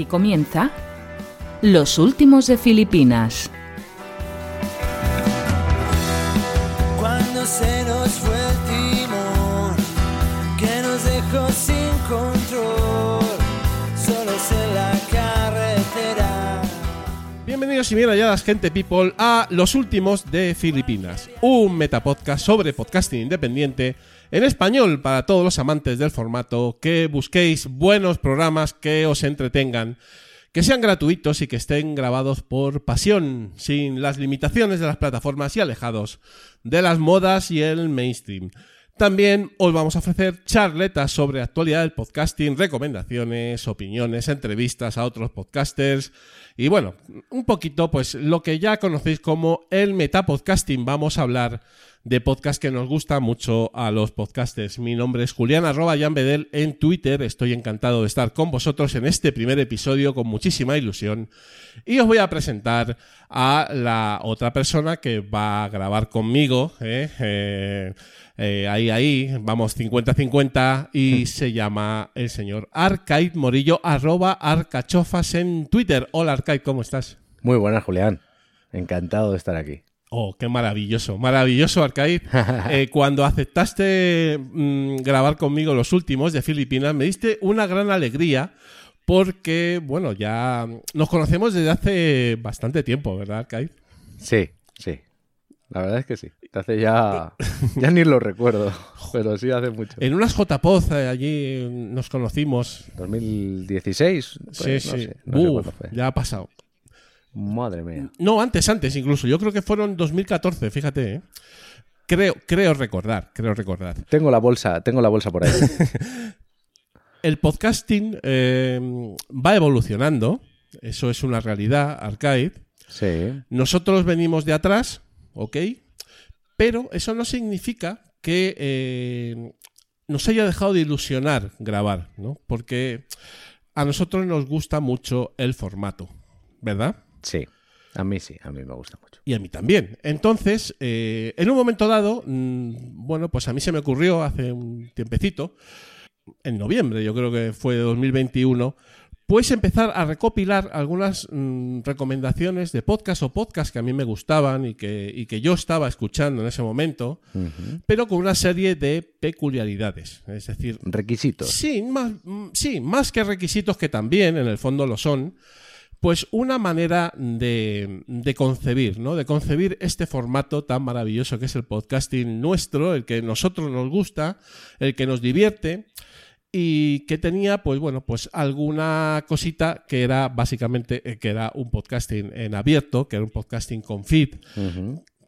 Aquí comienza Los Últimos de Filipinas. Cuando se nos fue el timón, que nos dejó sin control, solos en la carretera. Bienvenidos y bien halladas, gente people, a Los Últimos de Filipinas, un metapodcast sobre podcasting independiente en español para todos los amantes del formato, que busquéis buenos programas que os entretengan, que sean gratuitos y que estén grabados por pasión, sin las limitaciones de las plataformas y alejados de las modas y el mainstream. También os vamos a ofrecer charletas sobre actualidad del podcasting, recomendaciones, opiniones, entrevistas a otros podcasters y bueno, un poquito pues lo que ya conocéis como el metapodcasting. Vamos a hablar de podcast que nos gusta mucho a los podcasters. Mi nombre es Julián arroba Jan Bedel en Twitter. Estoy encantado de estar con vosotros en este primer episodio con muchísima ilusión. Y os voy a presentar a la otra persona que va a grabar conmigo. ¿eh? Eh, eh, ahí, ahí, vamos 50-50 y se llama el señor Arcaid Morillo arroba arcachofas en Twitter. Hola Arcaid, ¿cómo estás? Muy buenas, Julián. Encantado de estar aquí. Oh, qué maravilloso, maravilloso, Arcaid. Eh, cuando aceptaste mm, grabar conmigo los últimos de Filipinas, me diste una gran alegría porque, bueno, ya nos conocemos desde hace bastante tiempo, ¿verdad, Arcaid? Sí, sí. La verdad es que sí. Hace ya. Ya ni lo recuerdo, pero sí hace mucho. En unas JPOZ eh, allí nos conocimos. 2016. Pues, sí, no sí. sé, no sé cuándo fue. ya ha pasado. Madre mía. No, antes, antes incluso. Yo creo que fueron 2014, fíjate. ¿eh? Creo, creo recordar, creo recordar. Tengo la bolsa, tengo la bolsa por ahí. El podcasting eh, va evolucionando, eso es una realidad, Arcade. Sí. Nosotros venimos de atrás, ¿ok? Pero eso no significa que eh, nos haya dejado de ilusionar grabar, ¿no? Porque a nosotros nos gusta mucho el formato, ¿verdad? Sí. A mí sí, a mí me gusta mucho. Y a mí también. Entonces, eh, en un momento dado, mm, bueno, pues a mí se me ocurrió hace un tiempecito, en noviembre, yo creo que fue de 2021, pues empezar a recopilar algunas mm, recomendaciones de podcast o podcast que a mí me gustaban y que, y que yo estaba escuchando en ese momento, pero con una serie de peculiaridades. Es decir, Requisitos. Sí, más, mm, sí, más que requisitos que también en el fondo lo son, pues una manera de, de concebir, ¿no? De concebir este formato tan maravilloso que es el podcasting nuestro, el que nosotros nos gusta, el que nos divierte y que tenía, pues bueno, pues alguna cosita que era básicamente eh, que era un podcasting en abierto, que era un podcasting con feed,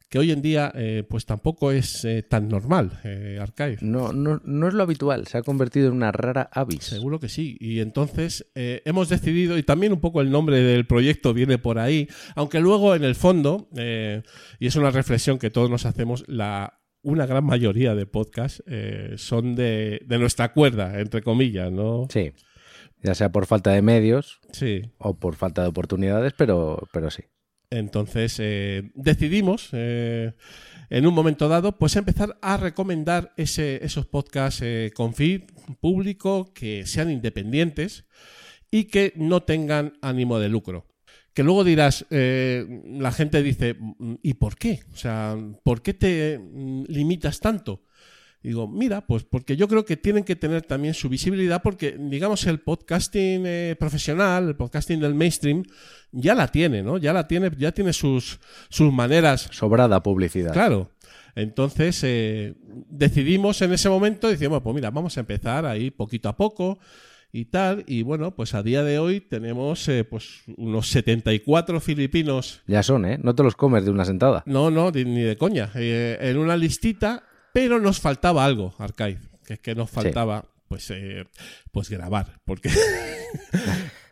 que hoy en día eh, pues tampoco es eh, tan normal, Archive. No, no, no es lo habitual, se ha convertido en una rara avis. Seguro que sí. Y entonces hemos decidido, y también un poco el nombre del proyecto viene por ahí, aunque luego en el fondo, y es una reflexión que todos nos hacemos, la, una gran mayoría de podcasts eh, son de, de nuestra cuerda, entre comillas, ¿no? Sí. Ya sea por falta de medios Sí. o por falta de oportunidades, pero, pero sí. Entonces eh, decidimos, eh, en un momento dado, pues empezar a recomendar ese- esos podcasts eh, con feed público, que sean independientes y que no tengan ánimo de lucro. Que luego dirás, eh, la gente dice, "Mm, ¿y por qué? O sea, ¿por qué te mm, limitas tanto? Digo, mira, pues porque yo creo que tienen que tener también su visibilidad porque, digamos, el podcasting eh, profesional, el podcasting del mainstream, ya la tiene, ¿no? Ya la tiene, ya tiene sus, sus maneras Sobrada publicidad. Claro. Entonces eh, decidimos en ese momento, decimos, pues mira, vamos a empezar ahí poquito a poco y tal. Y bueno, pues a día de hoy tenemos eh, pues unos 74 filipinos, Ya son, ¿eh? No te los comes de una sentada. no, no, ni de coña, eh, en una listita, pero nos faltaba algo, Arcade, que es que nos faltaba pues, eh, pues grabar, porque...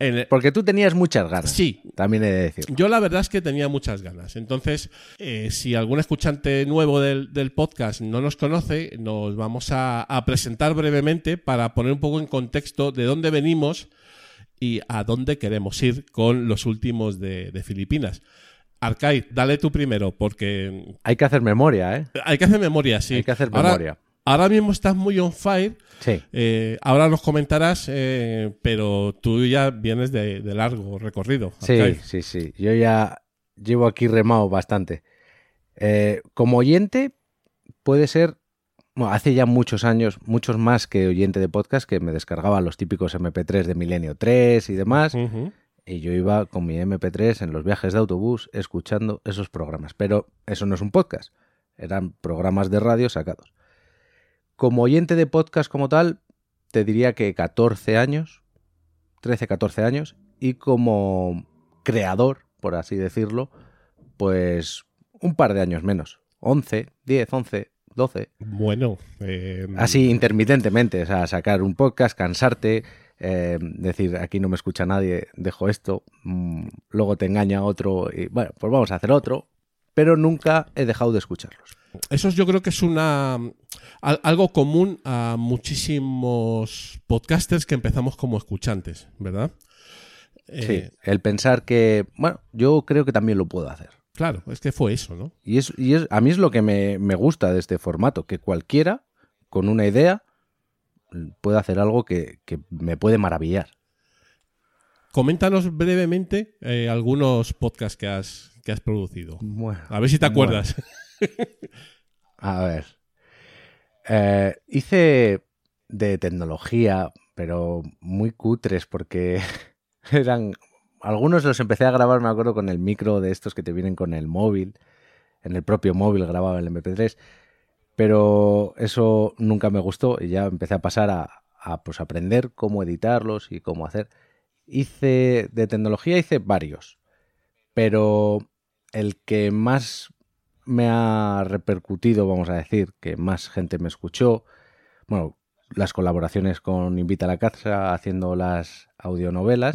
el- Porque tú tenías muchas ganas. sí, También he de decir. yo la verdad es que tenía muchas ganas. Entonces, eh, si algún escuchante nuevo del, del podcast no nos conoce, nos vamos a, a presentar brevemente para poner un poco en contexto de dónde venimos y a dónde queremos ir con los últimos de, de Filipinas. Arcade, dale tú primero, porque Hay que hacer memoria, ¿eh? hay que hacer memoria, sí. Hay que hacer memoria. ahora mismo estás muy on fire. Sí. Eh, ahora nos comentarás, eh, pero tú ya vienes de, de largo recorrido. Sí, sí, sí. Yo ya llevo aquí remado bastante. Eh, como oyente, puede ser. Bueno, hace ya muchos años, muchos más que oyente de podcast, que me descargaba los típicos MP3 de Milenio 3 y demás. Y yo iba con mi MP3 en los viajes de autobús escuchando esos programas. Pero eso no es un podcast. Eran programas de radio sacados. Como oyente de podcast como tal, te diría que 14 años, 13, 14 años. Y como creador, por así decirlo, pues un par de años menos. 11, 10, 11, 12. Bueno, eh, Así intermitentemente, o sea, sacar un podcast, cansarte, eh, decir, aquí no me escucha nadie, dejo esto, mm, luego te engaña otro y bueno, pues vamos a hacer otro, pero nunca he dejado de escucharlos. Eso yo creo que es una al- algo común a muchísimos podcasters que empezamos como escuchantes, ¿verdad? Eh, Sí, el pensar que, bueno, yo creo que también lo puedo hacer. Claro, es que fue eso, ¿no? Y, es, y es, a mí es lo que me, me gusta de este formato, que cualquiera con una idea puede hacer algo que, que me puede maravillar. Coméntanos brevemente eh, algunos podcasts que has, que has producido. Bueno, A ver si te Bueno. A ver. Eh, hice de tecnología, pero muy cutres porque eran... Algunos los empecé a grabar, me acuerdo, con el micro de estos que te vienen con el móvil. En el propio móvil grababa el MP3. Pero eso nunca me gustó y ya empecé a pasar a, a, pues, aprender cómo editarlos y cómo hacer. Hice de tecnología, hice varios. Pero el que más me ha repercutido, vamos a decir, que más gente me escuchó. Bueno, las colaboraciones con Invita a la Casa haciendo las audionovelas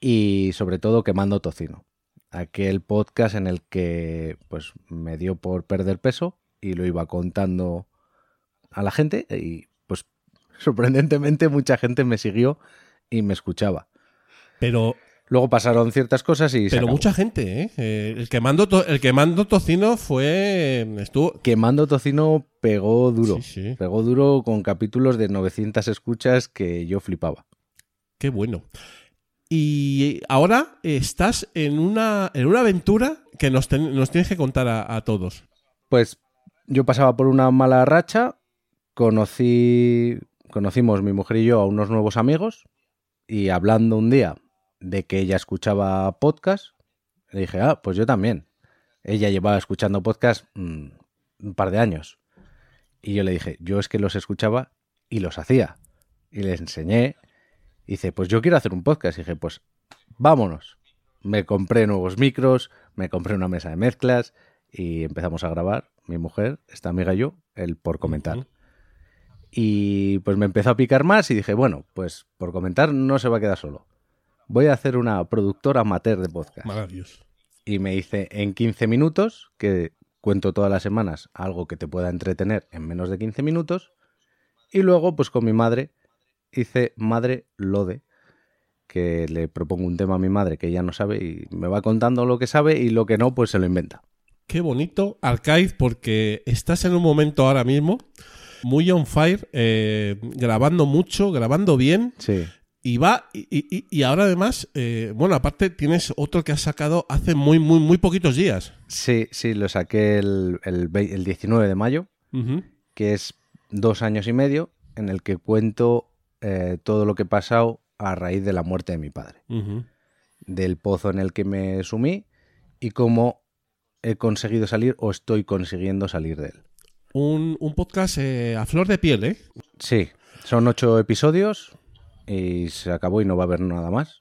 y sobre todo Quemando Tocino. Aquel podcast en el que pues me dio por perder peso y lo iba contando a la gente y pues sorprendentemente mucha gente me siguió y me escuchaba. Pero, Luego pasaron ciertas cosas y se pero acabó. mucha gente, ¿eh? Eh, el, que mando to- el que mando tocino fue. Estuvo. Quemando Tocino pegó duro. Sí, sí. Pegó duro con capítulos de 900 escuchas que yo flipaba. Qué bueno. Y ahora estás en una, en una aventura que nos, ten- nos tienes que contar a, a todos. Pues yo pasaba por una mala racha, conocí, conocimos mi mujer y yo a unos nuevos amigos y hablando un día de que ella escuchaba podcast, le dije, ah, pues yo también. Ella llevaba escuchando podcast mm, un par de años. Y yo le dije, yo es que los escuchaba y los hacía. Y les enseñé. Y dice, pues yo quiero hacer un podcast. Y dije, pues vámonos. Me compré nuevos micros, me compré una mesa de mezclas y empezamos a grabar, mi mujer, esta amiga y yo, el por comentar. Y pues me empezó a picar más y dije, bueno, pues por comentar no se va a quedar solo. Voy a hacer una productora amateur de podcast. Maravilloso. Y me hice en 15 minutos, que cuento todas las semanas algo que te pueda entretener en menos de 15 minutos. Y luego, pues con mi madre, hice Madre Lode, que le propongo un tema a mi madre que ella no sabe y me va contando lo que sabe y lo que no, pues se lo inventa. Qué bonito, Archive, porque estás en un momento ahora mismo muy on fire, eh, grabando mucho, grabando bien. Sí. Y va, y, y- y ahora además, eh, bueno, aparte tienes otro que has sacado hace muy, muy, muy poquitos días. Sí, sí, lo saqué el, el, vei- el 19 de mayo, que es dos años y medio, en el que cuento eh, todo lo que he pasado a raíz de la muerte de mi padre. Del pozo en el que me sumí y cómo he conseguido salir o estoy consiguiendo salir de él. Un, un podcast eh, a flor de piel, ¿eh? Sí, son ocho episodios y se acabó y no va a haber nada más.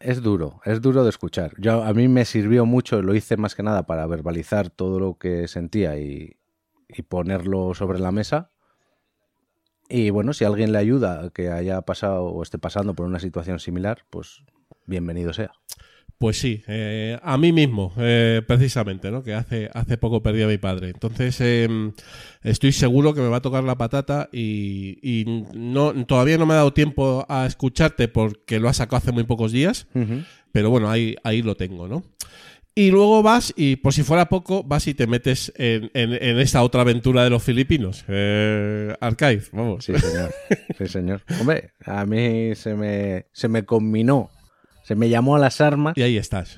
Es duro, es duro de escuchar. Yo, a mí me sirvió mucho, lo hice más que nada para verbalizar todo lo que sentía y, y ponerlo sobre la mesa. Y bueno, si alguien le ayuda que haya pasado o esté pasando por una situación similar, pues bienvenido sea. Pues sí, eh, a mí mismo, eh, precisamente, ¿no? Que hace, hace poco perdí a mi padre. Entonces, eh, estoy seguro que me va a tocar la patata y, y no, todavía no me ha dado tiempo a escucharte porque lo has sacado hace muy pocos días, pero bueno, ahí, ahí lo tengo, ¿no? Y luego vas y, por si fuera poco, vas y te metes en, en, en esta otra aventura de los filipinos. Eh, Archive, vamos. Sí, señor. Sí, señor. Hombre, a mí se me, se me combinó, se me llamó a las armas Y ahí estás.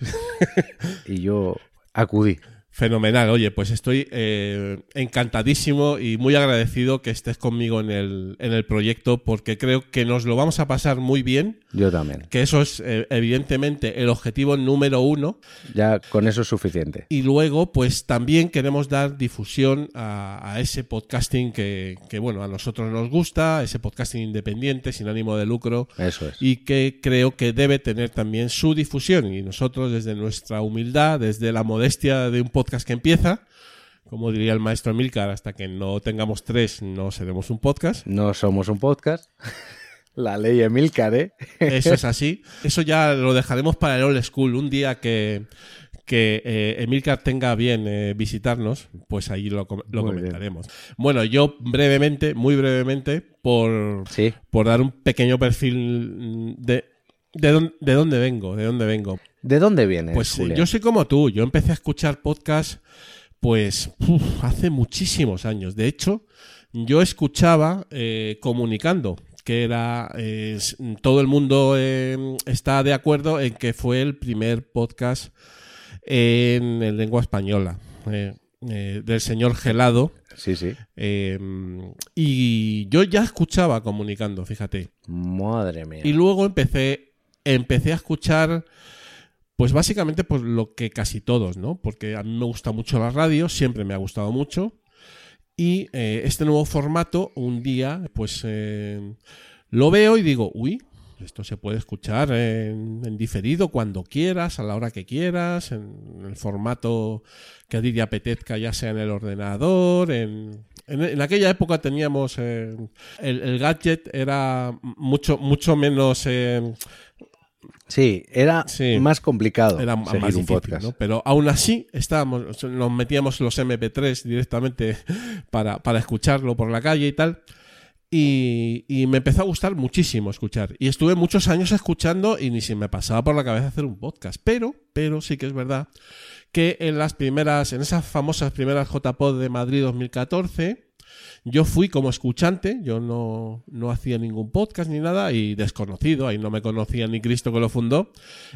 y yo acudí. Fenomenal. Oye, pues estoy eh, encantadísimo y muy agradecido que estés conmigo en el, en el proyecto porque creo que nos lo vamos a pasar muy bien. Yo también. Que eso es eh, evidentemente el objetivo número uno. Ya con eso es suficiente. Y luego, pues también queremos dar difusión a, a ese podcasting que, que, bueno, a nosotros nos gusta, ese podcasting independiente, sin ánimo de lucro, Eso es. y que creo que debe tener también su difusión. Y nosotros, desde nuestra humildad, desde la modestia de un podcast que empieza, como diría el maestro Emilcar, hasta que no tengamos tres, no seremos un podcast. No somos un podcast. La ley Emilcar, ¿eh? Eso es así. Eso ya lo dejaremos para el old school. Un día que, que eh, Emilcar tenga bien eh, visitarnos, pues ahí lo, lo bien. comentaremos. Bueno, yo brevemente, muy brevemente, por, Sí. por dar un pequeño perfil de, de, de dónde vengo, de dónde vengo. ¿De dónde vienes, Pues eh, Julián? yo soy como tú, yo empecé a escuchar podcast pues uf, hace muchísimos años. De hecho, yo escuchaba eh, comunicando, que era, eh, todo el mundo eh, está de acuerdo en que fue el primer podcast en, en lengua española. del señor Gelado Sí, sí. eh, y yo ya escuchaba comunicando, fíjate Madre mía. y luego empecé, empecé a escuchar, pues básicamente pues lo que casi todos, ¿no? Porque a mí me gusta mucho la radio, siempre me ha gustado mucho. Y eh, este nuevo formato, un día, pues eh, lo veo y digo, uy, esto se puede escuchar en, en diferido cuando quieras, a la hora que quieras, en el formato que a ti te apetezca, ya sea en el ordenador, en... En, aquella época teníamos eh, el, gadget era mucho mucho menos Sí, era Sí. más complicado era seguir más un difícil, podcast. ¿no? Pero aún así estábamos, nos metíamos los MP3 directamente para, para escucharlo por la calle y tal. Y, y me empezó a gustar muchísimo escuchar. Y estuve muchos años escuchando y ni se me pasaba por la cabeza hacer un podcast. Pero, pero sí que es verdad que en las primeras, en esas famosas primeras JPod de Madrid 2014, yo fui como escuchante, yo no, no hacía ningún podcast ni nada y desconocido, ahí no me conocía ni Cristo que lo fundó.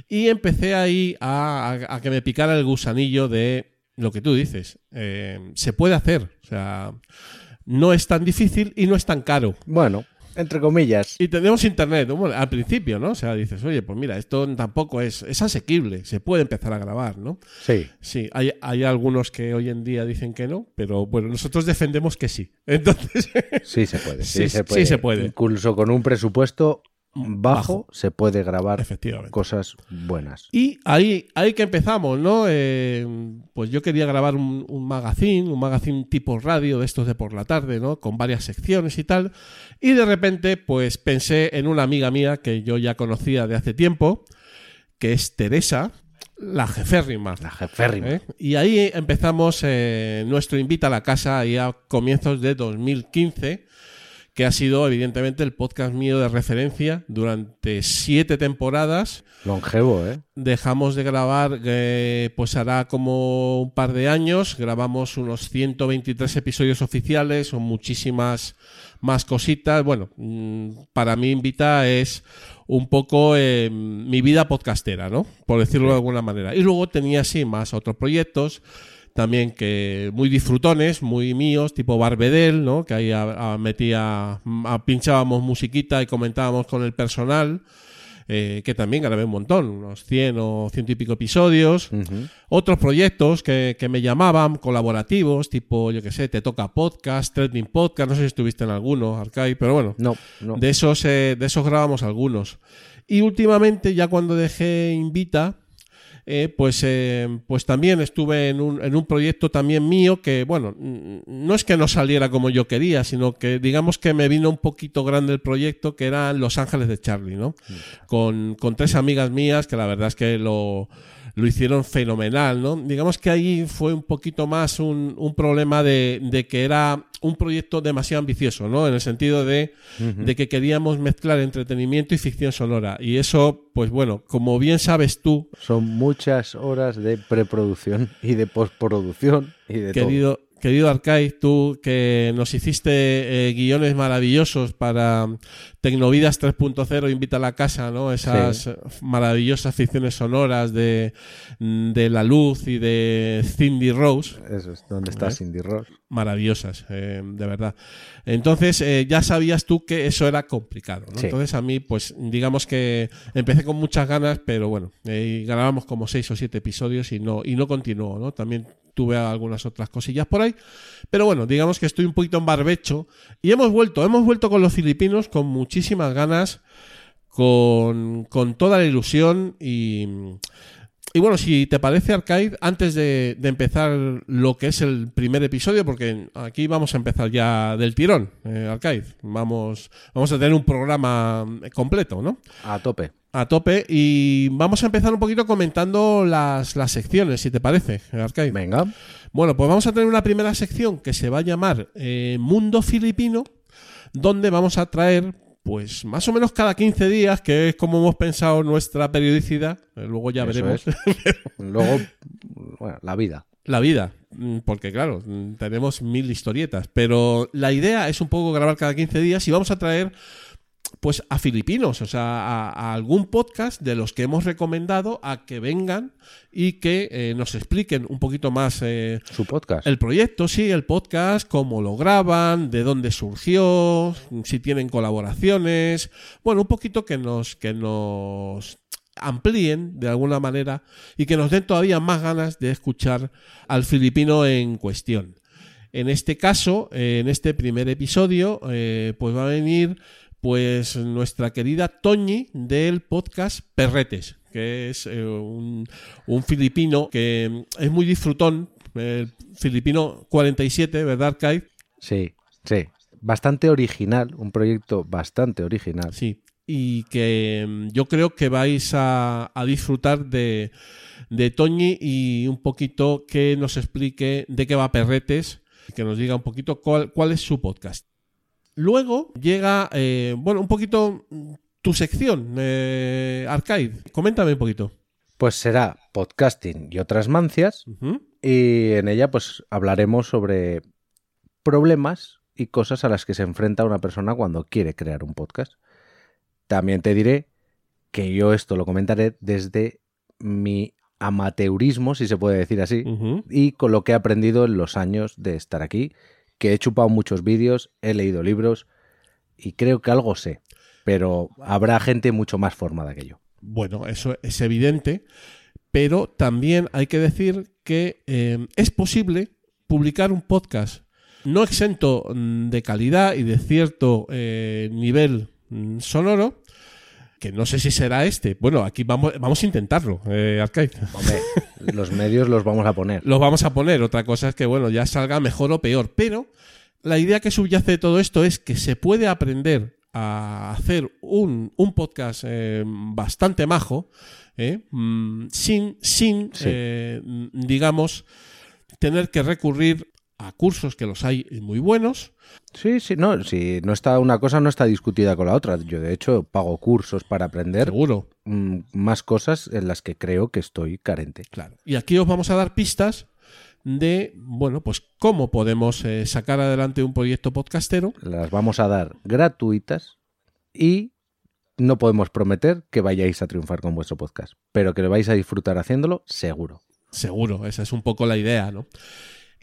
Y empecé ahí a, a- a que me picara el gusanillo de lo que tú dices. Eh, se puede hacer, o sea, no es tan difícil y no es tan caro. Bueno, entre comillas. Y tenemos internet, bueno, al principio, ¿no? O sea, dices, oye, pues mira, esto tampoco es, es asequible, se puede empezar a grabar, ¿no? Sí. Sí, hay, hay algunos que hoy en día dicen que no, pero bueno, nosotros defendemos que sí. Entonces, Sí se puede. Sí, Sí, se sí puede. se puede. Incluso con un presupuesto bajo, Bajo. se puede grabar efectivamente. cosas buenas. Y ahí, ahí que empezamos, ¿no? Eh, pues yo quería grabar un, un magazine, un magazine tipo radio de estos de por la tarde, ¿no? Con varias secciones y tal. Y de repente, pues pensé en una amiga mía que yo ya conocía de hace tiempo, que es Teresa, la jeférrima. La jeférrima. ¿eh? Y ahí empezamos eh, nuestro Invita a la Casa ahí a comienzos de 2015, que ha sido evidentemente el podcast mío de referencia durante siete temporadas. Longevo, ¿eh? Dejamos de grabar, eh, pues hará como un par de años, grabamos unos 123 episodios oficiales, son muchísimas más cositas. Bueno, mm, para mí Invita es un poco eh, mi vida podcastera, ¿no? Por decirlo de alguna manera. Y luego tenía así más otros proyectos también que muy disfrutones, muy míos, tipo Barbedel, ¿no? Que ahí a- a- metía, a- pinchábamos musiquita y comentábamos con el personal, eh, que también grabé un montón, unos 100 o ciento y pico episodios. Ujú. Otros proyectos que, que me llamaban, colaborativos, tipo, yo qué sé, Te Toca Podcast, Trending Podcast, no sé si estuviste en alguno, Arcai, pero bueno, No, no. de esos, eh, de esos grabamos algunos. Y últimamente, ya cuando dejé Invita, eh, pues, eh, pues también estuve en un, en un proyecto también mío que, bueno, mm, no es que no saliera como yo quería, sino que digamos que me vino un poquito grande el proyecto, que eran Los Ángeles de Charlie, ¿no? Con, con tres amigas mías que la verdad es que lo, lo hicieron fenomenal, ¿no? Digamos que ahí fue un poquito más un, un problema de, de que era un proyecto demasiado ambicioso, ¿no? En el sentido de, de que queríamos mezclar entretenimiento y ficción sonora. Y eso, pues bueno, como bien sabes tú, Son muchas horas de preproducción y de postproducción y de todo. Querido, Arcade, tú que nos hiciste eh, guiones maravillosos para Tecnovidas 3.0, Invita a la Casa, ¿no? Esas Sí. maravillosas ficciones sonoras de, de La Luz y de Cindy Rose. Eso es donde está ¿Eh? Cindy Ross. maravillosas, eh, de verdad. Entonces, eh, ya sabías tú que eso era complicado, ¿no? Sí. Entonces, a mí, pues, digamos que empecé con muchas ganas, pero bueno, eh, grabamos como seis o siete episodios y no, y no continuó, ¿no? También tuve algunas otras cosillas por ahí, pero bueno, digamos que estoy un poquito en barbecho y hemos vuelto, hemos vuelto con los filipinos con muchísimas ganas, con, con toda la ilusión y... Y bueno, si te parece, Arcade, antes de, de empezar lo que es el primer episodio, porque aquí vamos a empezar ya del tirón, eh, Arcade. Vamos, vamos a tener un programa completo, ¿no? A tope. A tope. Y vamos a empezar un poquito comentando las, las secciones, si te parece, Arcade. Venga. Bueno, pues vamos a tener una primera sección que se va a llamar eh, Mundo Filipino, donde vamos a traer, pues más o menos cada 15 días, que es como hemos pensado nuestra periodicidad, eh, luego ya Eso veremos. Luego, bueno, la vida. la vida, mm, porque claro, mm, tenemos mil historietas, pero la idea es un poco grabar cada 15 días y vamos a traer pues a filipinos, o sea, a, a algún podcast de los que hemos recomendado a que vengan y que eh, nos expliquen un poquito más eh, Su podcast. el proyecto, sí, el podcast, cómo lo graban, de dónde surgió, si tienen colaboraciones, bueno, un poquito que nos, que nos amplíen de alguna manera y que nos den todavía más ganas de escuchar al filipino en cuestión. En este caso, eh, en este primer episodio, eh, pues va a venir pues nuestra querida Toñi del podcast Perretes, que es eh, un, un filipino que es muy disfrutón, el filipino 47, ¿verdad, Arcade? Sí, sí. Bastante original, un proyecto bastante original. Sí. Y que mm, yo creo que vais a, a disfrutar de, de Toñi y un poquito que nos explique de qué va Perretes, que nos diga un poquito cuál, cuál es su podcast. Luego llega, eh, bueno, un poquito tu sección, eh, Arcade. Coméntame un poquito. Pues será podcasting y otras mancias. Y en ella, pues hablaremos sobre problemas y cosas a las que se enfrenta una persona cuando quiere crear un podcast. También te diré que yo esto lo comentaré desde mi amateurismo, si se puede decir así, y con lo que he aprendido en los años de estar aquí, que he chupado muchos vídeos, he leído libros y creo que algo sé, pero habrá gente mucho más formada que yo. Bueno, eso es evidente, pero también hay que decir que eh, es posible publicar un podcast no exento mm, de calidad y de cierto eh, nivel mm, sonoro, que no sé si será este. Bueno, aquí vamos, vamos a intentarlo, eh, Arcade. Hombre, los medios los vamos a poner. Los vamos a poner. Otra cosa es que, bueno, ya salga mejor o peor. Pero la idea que subyace de todo esto es que se puede aprender a hacer un, un podcast eh, bastante majo, eh, mm, sin, sin Sí. eh, digamos, tener que recurrir a cursos que los hay muy buenos. Sí, sí, no, si no está una cosa no está discutida con la otra. Yo de hecho pago cursos para aprender Seguro, mm, más cosas en las que creo que estoy carente. claro. Y aquí os vamos a dar pistas de, bueno, pues cómo podemos eh, sacar adelante un proyecto podcastero Las vamos a dar gratuitas y no podemos prometer que vayáis a triunfar con vuestro podcast, pero que lo vais a disfrutar haciéndolo seguro. Seguro, esa es un poco la idea, ¿no?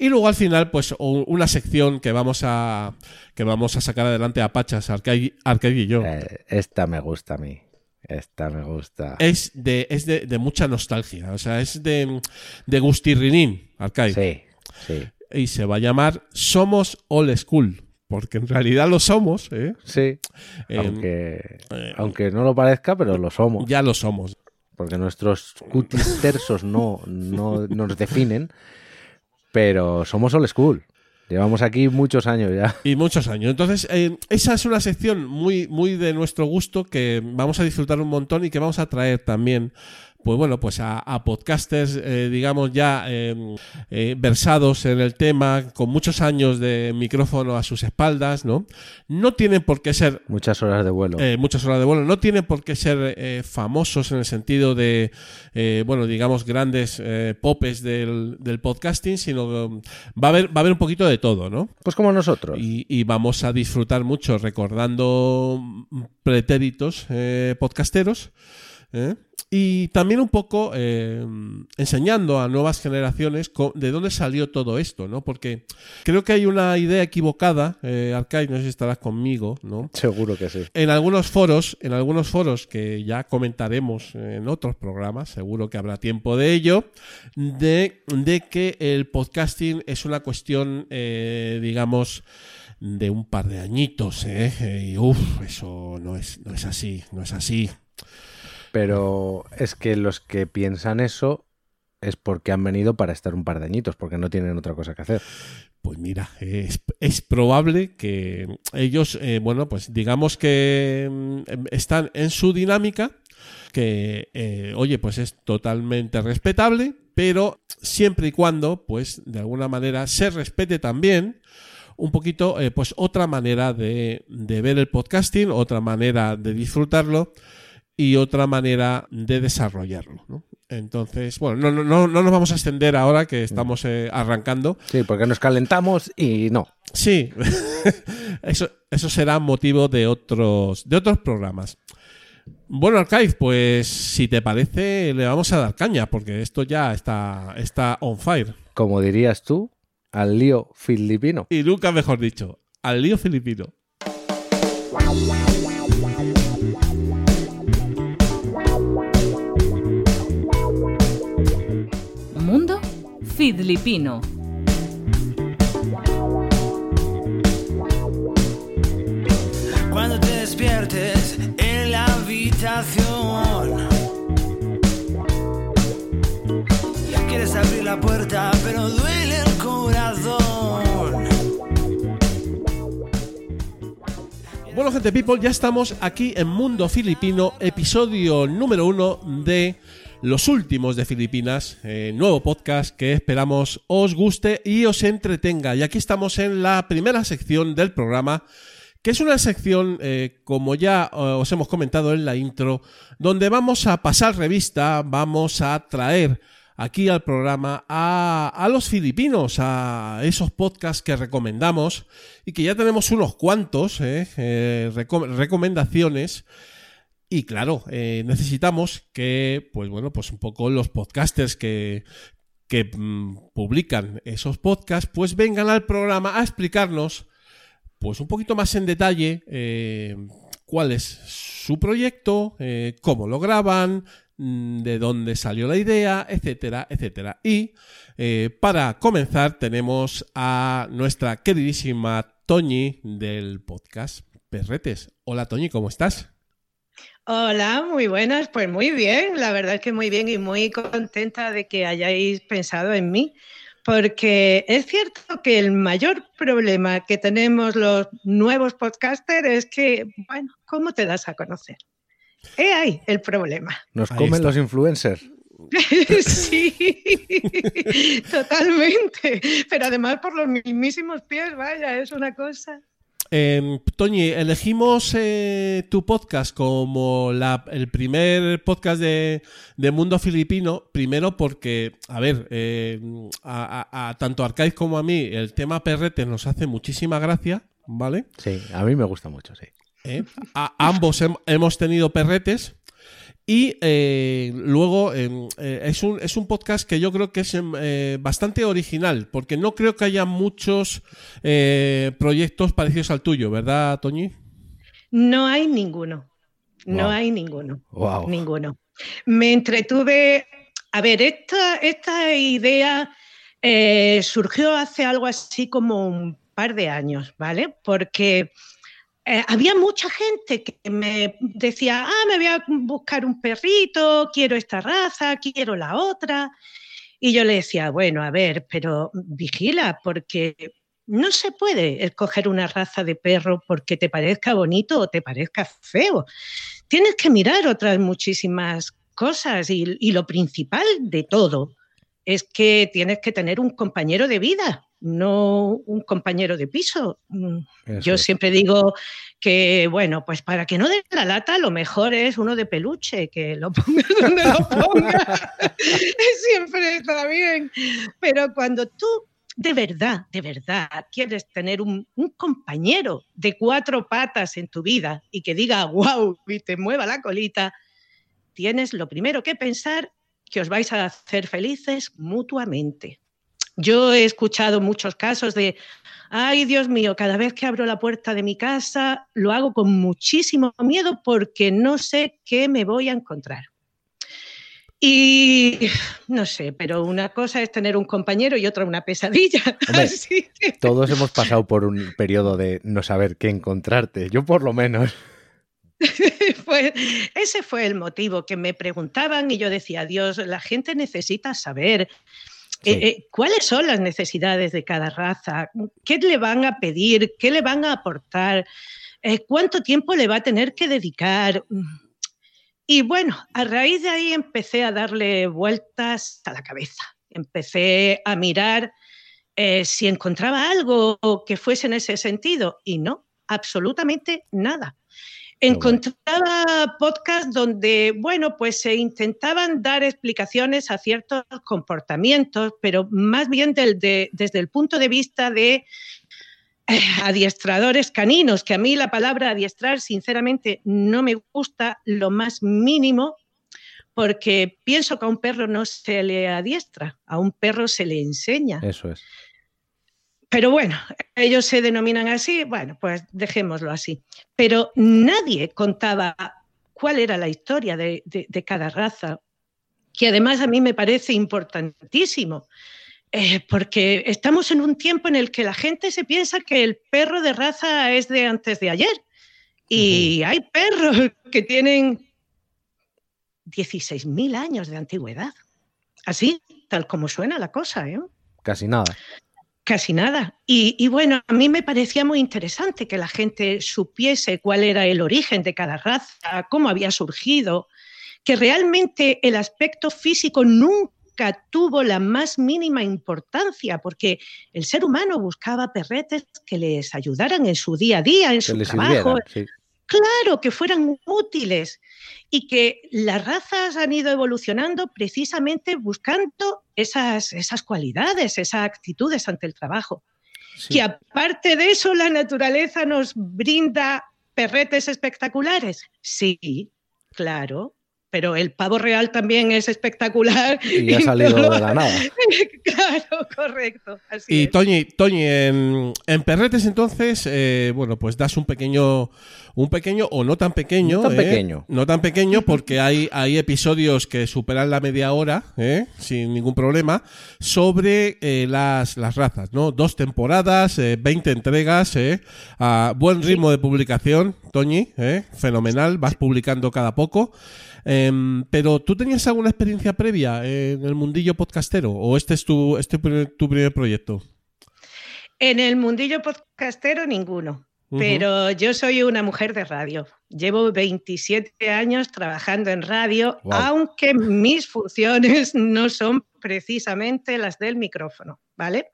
Y luego al final, pues una sección que vamos a que vamos a sacar adelante a Pachas, Arcade, y yo. Eh, esta me gusta a mí. Esta me gusta. Es de es de, de mucha nostalgia, o sea, es de, de Gustirrinín, Arcade. Sí, sí, Y se va a llamar Somos All School, porque en realidad lo somos, ¿eh? sí. Eh, aunque, eh, aunque no lo parezca, pero lo somos. Ya lo somos. Porque nuestros cutis tersos no, no nos definen. Pero somos old school. Llevamos aquí muchos años ya. Y muchos años. Entonces, eh, esa es una sección muy, muy de nuestro gusto que vamos a disfrutar un montón y que vamos a traer también pues bueno, pues a, a podcasters, eh, digamos, ya eh, eh, versados en el tema, con muchos años de micrófono a sus espaldas, ¿no? No tienen por qué ser Muchas horas de vuelo. eh, muchas horas de vuelo. No tienen por qué ser eh, famosos en el sentido de, eh, bueno, digamos, grandes eh, popes del, del podcasting, sino que va a, haber, va a haber un poquito de todo, ¿no? Pues como nosotros. Y, y vamos a disfrutar mucho recordando pretéritos eh, podcasteros. ¿Eh? Y también un poco eh, enseñando a nuevas generaciones de dónde salió todo esto, ¿no? Porque creo que hay una idea equivocada, eh, Arcai, no sé si estarás conmigo, ¿no? Seguro que sí. En algunos foros, en algunos foros que ya comentaremos en otros programas, seguro que habrá tiempo de ello, de, de que el podcasting es una cuestión, eh, digamos, de un par de añitos, ¿eh? Y uff, eso no es, no es así, no es así. Pero es que los que piensan eso es porque han venido para estar un par de añitos, porque no tienen otra cosa que hacer. Pues mira, es, probable que ellos, eh, bueno, pues digamos que mm, están en su dinámica, que, eh, oye, pues es totalmente respetable, pero siempre y cuando, pues, de alguna manera se respete también un poquito, eh, pues, otra manera de, de ver el podcasting, otra manera de disfrutarlo y otra manera de desarrollarlo, ¿no? Entonces, bueno, no, no, no, no nos vamos a extender ahora que estamos eh, arrancando. Sí, porque nos calentamos y no. Sí, eso, eso será motivo de otros, de otros programas. Bueno, Archive, pues si te parece, le vamos a dar caña, porque esto ya está, está on fire. Como dirías tú, al lío filipino. Y nunca mejor dicho, al lío filipino. Fidlipino. Cuando te despiertes en la habitación. Quieres abrir la puerta, pero duele el corazón. Bueno, gente people, ya estamos aquí en Mundo Filipino, episodio número uno de Los Últimos de Filipinas, eh, nuevo podcast que esperamos os guste y os entretenga. Y aquí estamos en la primera sección del programa, que es una sección, eh, como ya eh, os hemos comentado en la intro, donde vamos a pasar revista, vamos a traer aquí al programa a, los filipinos, a esos podcasts que recomendamos y que ya tenemos unos cuantos reco- recomendaciones. Y claro, eh, necesitamos que, pues bueno, pues un poco los podcasters que, que mm, publican esos podcasts, pues vengan al programa a explicarnos, pues un poquito más en detalle, eh, cuál es su proyecto, eh, cómo lo graban, mm, de dónde salió la idea, etcétera, etcétera. Y para comenzar tenemos a nuestra queridísima Toñi del podcast Perretes. Hola Toñi, ¿cómo estás? Hola, muy buenas. Pues muy bien, la verdad es que muy bien y muy contenta de que hayáis pensado en mí, porque es cierto que el mayor problema que tenemos los nuevos podcasters es que, bueno, ¿cómo te das a conocer? He ahí el problema. Nos Ahí comen está. los influencers. sí, totalmente. Pero además por los mismísimos pies, vaya, es una cosa. Eh, Toñi, elegimos eh, tu podcast como la- el primer podcast de, de Mundo Filipino, primero porque, a ver, eh, a, a- a tanto Arcaiz como a mí el tema perrete nos hace muchísima gracia, ¿vale? Sí, a mí me gusta mucho, sí. ¿eh? A- ambos hem- hemos tenido perretes. Y eh, luego eh, eh, es, un, es un podcast que yo creo que es em, eh, bastante original, porque no creo que haya muchos eh, proyectos parecidos al tuyo, ¿verdad, Toñi? No hay ninguno. No Wow. hay ninguno. Wow. Ninguno. Me entretuve. A ver, esta, esta idea eh, surgió hace algo así como un par de años, ¿vale? Porque eh, había mucha gente que me decía, ah, me voy a buscar un perrito, quiero esta raza, quiero la otra. Y yo le decía, bueno, a ver, pero vigila, porque no se puede escoger una raza de perro porque te parezca bonito o te parezca feo. Tienes que mirar otras muchísimas cosas y, y lo principal de todo es que tienes que tener un compañero de vida, no un compañero de piso. Mm, Eso Yo siempre digo que, bueno, pues para que no dé la lata, lo mejor es uno de peluche, que lo pongas donde lo pongas. siempre está bien. Pero cuando tú de verdad, de verdad quieres tener un, un compañero de cuatro patas en tu vida y que diga wow y te mueva la colita, tienes lo primero que pensar que os vais a hacer felices mutuamente. Yo he escuchado muchos casos de, ay Dios mío, cada vez que abro la puerta de mi casa lo hago con muchísimo miedo porque no sé qué me voy a encontrar. Y no sé, pero una cosa es tener un compañero y otra una pesadilla. Hombre, Así que- Todos hemos pasado por un periodo de no saber qué encontrarte. Yo por lo menos. Fue- ese fue el motivo que me preguntaban y yo decía, Dios, la gente necesita saber Eh, eh, cuáles son las necesidades de cada raza, qué le van a pedir, qué le van a aportar, eh, cuánto tiempo le va a tener que dedicar. Y bueno, a raíz de ahí empecé a darle vueltas a la cabeza. Empecé a mirar si encontraba algo que fuese en ese sentido y no, absolutamente nada. Encontraba podcasts donde, bueno, pues se intentaban dar explicaciones a ciertos comportamientos, pero más bien del- de- desde el punto de vista de eh, adiestradores caninos, que a mí la palabra adiestrar, sinceramente, no me gusta lo más mínimo, porque pienso que a un perro no se le adiestra, a un perro se le enseña. Eso es. Pero bueno, ellos se denominan así, bueno, pues dejémoslo así. Pero nadie contaba cuál era la historia de, de- de cada raza, que además a mí me parece importantísimo, eh, porque estamos en un tiempo en el que la gente se piensa que el perro de raza es de antes de ayer. Y hay perros que tienen 16.000 años de antigüedad. Así, tal como suena la cosa, ¿eh? Casi nada. Casi nada. Y, y, bueno, a mí me parecía muy interesante que la gente supiese cuál era el origen de cada raza, cómo había surgido, que realmente el aspecto físico nunca tuvo la más mínima importancia, porque el ser humano buscaba perretes que les ayudaran en su día a día, en Que su trabajo. Sí. Claro, que fueran útiles y que las razas han ido evolucionando precisamente buscando esas, esas cualidades, esas actitudes ante el trabajo. Sí. Que aparte de eso, la naturaleza nos brinda perretes espectaculares. Sí, claro, pero el pavo real también es espectacular. Y ha no salido lo- de la nada. claro, correcto. así Y es. Toñi, Toñi, en, en Perretes entonces, eh, bueno, pues das un pequeño, un pequeño o no tan pequeño, No tan ¿eh? pequeño. no tan pequeño porque hay, hay episodios que superan la media hora, ¿eh? sin ningún problema, sobre eh, las, las razas, ¿no? Dos temporadas, eh, 20 entregas, ¿eh? a buen ritmo de publicación, Toñi, ¿eh? fenomenal, vas publicando cada poco. Em, pero ¿tú tenías alguna experiencia previa en el mundillo podcastero o este es tu, este primer- tu primer proyecto? En el mundillo podcastero, ninguno. Pero yo soy una mujer de radio. Llevo 27 años trabajando en radio, aunque mis funciones no son precisamente las del micrófono, ¿vale?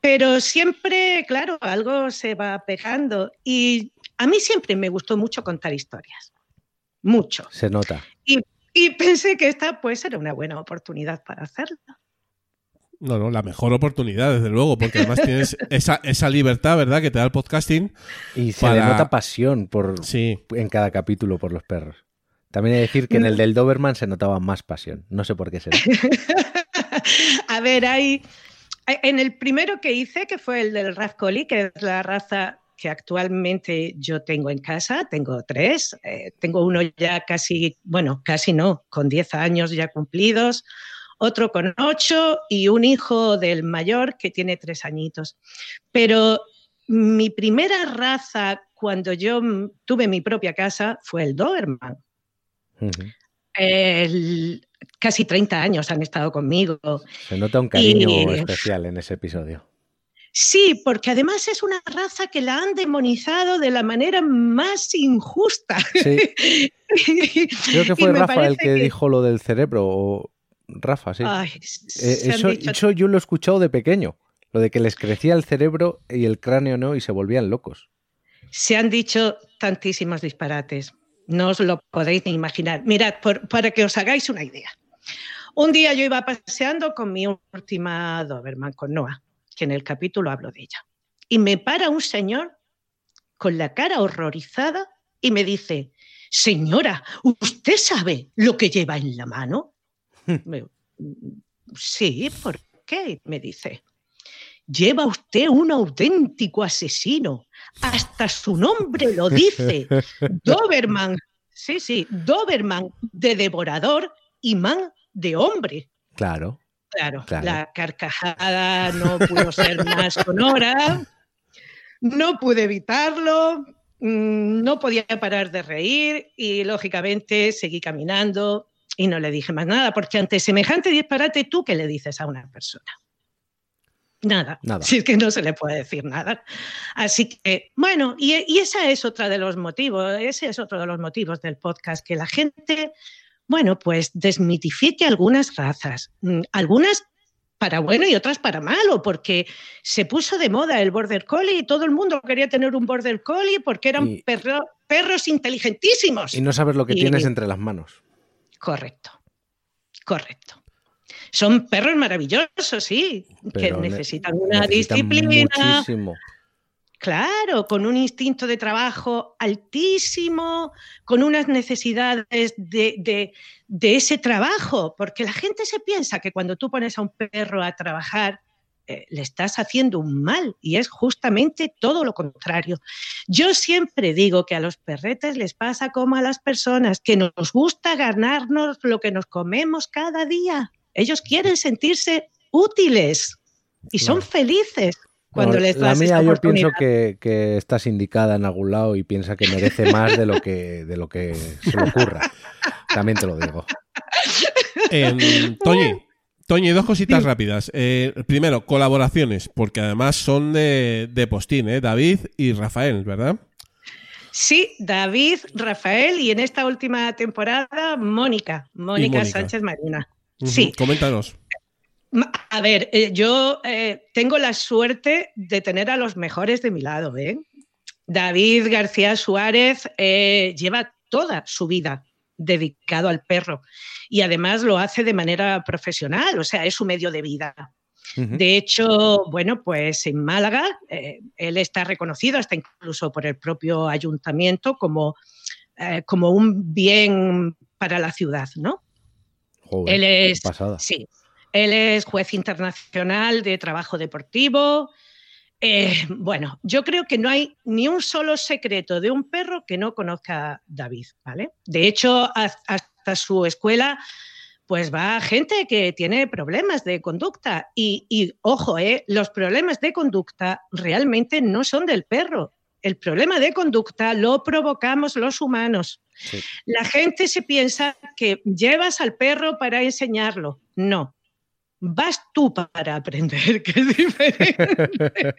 Pero siempre, claro, algo se va pegando. Y a mí siempre me gustó mucho contar historias. Mucho. Se nota. Y pensé que esta pues era una buena oportunidad para hacerlo. No, no, la mejor oportunidad, desde luego, porque además tienes esa, esa libertad, ¿verdad?, que te da el podcasting. Y se Para- le nota pasión por, Sí. en cada capítulo por los perros. También hay que decir que en el del Doberman se notaba más pasión. No sé por qué será. A ver, hay. En el primero que hice, que fue el del Razcoli, que es la raza que actualmente yo tengo en casa, tengo tres. eh, tengo uno ya casi, bueno, casi no, con 10 años ya cumplidos, otro con 8 y un hijo del mayor que tiene tres añitos. Pero mi primera raza cuando yo tuve mi propia casa fue el Doberman. El- casi 30 años han estado conmigo. Se nota un cariño Y- especial en ese episodio. Sí, porque además es una raza que la han demonizado de la manera más injusta. Sí. Creo que fue Rafa el que, dijo lo del cerebro. o- Rafa, sí. Ay, Eh, eso, dicho- eso yo lo he escuchado de pequeño. Lo de que les crecía el cerebro y el cráneo no y se volvían locos. se han dicho tantísimos disparates. No os lo podéis ni imaginar. Mirad, por- para que os hagáis una idea. Un día yo iba paseando con mi última Doberman, con Noah, que en el capítulo hablo de ella. Y me para un señor con la cara horrorizada y me dice, señora, ¿usted sabe lo que lleva en la mano? Me- sí, ¿por qué? Me dice. Lleva usted un auténtico asesino. Hasta su nombre lo dice. Doberman. Sí, sí, Doberman de devorador y man de hombre. Claro. Claro, Claro. la carcajada no pudo ser más sonora. No pude evitarlo. mm, No podía parar de reír y lógicamente seguí caminando y no le dije más nada, porque ante semejante disparate, ¿tú qué le dices a una persona? Nada. Nada. Si es que no se le puede decir nada. Así que, bueno, y, y esa es otra de los motivos, ese es otro de los motivos del podcast, que la gente, bueno, pues desmitifique algunas razas, mm, algunas para bueno y otras para malo, porque se puso de moda el border collie y todo el mundo quería tener un border collie porque eran Y- perro- perros inteligentísimos. Y no sabes lo que Y- tienes entre las manos. Correcto, correcto. Son perros maravillosos, sí, que Pero necesitan una Necesitan disciplina, Muchísimo. Claro, con un instinto de trabajo altísimo, con unas necesidades de, de- de ese trabajo, porque la gente se piensa que cuando tú pones a un perro a trabajar, eh, le estás haciendo un mal y es justamente todo lo contrario. Yo siempre digo que a los perretes les pasa como a las personas, que nos gusta ganarnos lo que nos comemos cada día. Ellos quieren sentirse útiles y son felices cuando les la mía esta yo pienso que, que está sindicada en algún lado y piensa que merece más de lo que, de lo que se le ocurra. También te lo digo. Em, Toñi, Toñi, dos cositas rápidas. Eh, primero, colaboraciones, porque además son de, de postín, ¿eh? David y Rafael, ¿verdad? Sí, David, Rafael y en esta última temporada Mónica, Mónica, Mónica. Sánchez Marina. Sí, Coméntanos. A ver, eh, yo eh, tengo la suerte de tener a los mejores de mi lado. ¿eh? David García Suárez eh, lleva toda su vida dedicado al perro y además lo hace de manera profesional, o sea, es su medio de vida. De hecho, bueno, pues en Málaga él está reconocido hasta incluso por el propio ayuntamiento como, como un bien para la ciudad, ¿no? Joder, Él es, pasada. sí, él es juez internacional de trabajo deportivo. Eh, bueno, yo creo que no hay ni un solo secreto de un perro que no conozca David, ¿vale? De hecho, hasta su escuela, pues va gente que tiene problemas de conducta. Y, y, ojo, eh, los problemas de conducta realmente no son del perro. El problema de conducta lo provocamos los humanos. Sí. La gente se piensa que llevas al perro para enseñarlo. No. Vas tú para aprender, que es diferente.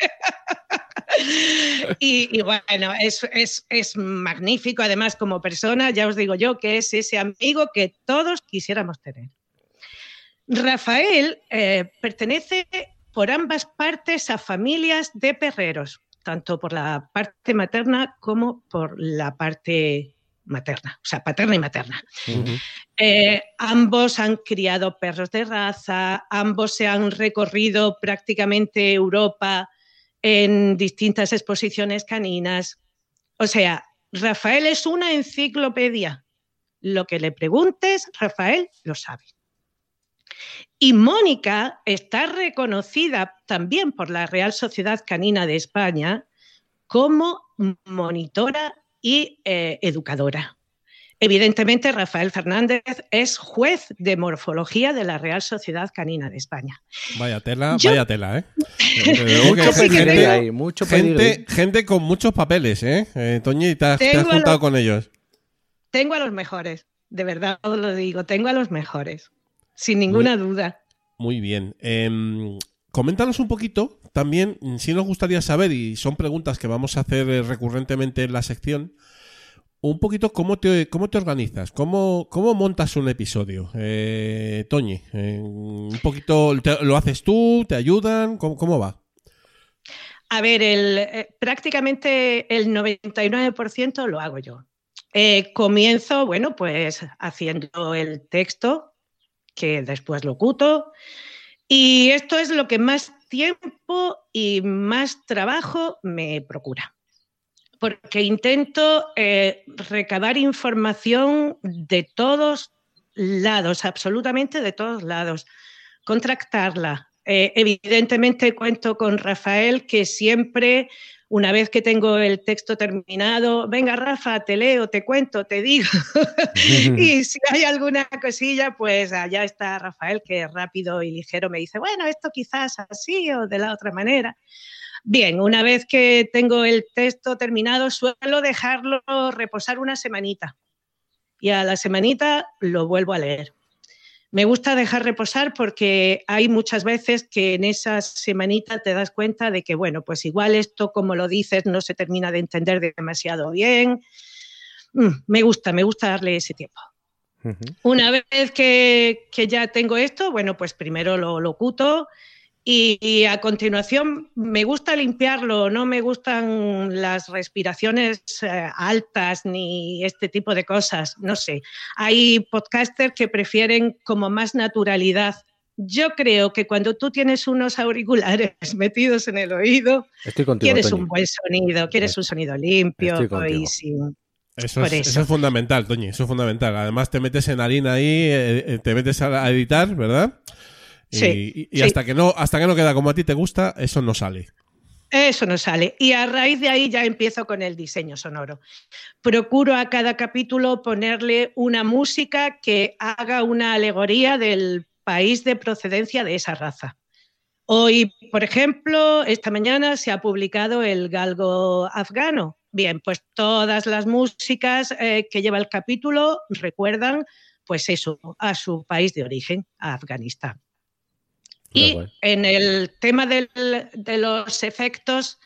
y, bueno, es, es- es magnífico además como persona, ya os digo yo, que es ese amigo que todos quisiéramos tener. Rafael eh, pertenece por ambas partes a familias de perreros, tanto por la parte materna como por la parte materna, o sea, paterna y materna. Eh, ambos han criado perros de raza, ambos se han recorrido prácticamente Europa en distintas exposiciones caninas. O sea, Rafael es una enciclopedia. Lo que le preguntes, Rafael lo sabe. Y Mónica está reconocida también por la Real Sociedad Canina de España como monitora y eh, educadora. Evidentemente, Rafael Fernández es juez de morfología de la Real Sociedad Canina de España. Vaya tela, Yo- vaya tela, ¿eh? Que Mucho Así que tengo- ahí, mucho gente, gente con muchos papeles, ¿eh? eh Toñi, te has, te has juntado con ellos. Tengo a los mejores, de verdad os lo digo, tengo a los mejores, sin ninguna duda. Muy bien. Em, coméntanos un poquito también sí nos gustaría saber, y son preguntas que vamos a hacer eh, recurrentemente en la sección, un poquito cómo te, cómo te organizas, cómo, cómo montas un episodio. Eh, Toñi, un poquito, ¿lo haces tú? ¿Te ayudan? ¿Cómo, cómo va? A ver, el, eh, prácticamente el 99% lo hago yo. Eh, comienzo, bueno, pues haciendo el texto, que después lo cuto. Y esto es lo que más tiempo y más trabajo me procura. Porque intento eh, recabar información de todos lados, absolutamente de todos lados, contractarla. Eh, evidentemente cuento con Rafael, que siempre, una vez que tengo el texto terminado, venga Rafa, te leo, te cuento, te digo. y si hay alguna cosilla, pues allá está Rafael, que rápido y ligero me dice, bueno, esto quizás así o de la otra manera. Bien, una vez que tengo el texto terminado, suelo dejarlo reposar una semanita. Y a la semanita lo vuelvo a leer. Me gusta dejar reposar porque hay muchas veces que en esa semanita te das cuenta de que, bueno, pues igual esto, como lo dices, no se termina de entender demasiado bien. Mm, me gusta, me gusta darle ese tiempo. Una vez que, que ya tengo esto, bueno, pues primero lo locuto y, y a continuación me gusta limpiarlo, no me gustan las respiraciones eh, altas ni este tipo de cosas, no sé. Hay podcasters que prefieren como más naturalidad. Yo creo que cuando tú tienes unos auriculares metidos en el oído, Estoy contigo. quieres Toñi. un buen sonido, quieres un sonido limpio y sin... Eso es, eso. eso es fundamental, Toñi, eso es fundamental. Además te metes en harina ahí, eh, eh, te metes a, a editar, ¿verdad? Y, Sí, y- y sí. hasta que no hasta que no queda como a ti te gusta, eso no sale. Eso no sale. Y a raíz de ahí ya empiezo con el diseño sonoro. Procuro a cada capítulo ponerle una música que haga una alegoría del país de procedencia de esa raza. Hoy, por ejemplo, esta mañana se ha publicado el galgo afgano. Bien, pues todas las músicas eh, que lleva el capítulo recuerdan, pues eso, a su país de origen, a Afganistán. Y en el tema del- de los efectos,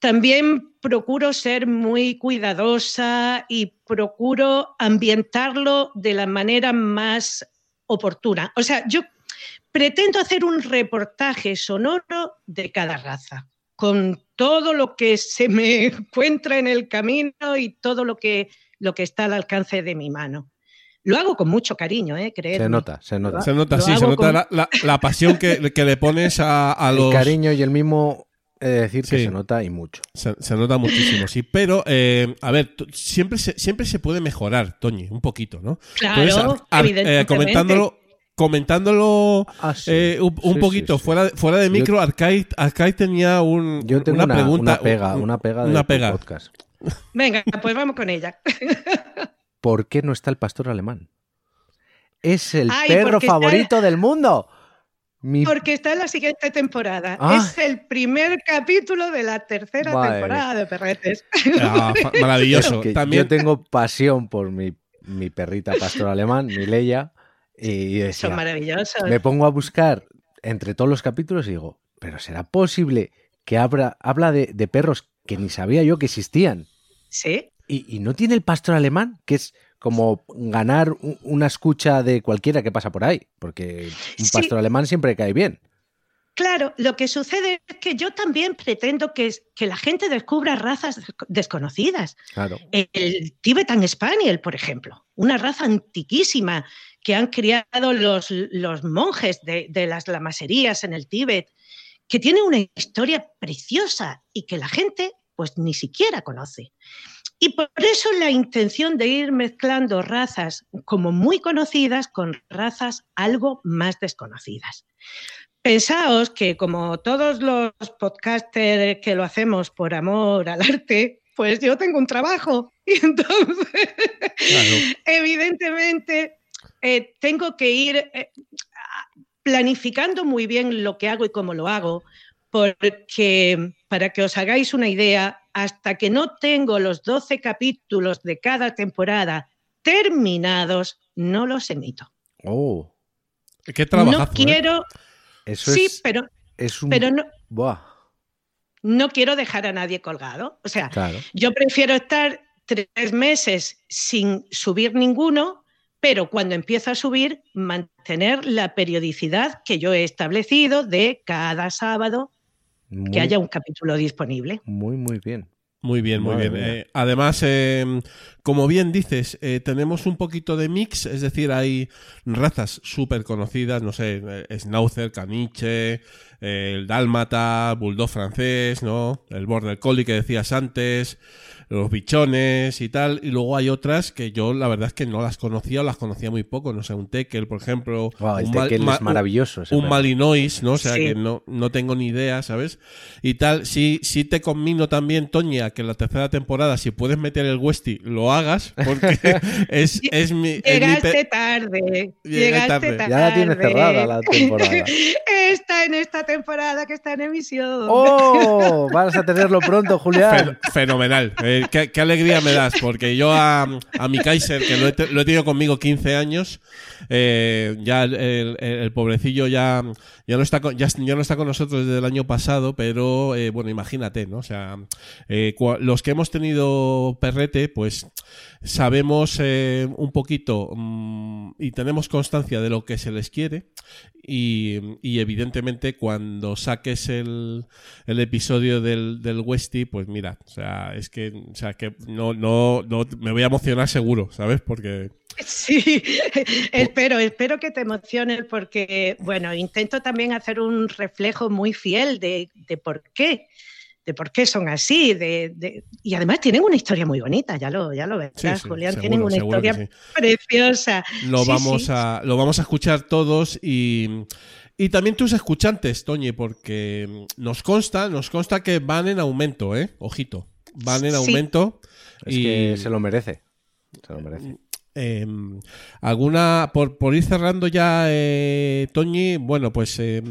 también procuro ser muy cuidadosa y procuro ambientarlo de la manera más oportuna. O sea, yo pretendo hacer un reportaje sonoro de cada raza, con todo lo que se me encuentra en el camino y todo lo que, lo que está al alcance de mi mano. Lo hago con mucho cariño, ¿eh? Creedme. Se nota, se nota. Se nota, Lo sí, se nota con- la, la- la pasión que, que le pones a, a El los... cariño y el mismo, he de decir que se nota y mucho. Se, se nota muchísimo, sí. Pero, eh, a ver, siempre se, siempre se puede mejorar, Toñi, un poquito, ¿no? Claro, Entonces, eh, evidentemente. comentándolo, comentándolo Ah, sí. eh, un, un Sí, poquito sí, sí. fuera de, fuera de Yo- micro, Arcade, Arcade tenía un, Yo tengo una, una, pregunta. una pega, un- una pega de una pega. podcast. Venga, pues vamos con ella. ¿Por qué no está el pastor alemán? Es el Ay, perro está- favorito del mundo. Mi- Porque está en la siguiente temporada. Ah. Es el primer capítulo de la tercera Madre temporada de Perretes. Ah, maravilloso. que También, Yo tengo pasión por mi, mi perrita pastor alemán, mi Leia, y decía, Son maravillosos. me pongo a buscar entre todos los capítulos y digo, pero ¿será posible que habla, habla de, de perros que ni sabía yo que existían? Sí, Y, y no tiene el pastor alemán, que es como ganar una escucha de cualquiera que pasa por ahí, porque un Sí. pastor alemán siempre cae bien. claro. Lo que sucede es que yo también pretendo que, que la gente descubra razas des- desconocidas. Claro. El Tibetan Spaniel, por ejemplo, una raza antiquísima que han criado los, los monjes de, de las lamaserías en el Tíbet, que tiene una historia preciosa y que la gente pues ni siquiera conoce. Y por eso la intención de ir mezclando razas como muy conocidas con razas algo más desconocidas. Pensaos que como todos los podcasters que lo hacemos por amor al arte, pues yo tengo un trabajo y entonces Claro. evidentemente eh, tengo que ir eh, planificando muy bien lo que hago y cómo lo hago, porque para que os hagáis una idea, hasta que no tengo los 12 capítulos de cada temporada terminados, no los emito. Oh, Qué trabajazo, no ¿eh? quiero, eso sí, es, pero, es un pero no, Buah, No quiero dejar a nadie colgado. O sea, claro. yo prefiero estar tres meses sin subir ninguno, pero cuando empiezo a subir, mantener la periodicidad que yo he establecido de cada sábado Muy, que haya un capítulo disponible. muy, muy bien. Muy bien, muy Madre bien. Eh, además, eh, como bien dices, eh, tenemos un poquito de mix, es decir, hay razas súper conocidas, no sé, eh, Schnauzer, Caniche, eh, el Dálmata, Bulldog francés, ¿no? El Border Collie que decías antes, los bichones y tal. Y luego hay otras que yo la verdad es que no las conocía o las conocía muy poco, no sé, un Tekel, por ejemplo. Wow, el un tequel ma- es maravilloso. un perro. Malinois, ¿no? O sea Sí. que no, no tengo ni idea, ¿sabes? Y tal, sí, sí te conmino también, Toña, que en la tercera temporada, si puedes meter el Westy, lo hagas, porque es, es mi... es mi Llegaste pe- tarde. Llegaste tarde. tarde. Ya la tienes cerrada la temporada. Está en esta temporada que está en emisión. ¡Oh! Vas a tenerlo pronto, Julián. Fen- fenomenal. Eh, qué, alegría me das, porque yo a, mi Kaiser, que lo he, te- lo he tenido conmigo 15 años, eh, ya el, pobrecillo ya, ya, no está con, ya, ya no está con nosotros desde el año pasado, pero eh, bueno, imagínate, ¿no? O sea, eh, los que hemos tenido perrete, pues sabemos un poquito mm, y tenemos constancia de lo que se les quiere y, y evidentemente cuando saques el, el episodio del, del Westy, pues mira, o sea, es que, o sea, que no, no, no, me voy a emocionar seguro, ¿sabes? Porque Sí, espero, espero que te emociones porque, bueno, intento también hacer un reflejo muy fiel de, de por qué, de por qué son así, de, de- y además tienen una historia muy bonita, ya lo, ya lo verás, Sí, sí, Julián, seguro, tienen una historia sí. preciosa. lo Sí, vamos sí. a lo vamos a escuchar todos y y también tus escuchantes, Toñi, porque nos consta, nos consta que van en aumento, ¿eh? Ojito, van en Sí. aumento Es y que se lo merece. Se lo merece. Eh, alguna por, por ir cerrando ya eh, Toñi bueno pues eh,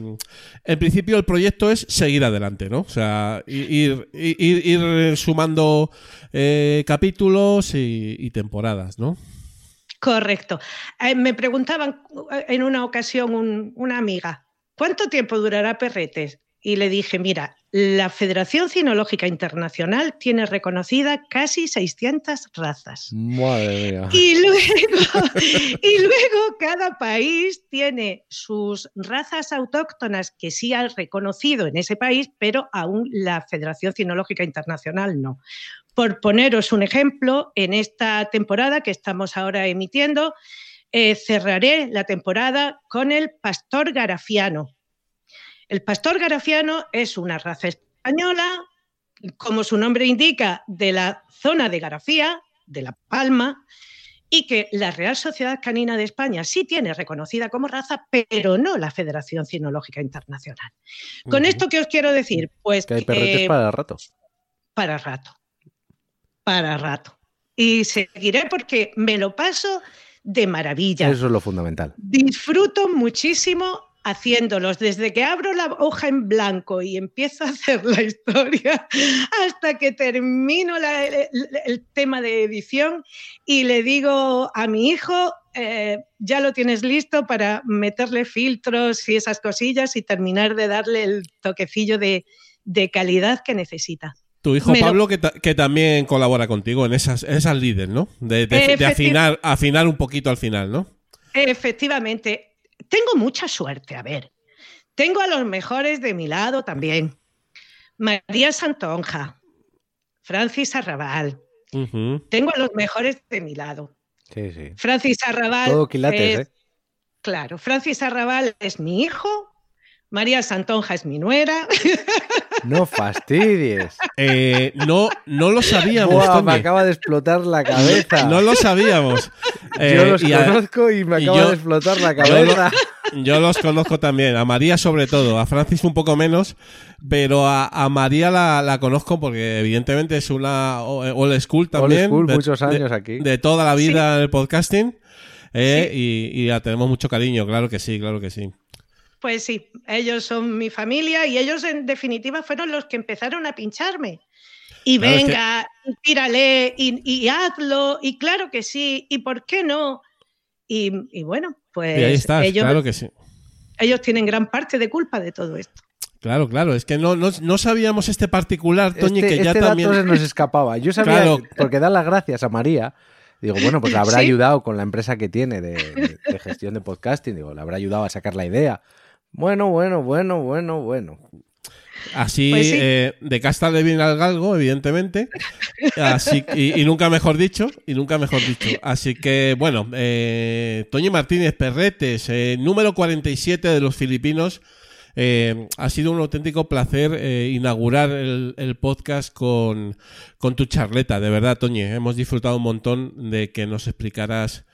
en principio el proyecto es seguir adelante no o sea ir, ir, ir- sumando eh, capítulos y, y temporadas no Correcto. Eh, me preguntaban en una ocasión un- una amiga, ¿cuánto tiempo durará Perretes? Y le dije, mira, la Federación Cinológica Internacional tiene reconocida casi 600 razas. Madre mía. Y luego, y luego cada país tiene sus razas autóctonas que sí ha reconocido en ese país, pero aún la Federación Cinológica Internacional no. Por poneros un ejemplo, en esta temporada que estamos ahora emitiendo, eh, cerraré la temporada con el pastor garafiano. El pastor garafiano es una raza española, como su nombre indica, de la zona de Garafía, de La Palma, y que la Real Sociedad Canina de España sí tiene reconocida como raza, pero no la Federación Cinológica Internacional. ¿Con esto qué os quiero decir? Pues Que hay perretes eh, para rato. para rato. Para rato. Y seguiré porque me lo paso de maravilla. Eso es lo fundamental. Disfruto muchísimo haciéndolos desde que abro la hoja en blanco y empiezo a hacer la historia hasta que termino la- el, el tema de edición y le digo a mi hijo, eh, ya lo tienes listo para meterle filtros y esas cosillas y terminar de darle el toquecillo de, de calidad que necesita. tu hijo Me lo- Pablo que, ta- que también colabora contigo en esas esas líderes no de, de- de afinar afinar un poquito al final no Efectivamente, tengo mucha suerte, a ver. Tengo a los mejores de mi lado también. María Santonja, Francis Arrabal. Tengo a los mejores de mi lado. Sí, sí. Francis Arrabal. Todo quilates, es- ¿eh? Claro, Francis Arrabal es mi hijo, María Santonja es mi nuera. No fastidies. Eh, no no lo sabíamos Buah, me acaba de explotar la cabeza. no lo sabíamos Yo Eh, los y a- conozco y me y acaba yo- de explotar la cabeza. Yo los conozco también, a María sobre todo, a Francis un poco menos, pero a, a María la, la conozco porque evidentemente es una old school también. school, de- muchos de- años aquí. De toda la vida en el podcasting. eh, y, y la tenemos mucho cariño, claro que sí, claro que sí. Pues sí, ellos son mi familia y ellos en definitiva fueron los que empezaron a pincharme. Y Claro, es que- venga, y tírale, y, y hazlo, y claro que sí, y por qué no. Y, y bueno, pues y ahí estás, ellos, claro que sí. ellos tienen gran parte de culpa de todo esto. Claro, claro, es que no, no, no sabíamos este particular, Toñi, este, que ya este también. dato se nos escapaba. Yo sabía, Claro. porque da las gracias a María. Digo, bueno, pues le habrá Sí. ayudado con la empresa que tiene de, de- de gestión de podcasting. Digo, le habrá ayudado a sacar la idea. Bueno, bueno, bueno, bueno, bueno. Así, Pues sí. eh, de casta le viene al galgo, evidentemente. Así, y, y nunca mejor dicho, y nunca mejor dicho. Así que, bueno, eh, Toño Martínez Perretes, eh, número 47 de los filipinos. Eh, ha sido un auténtico placer eh, inaugurar el, el podcast con, con tu charleta, de verdad, Toñi. Hemos disfrutado un montón de que nos explicaras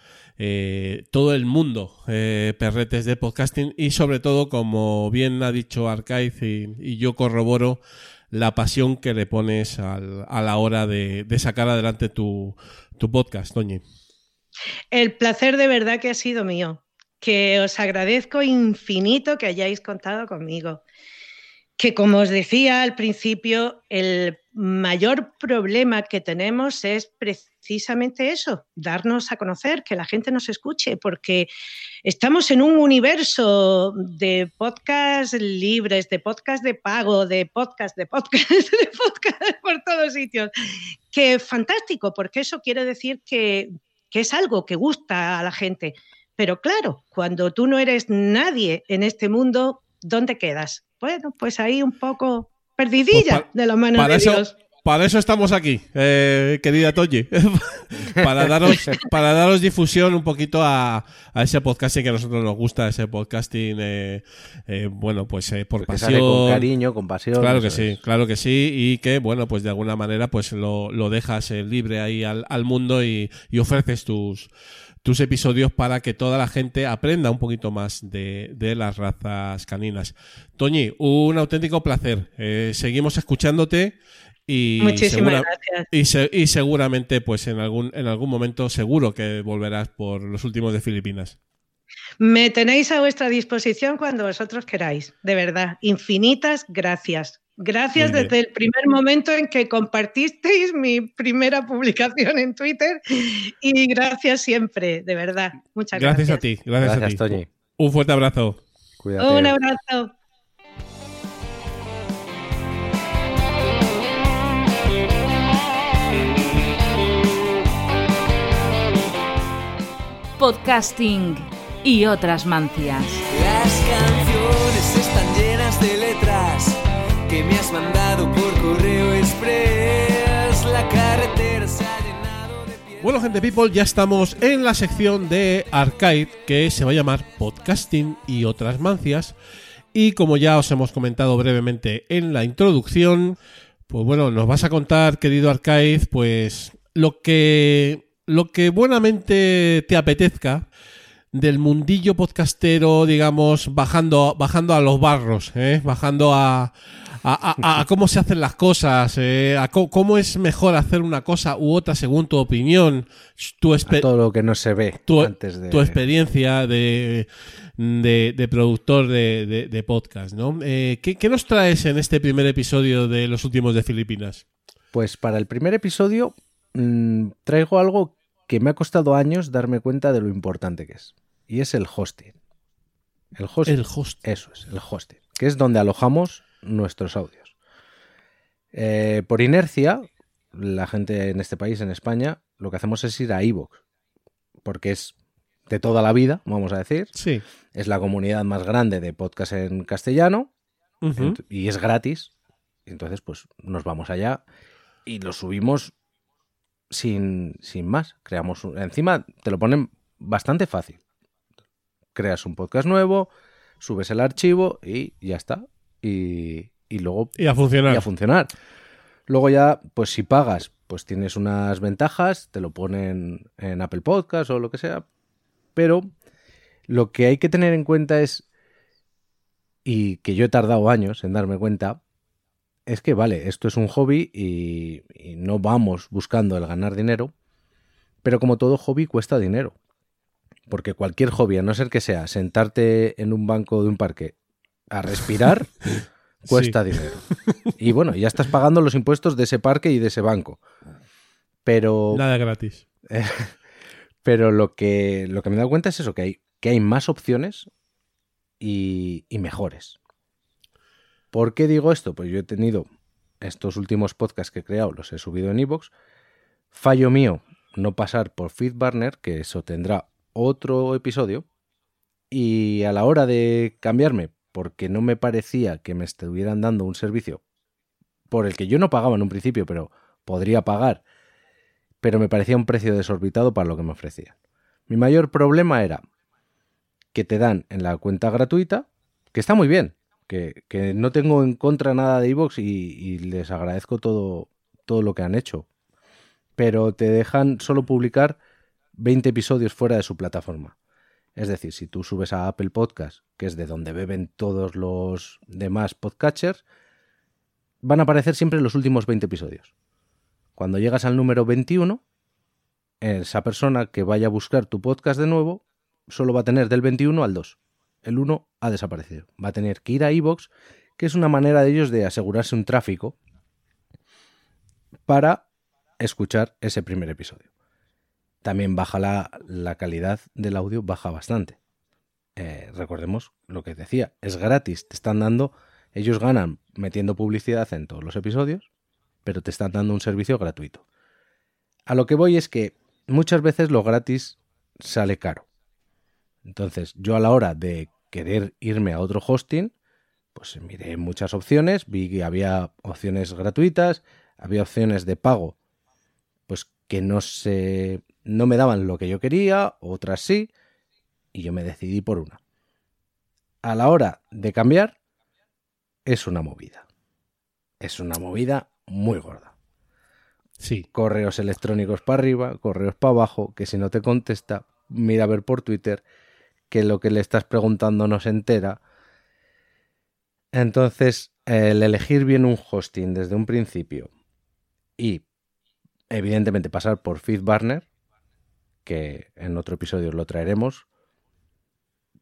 eh, todo el mundo eh, perretes de podcasting y sobre todo, como bien ha dicho Arcaiz y, yo corroboro, la pasión que le pones a la hora de, de sacar adelante tu, tu podcast, Toñi. El placer de verdad que ha sido mío, que os agradezco infinito que hayáis contado conmigo. Que como os decía al principio, el mayor problema que tenemos es precisamente eso, darnos a conocer, que la gente nos escuche, porque estamos en un universo de podcast libres, de podcast de pago, de podcast, de podcast, de podcast por todos sitios. Que fantástico, porque eso quiere decir que, que es algo que gusta a la gente. Pero claro, cuando tú no eres nadie en este mundo, ¿dónde quedas? Bueno, pues ahí un poco perdidilla Pues pa- de la mano para de eso- Dios. Para eso estamos aquí, eh, querida Toñi. para, daros, para daros difusión un poquito a, a ese podcasting que a nosotros nos gusta, ese podcasting, eh, eh, bueno, pues eh, por Que sale pasión. con cariño, con pasión. Claro que sí, es. claro que sí, y que, bueno, pues de alguna manera pues lo, lo dejas eh, libre ahí al, al mundo y, y ofreces tus, tus episodios para que toda la gente aprenda un poquito más de, de las razas caninas. Toñi, un auténtico placer. Eh, seguimos escuchándote y, Muchísimas segura- gracias. y, se- y seguramente pues en algún, en algún momento seguro que volverás por los últimos de Filipinas. Me tenéis a vuestra disposición cuando vosotros queráis, de verdad. Infinitas gracias. Gracias desde el primer momento en que compartisteis mi primera publicación en Twitter y gracias siempre, de verdad. Muchas Gracias, gracias. a ti, gracias, Gracias, a ti. Toñi. Un fuerte abrazo. Cuídate. Un abrazo. Podcasting y otras mancias. Las canciones están llenas de letras que me has mandado por correo express. La carretera se ha llenado de piedras. Bueno, gente people, ya estamos en la sección de Arcade que se va a llamar Podcasting y otras mancias. Y como ya os hemos comentado brevemente en la introducción, pues bueno, nos vas a contar, querido Arcade, pues lo que lo que buenamente te apetezca del mundillo podcastero, digamos, bajando, bajando a los barros, ¿eh? bajando a, a, a- a cómo se hacen las cosas, eh, a cómo es mejor hacer una cosa u otra según tu opinión, tu, A todo lo que no se ve tu, antes de. tu experiencia de, de, de productor de, de- podcast, ¿no? Eh, ¿qué, qué nos traes en este primer episodio de Los Últimos de Filipinas? Pues para el primer episodio mm, traigo algo que me ha costado años darme cuenta de lo importante que es. Y es el hosting. El hosting. El. Eso es, el hosting. Que es donde alojamos nuestros audios. Eh, por inercia, la gente en este país, en España, lo que hacemos es ir a iVoox. Porque es de toda la vida, vamos a decir. Sí. Es la comunidad más grande de podcast en castellano. Y es gratis. Entonces, pues nos vamos allá y lo subimos sin, sin más. Creamos un- encima te lo ponen bastante fácil. Creas un podcast nuevo, subes el archivo y ya está. Y, y luego Y a funcionar. y a funcionar. Luego ya, pues si pagas, pues tienes unas ventajas, te lo ponen en Apple Podcast o lo que sea. Pero lo que hay que tener en cuenta es, y que yo he tardado años en darme cuenta, es que vale, esto es un hobby y, y no vamos buscando el ganar dinero, pero como todo hobby cuesta dinero. Porque cualquier hobby, a no ser que sea sentarte en un banco de un parque a respirar, cuesta dinero. Y bueno, ya estás pagando los impuestos de ese parque y de ese banco. Pero, Nada gratis. pero lo, que, lo que me he dado cuenta es eso, que hay, que hay más opciones y, y mejores. ¿Por qué digo esto? Pues yo he tenido estos últimos podcasts que he creado, los he subido en iVoox. Fallo mío, no pasar por FeedBurner, que eso tendrá otro episodio. Y a la hora de cambiarme, porque no me parecía que me estuvieran dando un servicio por el que yo no pagaba en un principio, pero podría pagar, pero me parecía un precio desorbitado para lo que me ofrecían. Mi mayor problema era que te dan en la cuenta gratuita, que está muy bien, que, no tengo en contra nada de iVoox y, y les agradezco todo, todo lo que han hecho, pero te dejan solo publicar 20 episodios fuera de su plataforma. Es decir, si tú subes a Apple Podcast, que es de donde beben todos los demás podcatchers, van a aparecer siempre los últimos 20 episodios. Cuando llegas al número 21, esa persona que vaya a buscar tu podcast de nuevo solo va a tener del 21 al 2. El 1 ha desaparecido. Va a tener que ir a iVoox, que es una manera de ellos de asegurarse un tráfico para escuchar ese primer episodio. También baja la, la calidad del audio, baja bastante. Eh, recordemos lo que decía, es gratis, te están dando, ellos ganan metiendo publicidad en todos los episodios, pero te están dando un servicio gratuito. A lo que voy es que muchas veces lo gratis sale caro. Entonces, yo a la hora de querer irme a otro hosting, pues miré muchas opciones, vi que había opciones gratuitas, había opciones de pago, pues que no se no me daban lo que yo quería, otras sí, y yo me decidí por una. A la hora de cambiar, es una movida. Es una movida muy gorda. Sí. Correos electrónicos para arriba, correos para abajo, que si no te contesta, mira a ver por Twitter que lo que le estás preguntando no se entera. Entonces, el elegir bien un hosting desde un principio y evidentemente pasar por FeedBurner, que en otro episodio lo traeremos,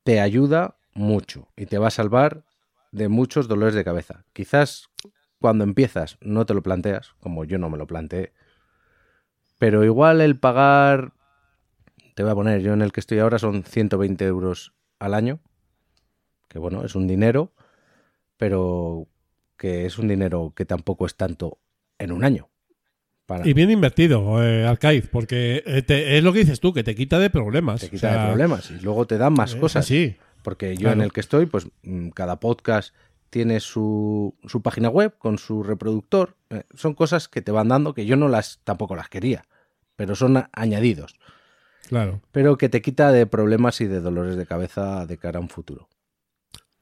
te ayuda mucho y te va a salvar de muchos dolores de cabeza. Quizás cuando empiezas no te lo planteas, como yo no me lo planteé, pero igual el pagar, te voy a poner, yo en el que estoy ahora son 120 euros al año, que bueno, es un dinero, pero que es un dinero que tampoco es tanto en un año. Para- Y bien invertido, eh, Arcaiz, porque eh, te- es lo que dices tú, que te quita de problemas. te quita O sea, de problemas y luego te dan más es cosas. así. Porque yo Claro. en el que estoy, pues mm, cada podcast tiene su, su página web con su reproductor. Eh, son cosas que te van dando que yo no las tampoco las quería, pero son añadidos. Claro. Pero que te quita de problemas y de dolores de cabeza de cara a un futuro.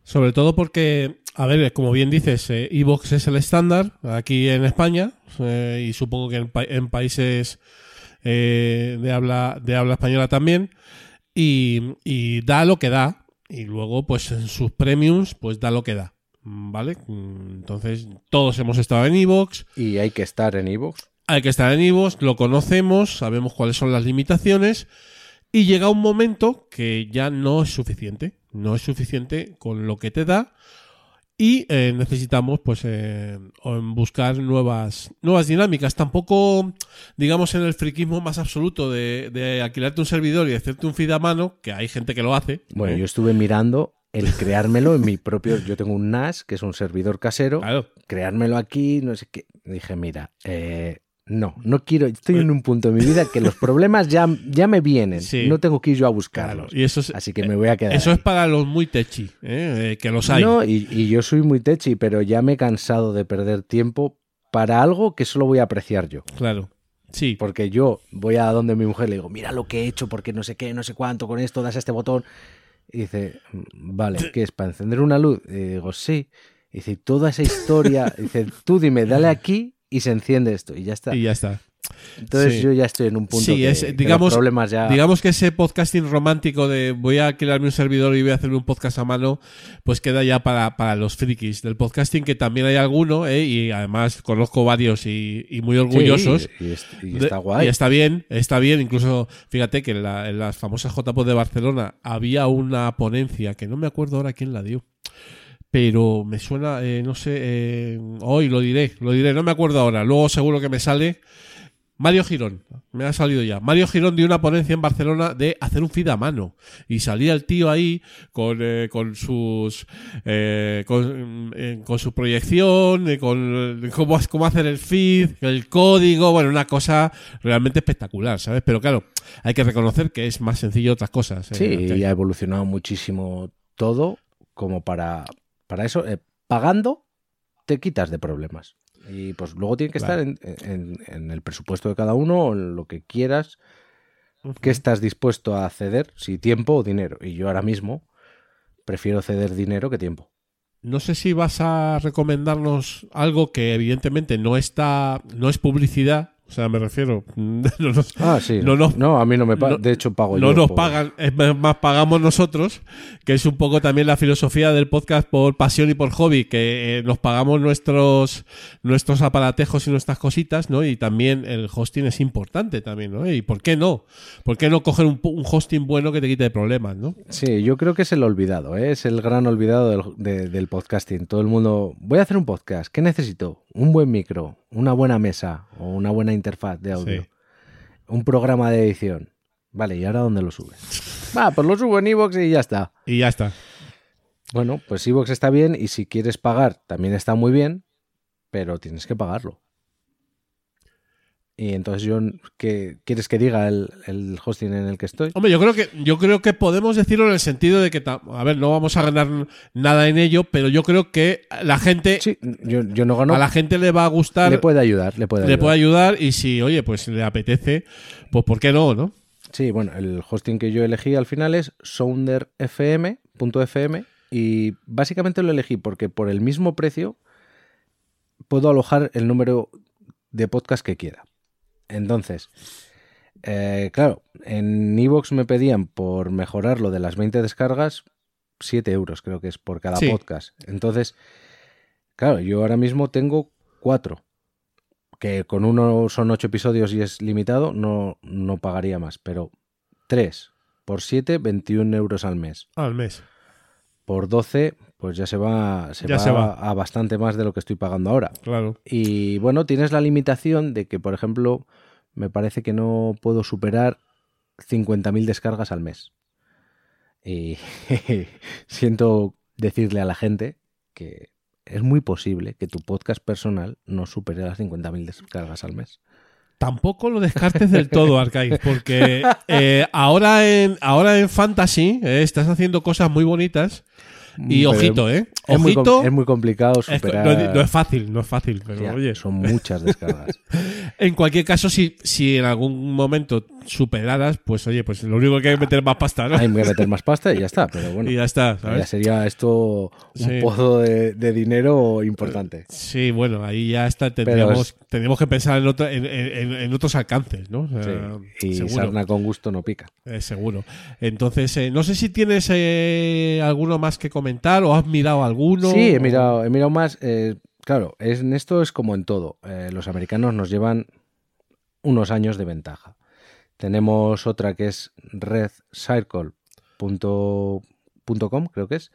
Sobre todo porque, a ver, como bien dices, eh, Evox es el estándar aquí en España eh, y supongo que en, pa- en países eh, de, habla, de habla española también. Y, y da lo que da. Y luego, pues en sus premiums, pues da lo que da. ¿Vale? Entonces, todos hemos estado en Evox. Y hay que estar en iVoox. Hay que estar en Ivos, lo conocemos, sabemos cuáles son las limitaciones y llega un momento que ya no es suficiente, no es suficiente con lo que te da y eh, necesitamos pues eh, buscar nuevas nuevas dinámicas. Tampoco digamos en el friquismo más absoluto de, de alquilarte un servidor y hacerte un feed a mano, que hay gente que lo hace. Bueno, ¿eh? yo estuve mirando el creármelo en mi propio. Yo tengo un NAS, que es un servidor casero. Claro. creármelo aquí, no sé qué. Dije, mira, eh, no, no quiero, estoy en un punto de mi vida que los problemas ya, ya me vienen, Sí. no tengo que ir yo a Claro, buscarlos. y eso es, Así que me voy a quedar. eso ahí. es para los muy techi, ¿eh? Eh, que los hay. No, y, y yo soy muy techi, pero ya me he cansado de perder tiempo para algo que solo voy a apreciar yo. Claro. Sí. Porque yo voy a donde mi mujer le digo, mira lo que he hecho, porque no sé qué, no sé cuánto, con esto das este botón. Y dice, vale, ¿qué es? ¿Para encender una luz? Y digo, sí. Y dice, "Y toda esa historia, dice, tú dime, dale aquí y se enciende esto. Y ya está. Y ya está. Entonces Sí. yo ya estoy en un punto Sí, que, es, que los digamos, problemas ya... digamos que ese podcasting romántico de voy a alquilarme un servidor y voy a hacer un podcast a mano, pues queda ya para, para los frikis del podcasting, que también hay alguno, ¿eh? y además conozco varios y, y muy Sí, orgullosos. y, y está guay. Y está bien, está bien. Incluso, fíjate que en, la- en las famosas JPO de Barcelona había una ponencia que no me acuerdo ahora quién la dio. Pero me suena, eh, no sé, eh, hoy lo diré, lo diré, no me acuerdo ahora. Luego seguro que me sale. Mario Girón, me ha salido ya. Mario Girón dio una ponencia en Barcelona de hacer un feed a mano. Y salía el tío ahí con, eh, con sus. eh, con, eh, con su proyección, con cómo, cómo hacer el feed, el código. Bueno, una cosa realmente espectacular, ¿sabes? Pero claro, hay que reconocer que es más sencillo otras cosas. Sí, y ha evolucionado muchísimo todo como para, para eso. eh, pagando, te quitas de problemas. Y pues luego tiene que estar en, en- en el presupuesto de cada uno, o en lo que quieras, que estás dispuesto a ceder, si tiempo o dinero. Y yo ahora mismo prefiero ceder dinero que tiempo. No sé si vas a recomendarnos algo que evidentemente no está, no es publicidad. O sea, me refiero. No nos, Ah, sí. No, no. No, a mí no me pagan. No- de hecho, pago no yo. nos por- pagan, es más, pagamos nosotros, que es un poco también la filosofía del podcast por pasión y por hobby, que eh, nos pagamos nuestros, nuestros aparatejos y nuestras cositas, ¿no? Y también el hosting es importante también, ¿no? ¿Y por qué no? ¿Por qué no coger un, un hosting bueno que te quite de problemas, ¿no? Sí, yo creo que es el olvidado, ¿eh? es el gran olvidado del, de- del podcasting. Todo el mundo, voy a hacer un podcast, ¿qué necesito? Un buen micro, una buena mesa o una buena interfaz de audio, Sí. un programa de edición. Vale, ¿y ahora dónde lo subes? Va, pues lo subo en iVoox y ya está. Y ya está. Bueno, pues iVoox está bien y si quieres pagar también está muy bien, pero tienes que pagarlo. Y entonces yo, ¿qué quieres que diga el, el hosting en el que estoy? Hombre, yo creo que yo creo que podemos decirlo en el sentido de que, a ver, no vamos a ganar nada en ello, pero yo creo que la gente, Sí, yo, yo no gano. a la gente le va a gustar, le puede ayudar, le puede le ayudar. puede ayudar y si, oye, pues le apetece, pues ¿por qué no, no? Sí, bueno, el hosting que yo elegí al final es sounderfm.fm y básicamente lo elegí porque por el mismo precio puedo alojar el número de podcast que quiera. Entonces, eh, claro, en Evox me pedían por mejorar lo de las 20 descargas 7 euros, creo que es por cada Sí. podcast. Entonces, claro, yo ahora mismo tengo 4 que con uno son ocho episodios y es limitado, no, no pagaría más. Pero 3 por 7, 21 euros al mes. Al mes. Por 12, pues ya se va, se Ya va se va. a bastante más de lo que estoy pagando ahora. Claro. Y bueno, tienes la limitación de que, por ejemplo, me parece que no puedo superar 50.000 descargas al mes. Y siento decirle a la gente que es muy posible que tu podcast personal no supere las 50.000 descargas al mes. Tampoco lo descartes del todo, Arcais, porque eh, ahora en ahora en Fantasy eh, estás haciendo cosas muy bonitas y Pero ojito, ¿eh? Es muy, com- Ojito. es muy complicado esto- superar. no, no es fácil, no es fácil, pero oye, son muchas descargas. en cualquier caso, si, si en algún momento superaras, pues oye, pues lo único que hay que meter más pasta, ¿no? Hay que meter más pasta y ya está, pero bueno. y ya está, Ya sería esto un Sí. pozo de, de dinero importante. Sí, bueno, ahí ya está, tendríamos, tendríamos que pensar en, otro- en, en- en otros alcances, ¿no? O sea, Sí. Y seguro. sarna con gusto no pica. Eh, seguro. Entonces, eh, no sé si tienes eh, alguno más que comentar o has mirado alguno. Sí, he mirado, he mirado más. eh, claro, en esto es como en todo. eh, los americanos nos llevan unos años de ventaja. Tenemos otra que es redcircle.com, creo que es.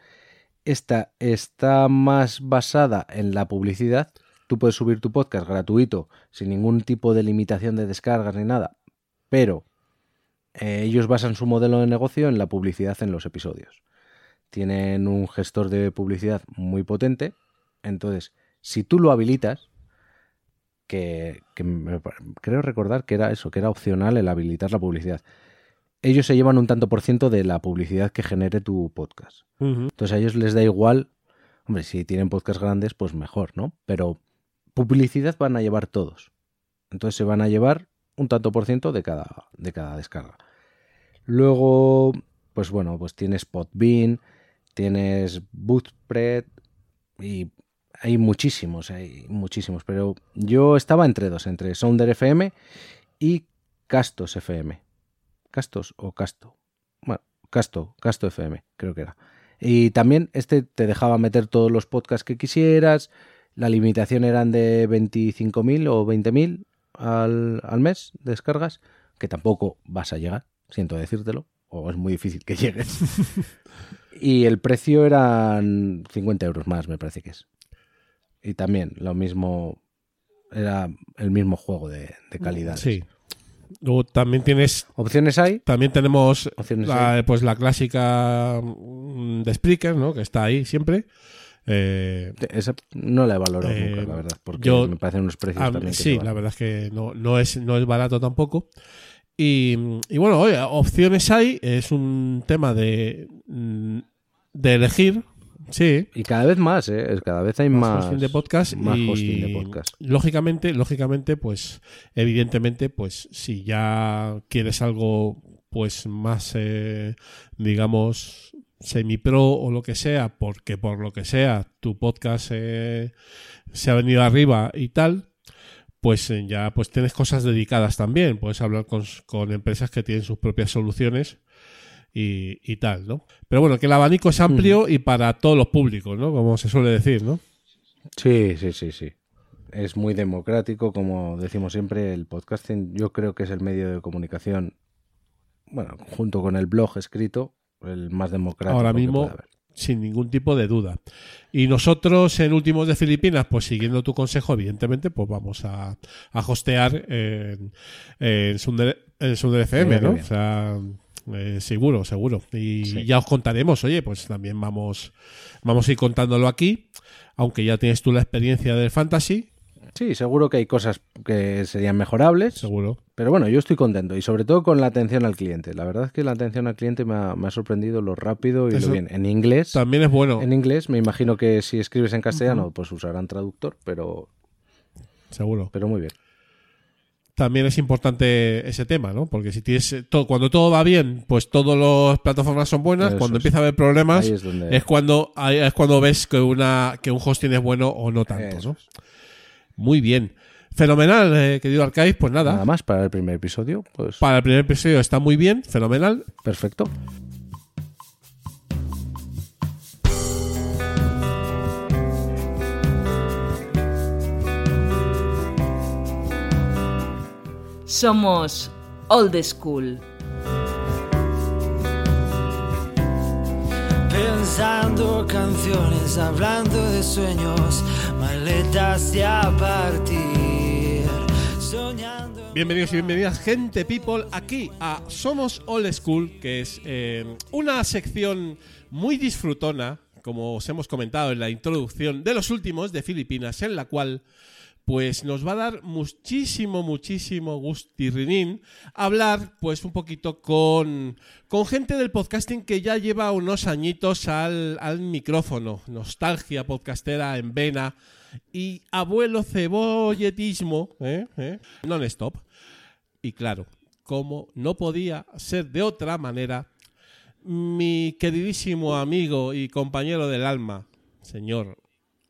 Esta está más basada en la publicidad. Tú puedes subir tu podcast gratuito, sin ningún tipo de limitación de descargas ni nada. Pero eh, ellos basan su modelo de negocio en la publicidad en los episodios. Tienen un gestor de publicidad muy potente. Entonces, si tú lo habilitas, que, que me pa- creo recordar que era eso, que era opcional el habilitar la publicidad. Ellos se llevan un tanto por ciento de la publicidad que genere tu podcast. Entonces a ellos les da igual, hombre, si tienen podcasts grandes, pues mejor, ¿no? Pero publicidad van a llevar todos. Entonces se van a llevar un tanto por ciento de cada, de cada descarga. Luego, pues bueno, pues tienes Podbean, tienes Bootspread y hay muchísimos, hay muchísimos, pero yo estaba entre dos, entre Sounder FM y Castos FM. Castos o Casto. Bueno, Casto, Casto FM, creo que era. Y también este te dejaba meter todos los podcasts que quisieras. La limitación eran de 25.000 o 20.000 al, al mes de descargas, que tampoco vas a llegar, siento decírtelo, o es muy difícil que llegues. y el precio eran 50 euros más, me parece que es. Y también lo mismo, era el mismo juego de, de calidad. Sí. Luego también tienes Opciones hay. También tenemos Opciones la, pues la clásica mm, de Spreaker, ¿no? Que está ahí siempre. Eh, Esa no la he valorado Eh, nunca, la verdad, porque yo- me parecen unos precios también. sí, la verdad es que no, no, es, no es barato tampoco. Y, y bueno, oye, opciones hay. Es un tema de, de elegir. Sí. Y cada vez más, ¿eh? Cada vez hay más, hosting de podcast más y hosting de podcast. lógicamente lógicamente pues evidentemente pues si ya quieres algo pues más eh, digamos semi pro o lo que sea porque por lo que sea tu podcast eh, se ha venido arriba y tal pues eh, ya pues tienes cosas dedicadas también puedes hablar con, con empresas que tienen sus propias soluciones y, y tal, ¿no? Pero bueno, que el abanico es amplio y para todos los públicos, ¿no? Como se suele decir, ¿no? Sí, sí, sí, sí. Es muy democrático, como decimos siempre, el podcasting yo creo que es el medio de comunicación, bueno, junto con el blog escrito, el más democrático. Ahora que mismo, puede haber. Sin ningún tipo de duda. Y nosotros en Últimos de Filipinas, pues siguiendo tu consejo, evidentemente, pues vamos a, a hostear en, en Sunder, en Sunder FM, ¿no? O sea, eh, seguro, seguro. Y Sí. ya os contaremos, oye, pues también vamos, vamos a ir contándolo aquí, aunque ya tienes tú la experiencia del fantasy, Sí, seguro que hay cosas que serían mejorables, seguro. pero bueno, yo estoy contento y sobre todo con la atención al cliente. La verdad es que la atención al cliente me ha, me ha sorprendido lo rápido y Eso lo bien. En inglés, También es bueno, en inglés, me imagino que si escribes en castellano, pues usarán traductor, pero, seguro. pero muy bien. también es importante ese tema, ¿no? Porque si tienes eh, todo, cuando todo va bien, pues todas las plataformas son buenas. Eso cuando es. empieza a haber problemas, es, es cuando es cuando ves que una que un hosting es bueno o no tanto, Eso ¿no? Muy bien, fenomenal, eh, querido Arcaiz. Pues nada, Nada más para el primer episodio, pues para el primer episodio está muy bien, fenomenal. perfecto. Somos Old School. Pensando canciones, hablando de sueños, maletas ya partir, soñando. Bienvenidos y bienvenidas, gente people, aquí a Somos Old School, que es eh, una sección muy disfrutona, como os hemos comentado en la introducción de los últimos de Filipinas, en la cual pues nos va a dar muchísimo, muchísimo gustirrinín hablar pues un poquito con, con gente del podcasting que ya lleva unos añitos al, al micrófono, nostalgia podcastera en vena y abuelo cebolletismo, ¿eh? ¿eh? non-stop. Y claro, como no podía ser de otra manera, mi queridísimo amigo y compañero del alma, señor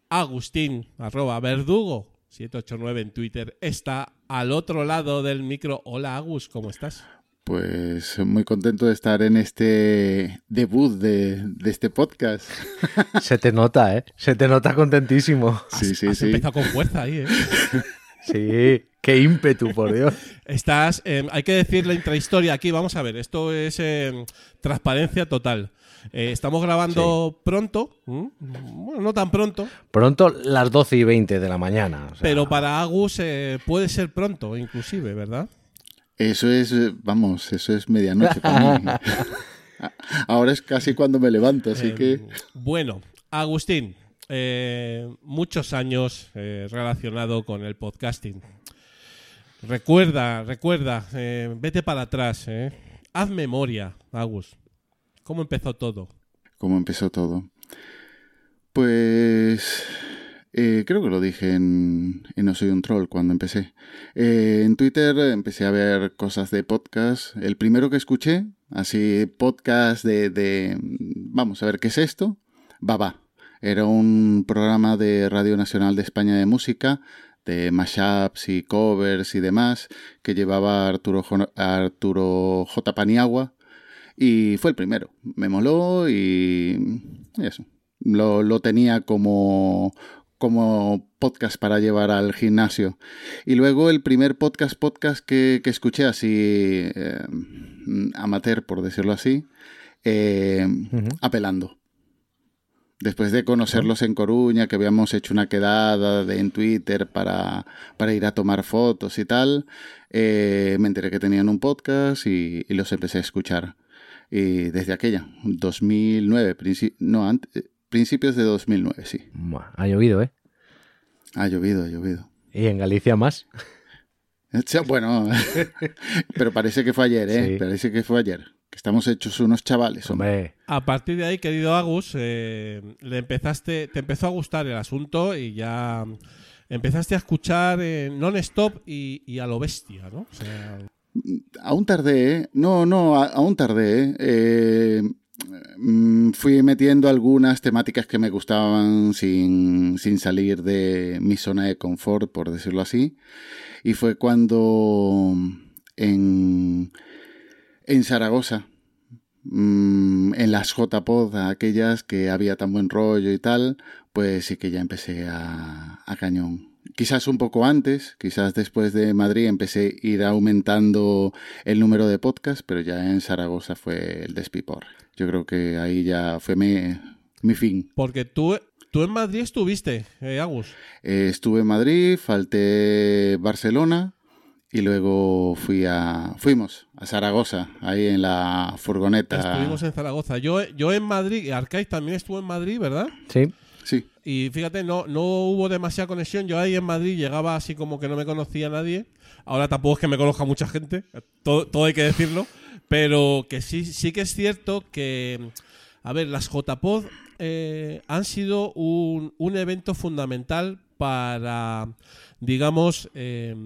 Agustín, arroba verdugo, 789 en Twitter, está al otro lado del micro. Hola Agus, ¿cómo estás? Pues muy contento de estar en este debut de, de este podcast. Se te nota, ¿eh? Se te nota contentísimo. Sí, sí, Has sí. empezado con fuerza ahí, ¿eh? Sí, qué ímpetu, por Dios. Estás, eh, hay que decir la intrahistoria aquí, vamos a ver, esto es eh, transparencia total. Eh, estamos grabando pronto, ¿m? bueno, no tan pronto, Pronto las 12 y 20 de la mañana. o sea, pero para Agus eh, puede ser pronto, inclusive, ¿verdad? Eso es, eh, vamos, eso es medianoche para mí. Ahora es casi cuando me levanto, así Eh, que Bueno, Agustín, eh, muchos años eh, relacionado con el podcasting. Recuerda, recuerda, eh, vete para atrás, eh. haz memoria, Agus. ¿Cómo empezó todo? ¿cómo empezó todo? Pues eh, creo que lo dije en, en No Soy un Troll cuando empecé. Eh, en Twitter empecé a ver cosas de podcast. El primero que escuché, así podcast de, de vamos a ver qué es esto, Baba. Era un programa de Radio Nacional de España de Música, de mashups y covers y demás, que llevaba Arturo, Arturo J. Paniagua. Y fue el primero. Me moló y eso. Lo, lo tenía como, como podcast para llevar al gimnasio. Y luego el primer podcast podcast que, que escuché así, eh, amateur por decirlo así, eh, apelando. Después de conocerlos en Coruña, que habíamos hecho una quedada de, en Twitter para, para ir a tomar fotos y tal, eh, me enteré que tenían un podcast y, y los empecé a escuchar. Y desde aquella, 2009, princi- no, ant- eh, principios de 2009, sí. Ha llovido, ¿eh? Ha llovido, ha llovido. Y en Galicia más. Sea, Bueno, pero parece que fue ayer, ¿eh? Sí. Parece que fue ayer. Que estamos hechos unos chavales, hombre. Hombre, A partir de ahí, querido Agus, eh, le empezaste, te empezó a gustar el asunto y ya empezaste a escuchar eh, non-stop y, y a lo bestia, ¿no? O sea, Aún tardé, ¿eh? No, no, aún tardé, ¿eh? Eh, mm, fui metiendo algunas temáticas que me gustaban sin, sin salir de mi zona de confort, por decirlo así. Y fue cuando en, en Zaragoza, mm, en las JPod, aquellas que había tan buen rollo y tal, pues sí que ya empecé a, a cañón. Quizás un poco antes, quizás después de Madrid empecé a ir aumentando el número de podcasts, pero ya en Zaragoza fue el despipor. Yo creo que ahí ya fue mi, mi fin. porque tú, tú en Madrid estuviste, eh, Agus. Eh, estuve en Madrid, falté Barcelona y luego fui a, fuimos a Zaragoza, ahí en la furgoneta. Estuvimos en Zaragoza. Yo, yo en Madrid, Arcaiz también estuvo en Madrid, ¿verdad? sí. Sí, Y fíjate, no, no hubo demasiada conexión. Yo ahí en Madrid llegaba así como que no me conocía nadie. Ahora tampoco es que me conozca mucha gente, todo, todo hay que decirlo. Pero que sí, sí que es cierto que, a ver, las JPod eh, han sido un, un evento fundamental para, digamos, eh,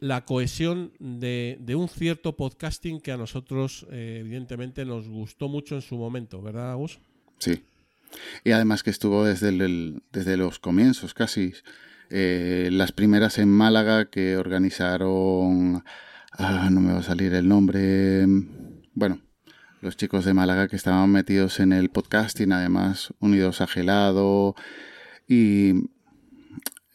la cohesión de, de un cierto podcasting que a nosotros, eh, evidentemente, nos gustó mucho en su momento, ¿verdad, Agus? sí. Y además que estuvo desde, desde los comienzos casi. Eh, las primeras en Málaga que organizaron... Ah, no me va a salir el nombre. Bueno, los chicos de Málaga que estaban metidos en el podcasting, además unidos a Gelado. Y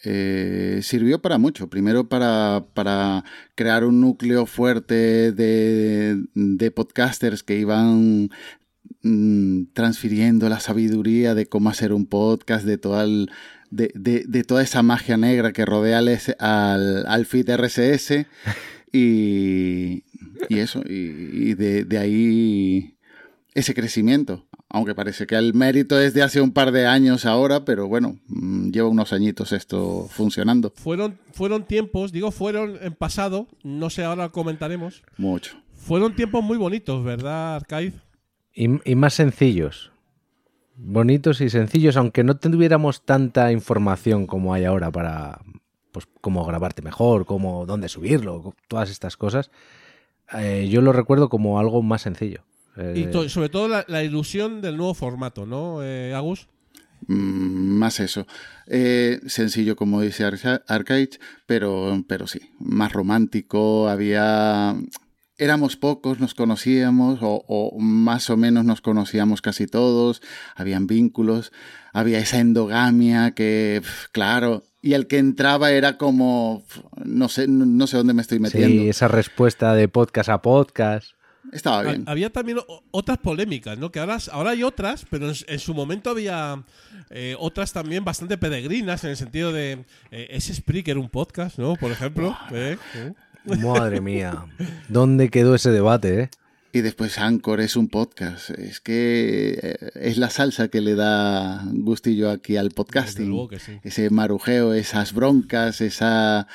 eh, sirvió para mucho. Primero para, para crear un núcleo fuerte de, de podcasters que iban mm, transfiriendo la sabiduría de cómo hacer un podcast, de toda, el- de, de- de toda esa magia negra que rodea al, al, feed RSS. Y, y eso, y, y de, de ahí ese crecimiento. Aunque parece que el mérito es de hace un par de años ahora, pero bueno, mm, lleva unos añitos esto funcionando. Fueron, fueron tiempos, digo, fueron en pasado, no sé, ahora comentaremos. Mucho. Fueron tiempos muy bonitos, ¿verdad, Arcaiz? Y, y más sencillos. Bonitos y sencillos, aunque no tuviéramos tanta información como hay ahora para pues cómo grabarte mejor, cómo dónde subirlo, todas estas cosas. eh, yo lo recuerdo como algo más sencillo. Eh, Y to- sobre todo la, la ilusión del nuevo formato, ¿no, eh, Agus? Mm, más eso. Eh, sencillo, como dice Arca- Arcade, pero, pero sí, más romántico. Había. Éramos pocos, nos conocíamos, o, o más o menos nos conocíamos casi todos. Habían vínculos, había esa endogamia que, claro. Y el que entraba era como. No sé, no, no sé dónde me estoy metiendo. sí, esa respuesta de podcast a podcast. Estaba bien. Había también otras polémicas, ¿no? Que ahora, ahora hay otras, pero en, en su momento había eh, otras también bastante peregrinas, en el sentido de. Eh, ¿Es Spreaker un podcast, no? Por ejemplo. ¿eh? Madre mía. ¿Dónde quedó ese debate, eh? Y después Anchor es un podcast. Es que eh, es la salsa que le da gustillo aquí al podcasting. sí. Ese marujeo, esas broncas, esa...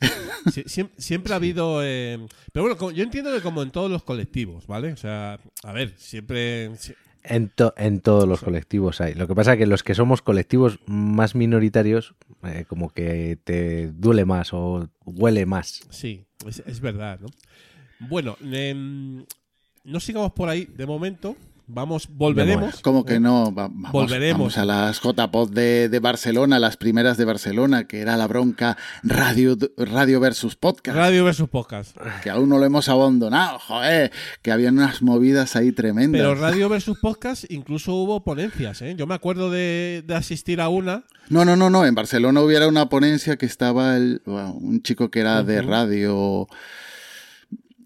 Sie- siem- siempre ha habido. eh, pero bueno, yo entiendo que como en todos los colectivos, ¿vale? O sea, a ver, siempre. si- En, to- en todos los colectivos hay. Lo que pasa es que los que somos colectivos más minoritarios, eh, como que te duele más o huele más. Sí, es, es verdad, ¿no? Bueno, em, no sigamos por ahí de momento. Vamos, volveremos. Como que no, Va- vamos, Volveremos. vamos a las JPod de, de Barcelona, las primeras de Barcelona, que era la bronca radio, radio versus podcast, Radio versus podcast. que aún no lo hemos abandonado, joder, que habían unas movidas ahí tremendas. Pero Radio versus podcast incluso hubo ponencias, ¿eh? Yo me acuerdo de, de asistir a una. No, no, no, no. En Barcelona hubiera una ponencia que estaba el- bueno, un chico que era de radio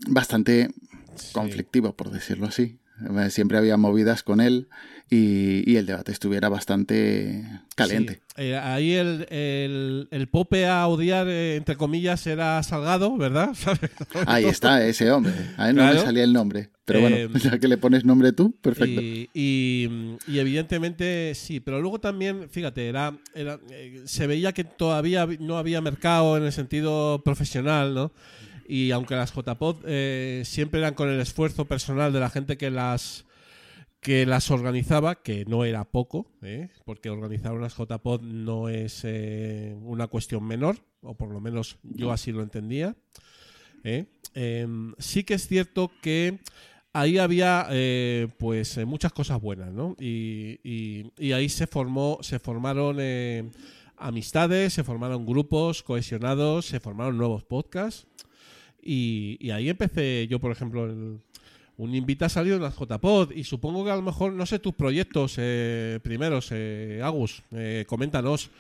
bastante Sí. conflictivo, por decirlo así. Eh, Siempre había movidas con él y, y el debate estuviera bastante caliente. Sí. Eh, ahí el, el, el pope a odiar, eh, entre comillas, era Salgado, ¿verdad? Ahí está, ese hombre. A él no Claro. me salía el nombre. Pero bueno, Eh, ya que le pones nombre tú, perfecto. Y, y- y evidentemente sí, pero luego también, fíjate, era, era se veía que todavía no había mercado en el sentido profesional, ¿no? Y aunque las JPod eh, siempre eran con el esfuerzo personal de la gente que las que las organizaba, que no era poco, ¿eh? porque organizar unas JPod no es eh, una cuestión menor, o por lo menos yo así lo entendía. ¿eh? Em, sí que es cierto que ahí había pues muchas cosas buenas, ¿no? Y, y- y ahí se formó, se formaron amistades, se formaron grupos cohesionados, se formaron nuevos podcasts. Y, ahí empecé yo, por ejemplo, el- un invita ha salido en las JPod y supongo que a lo mejor, no sé, tus proyectos eh, primeros, eh, Agus, eh, coméntanos,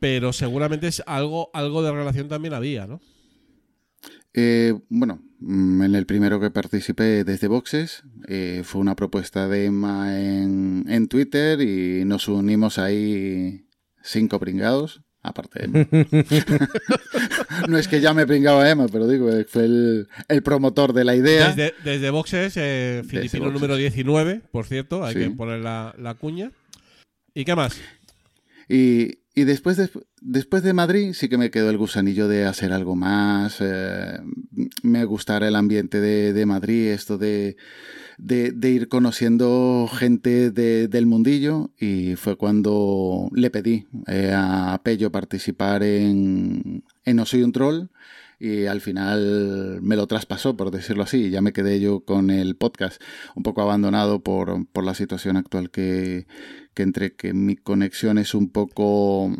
pero seguramente es algo, algo de relación también había, ¿no? Eh, bueno, mm, en el primero que participé desde Boxes eh, fue una propuesta de Emma en, en Twitter y nos unimos ahí cinco pringados, aparte de Emma. no es que ya me pringaba Emma, pero digo, eh, fue el, el promotor de la idea. Desde, desde boxes, eh, filipino boxes. número 19, por cierto, hay Sí. que poner la, la cuña. ¿Y qué más? Y, y después, de, después de Madrid sí que me quedó el gusanillo de hacer algo más. eh, me gustara el ambiente de, de Madrid, esto de, de, ir conociendo gente de- del mundillo. Y fue cuando le pedí eh, a Pello participar en, en No Soy un Troll. Y al final me lo traspasó, por decirlo así. y Ya me quedé yo con el podcast, un poco abandonado por, por la situación actual que, que entre que mi conexión es un poco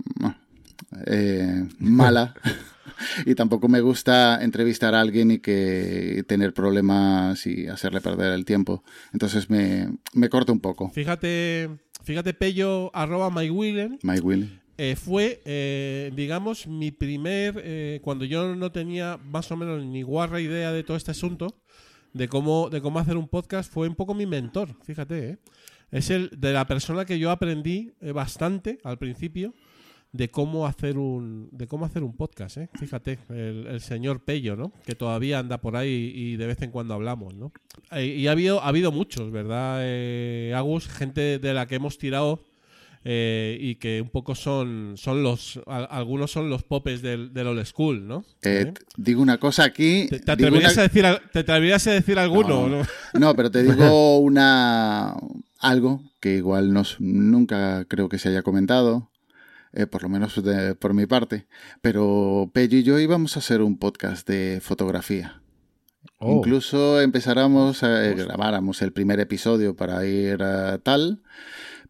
eh, mala y tampoco me gusta entrevistar a alguien y que tener problemas y hacerle perder el tiempo. Entonces me, me corto un poco. Fíjate, fíjate, Pello, arroba MyWillen, My Will. eh, fue, eh, digamos, mi primer, eh, cuando yo no tenía más o menos ni guarra idea de todo este asunto, de cómo, de cómo hacer un podcast, fue un poco mi mentor, fíjate, ¿eh? Es el de la persona que yo aprendí eh, bastante al principio de cómo hacer un de cómo hacer un podcast, ¿eh? Fíjate, el, el señor Pello, ¿no? Que todavía anda por ahí y de vez en cuando hablamos, ¿no? Eh, y ha habido, ha habido muchos, ¿verdad, eh, Agus? Gente de la que hemos tirado eh, y que un poco son, son los, a- algunos son los popes del, del old school, ¿no? Eh, Digo una cosa aquí. ¿Te, te atreverías una- a decir, ¿Te atreverías a decir alguno? No. no? No, pero te digo una algo que igual nos, nunca creo que se haya comentado, eh, por lo menos de- por mi parte. Pero Pello y yo íbamos a hacer un podcast de fotografía. Oh. Incluso empezáramos a eh, grabáramos el primer episodio para ir a tal,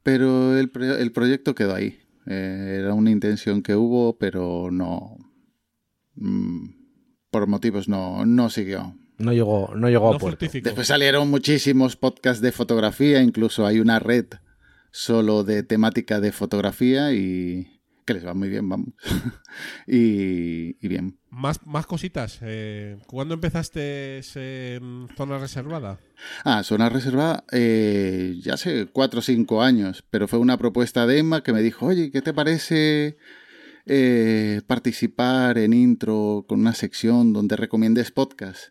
pero el, el proyecto quedó ahí. Eh, era una intención que hubo, pero no. mm, por motivos no, no siguió. No llegó, no llegó No a puerto. Después salieron muchísimos podcasts de fotografía, incluso hay una red solo de temática de fotografía y que les va muy bien, vamos. y, y bien. Más, más cositas. Eh, ¿Cuándo empezaste en zona reservada? Ah, Zona Reservada eh, ya hace cuatro o cinco años, pero fue una propuesta de Emma que me dijo, oye, ¿qué te parece eh, participar en intro con una sección donde recomiendes podcast?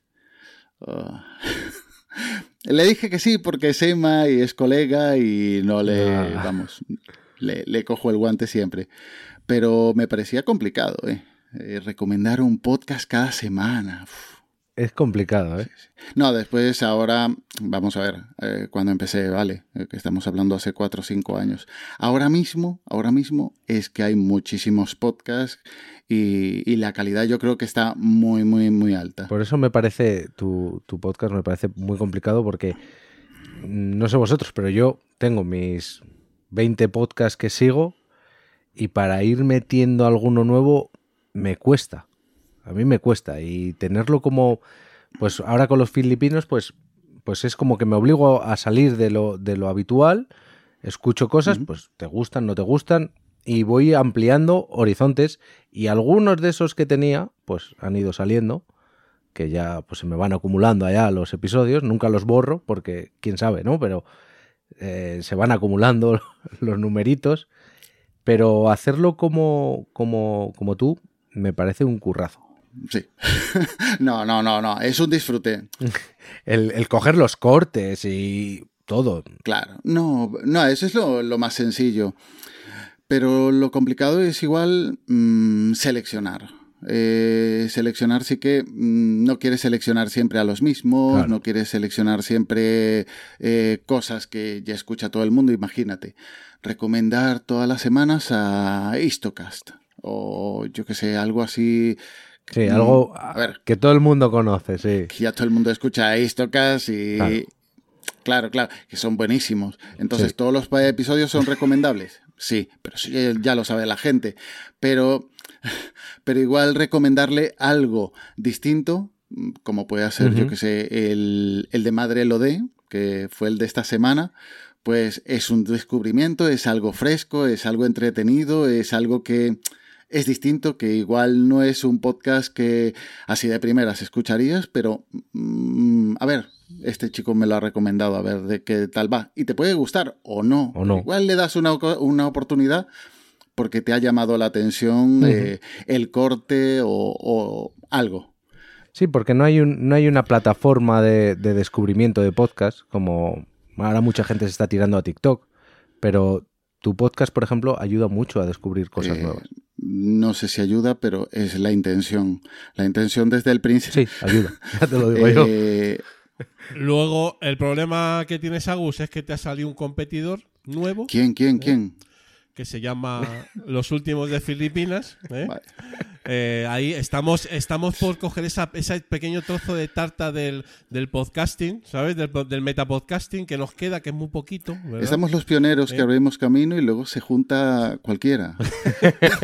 Ah. le dije que sí porque es Emma y es colega y no le, Ah. vamos, le, le cojo el guante siempre. Pero me parecía complicado, ¿eh? Eh, recomendar un podcast cada semana. Uf. Es complicado, ¿eh? No, después ahora, vamos a ver, eh, cuando empecé, vale, eh, que estamos hablando hace cuatro o cinco años. Ahora mismo, ahora mismo es que hay muchísimos podcasts y, y la calidad yo creo que está muy, muy, muy alta. Por eso me parece, tu, tu podcast me parece muy complicado porque, no sé vosotros, pero yo tengo mis 20 podcasts que sigo y para ir metiendo alguno nuevo me cuesta. A mí me cuesta y tenerlo como, pues ahora con los filipinos, pues, pues es como que me obligo a salir de lo, de lo habitual, escucho cosas, pues te gustan, no te gustan y voy ampliando horizontes y algunos de esos que tenía, pues han ido saliendo que ya pues se me van acumulando allá los episodios, nunca los borro porque quién sabe, ¿no? Pero eh, se van acumulando los numeritos, pero hacerlo como, como, como tú me parece un currazo. Sí. no, no, no, no, es un disfrute. el, el coger los cortes y todo. Claro, no, no, eso es lo, lo más sencillo. Pero lo complicado es igual mmm, seleccionar. Eh, seleccionar sí que mmm, no quieres seleccionar siempre a los mismos, claro. no quieres seleccionar siempre eh, cosas que ya escucha todo el mundo. Imagínate, recomendar todas las semanas a Histocast o yo que sé, algo así. Sí, algo a ver, que todo el mundo conoce, sí. Que ya todo el mundo escucha Histocast y. Claro. Claro, claro, que son buenísimos. Entonces, sí. ¿todos los episodios son recomendables? Sí, pero sí, ya lo sabe la gente. Pero, pero igual recomendarle algo distinto, como puede ser, uh -huh. yo que sé, el, el de Madre lo de, que fue el de esta semana, pues es un descubrimiento, es algo fresco, es algo entretenido, es algo que es distinto, que igual no es un podcast que así de primeras escucharías, pero mmm, a ver, este chico me lo ha recomendado, a ver de qué tal va. Y te puede gustar o no. O no. Igual le das una, una oportunidad porque te ha llamado la atención uh -huh. eh, el corte o, o, algo. Sí, porque no hay, un, no hay una plataforma de, de descubrimiento de podcast, como ahora mucha gente se está tirando a TikTok, pero tu podcast, por ejemplo, ayuda mucho a descubrir cosas eh, nuevas. No sé si ayuda, pero es la intención. La intención desde el principio. Sí, ayuda. Ya te lo digo eh, yo. Luego, el problema que tienes, Agus, es que te ha salido un competidor nuevo. ¿Quién, quién, ¿eh? quién? Que se llama Los Últimos de Filipinas. ¿eh? Vale. Eh, ahí estamos, estamos por coger esa, ese pequeño trozo de tarta del, del podcasting, ¿sabes? Del, del, metapodcasting que nos queda, que es muy poquito. ¿verdad? Estamos los pioneros que abrimos camino y luego se junta cualquiera.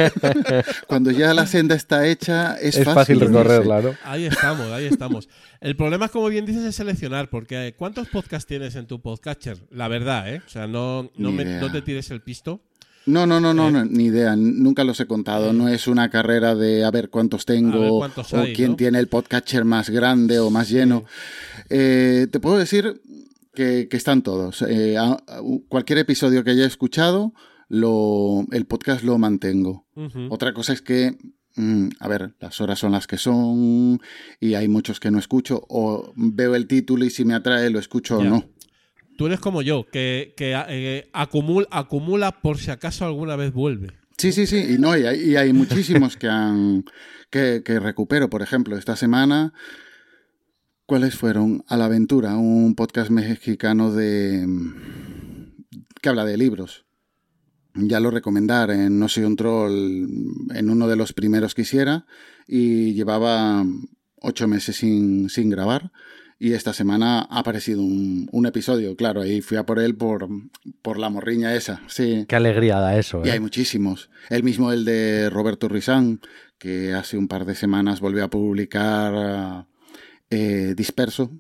Cuando ya la senda está hecha, es, es fácil, fácil recorrerla, ¿no? Ahí estamos, ahí estamos. El problema es, como bien dices, es seleccionar, porque ¿cuántos podcasts tienes en tu podcatcher? La verdad, ¿eh? O sea, no, no, me, no te tires el pisto. No, no, no, no, eh. no, ni idea, nunca los he contado. No es una carrera de a ver cuántos tengo ver cuántos o hay, quién ¿no? tiene el podcatcher más grande o más lleno. Eh, te puedo decir que, que están todos. Eh, a, a, cualquier episodio que haya escuchado, lo, el podcast lo mantengo. Uh -huh. Otra cosa es que mm, a ver, las horas son las que son y hay muchos que no escucho o veo el título y si me atrae lo escucho yeah. o no. Tú eres como yo, que, eh, acumula, acumula por si acaso alguna vez vuelve. Sí, sí, sí, y no, y hay, y hay muchísimos que han que, que, recupero. Por ejemplo, esta semana, ¿cuáles fueron? A la aventura, un podcast mexicano de que habla de libros. Ya lo recomendar en No soy un troll, en uno de los primeros que hiciera, y llevaba ocho meses sin, sin grabar y esta semana ha aparecido un, un, episodio, claro, ahí fui a por él por, por la morriña esa, sí. Qué alegría da eso. ¿eh? Y ¿eh? hay muchísimos. El mismo el de Roberto Rizán, que hace un par de semanas volvió a publicar eh, Disperso.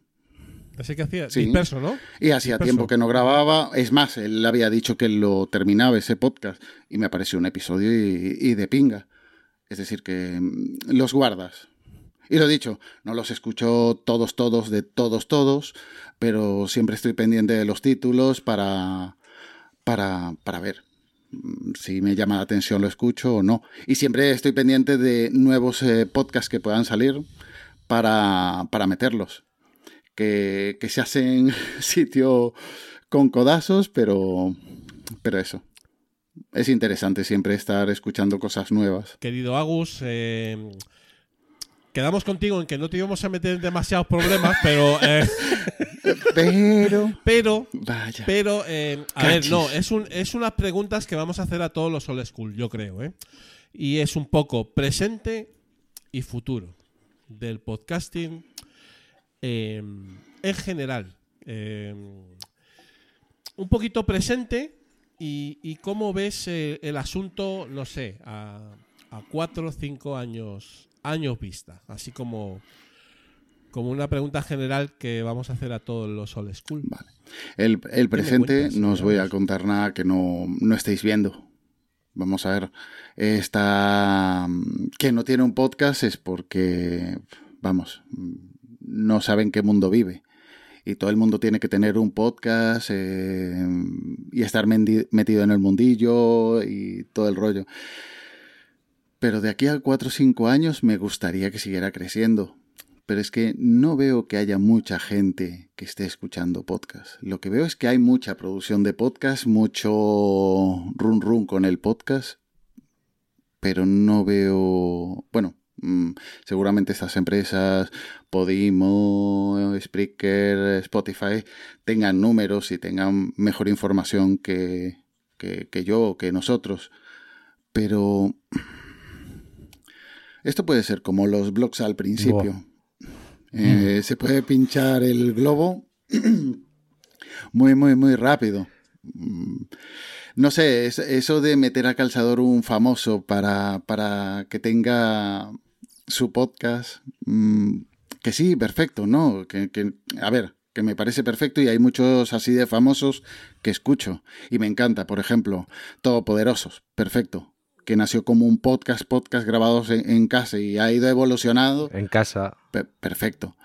Así que hacía sí. disperso, ¿no? Y hacía disperso. tiempo que no grababa. Es más, él había dicho que lo terminaba ese podcast y me apareció un episodio y, y de pinga. Es decir, que mm, los guardas, y lo dicho, no los escucho todos, todos, de todos, todos, pero siempre estoy pendiente de los títulos para, para, para ver si me llama la atención lo escucho o no. Y siempre estoy pendiente de nuevos eh, podcasts que puedan salir para, para meterlos. Que, que se hacen sitio con codazos, pero, pero eso. Es interesante siempre estar escuchando cosas nuevas. Querido Agus, eh, quedamos contigo en que no te íbamos a meter en demasiados problemas, pero. Eh, pero. Pero. Vaya. Pero. Eh, a Cachis. ver, no, es, un, es unas preguntas que vamos a hacer a todos los old school, yo creo, ¿eh? Y es un poco presente y futuro del podcasting eh, en general. Un poquito presente y, y cómo ves eh, el asunto, no sé, a, a cuatro o cinco años años vista, así como como una pregunta general que vamos a hacer a todos los old school. Vale. El, el presente cuentas, no os voy a contar nada que no, no estéis viendo. Vamos a ver, esta que no tiene un podcast es porque vamos, no saben qué mundo vive. Y todo el mundo tiene que tener un podcast eh, y estar metido en el mundillo y todo el rollo. Pero de aquí a 4 o 5 años me gustaría que siguiera creciendo. Pero es que no veo que haya mucha gente que esté escuchando podcast. Lo que veo es que hay mucha producción de podcast, mucho run run con el podcast, pero no veo, bueno, mm, seguramente estas empresas, Podimo, Spreaker, Spotify, tengan números y tengan mejor información que, que, que yo, que nosotros. Pero esto puede ser como los blogs al principio. Eh, se puede pinchar el globo muy, muy, muy rápido. Mm, no sé, eso de meter a calzador un famoso para, para que tenga su podcast, mm, que sí, perfecto, ¿no? Que, que, a ver, que me parece perfecto y hay muchos así de famosos que escucho y me encanta, por ejemplo, Todopoderosos, perfecto que nació como un podcast, podcast grabados en, casa y ha ido evolucionando. En casa. perfecto.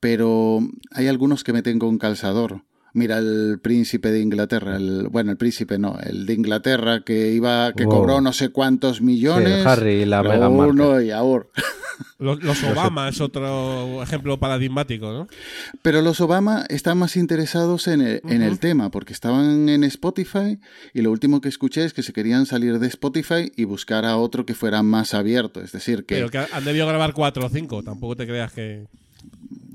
Pero hay algunos que meten con calzador. Mira el príncipe de Inglaterra, el, bueno, el príncipe no, el de Inglaterra que iba, que cobró no sé cuántos millones. Harry y la Meghan uno y ahora. Los, Obama es otro ejemplo paradigmático, ¿no? Pero los Obama están más interesados en el, en el, tema, porque estaban en Spotify y lo último que escuché es que se querían salir de Spotify y buscar a otro que fuera más abierto. Es decir, que. Pero que han debido grabar cuatro o cinco, tampoco te creas que.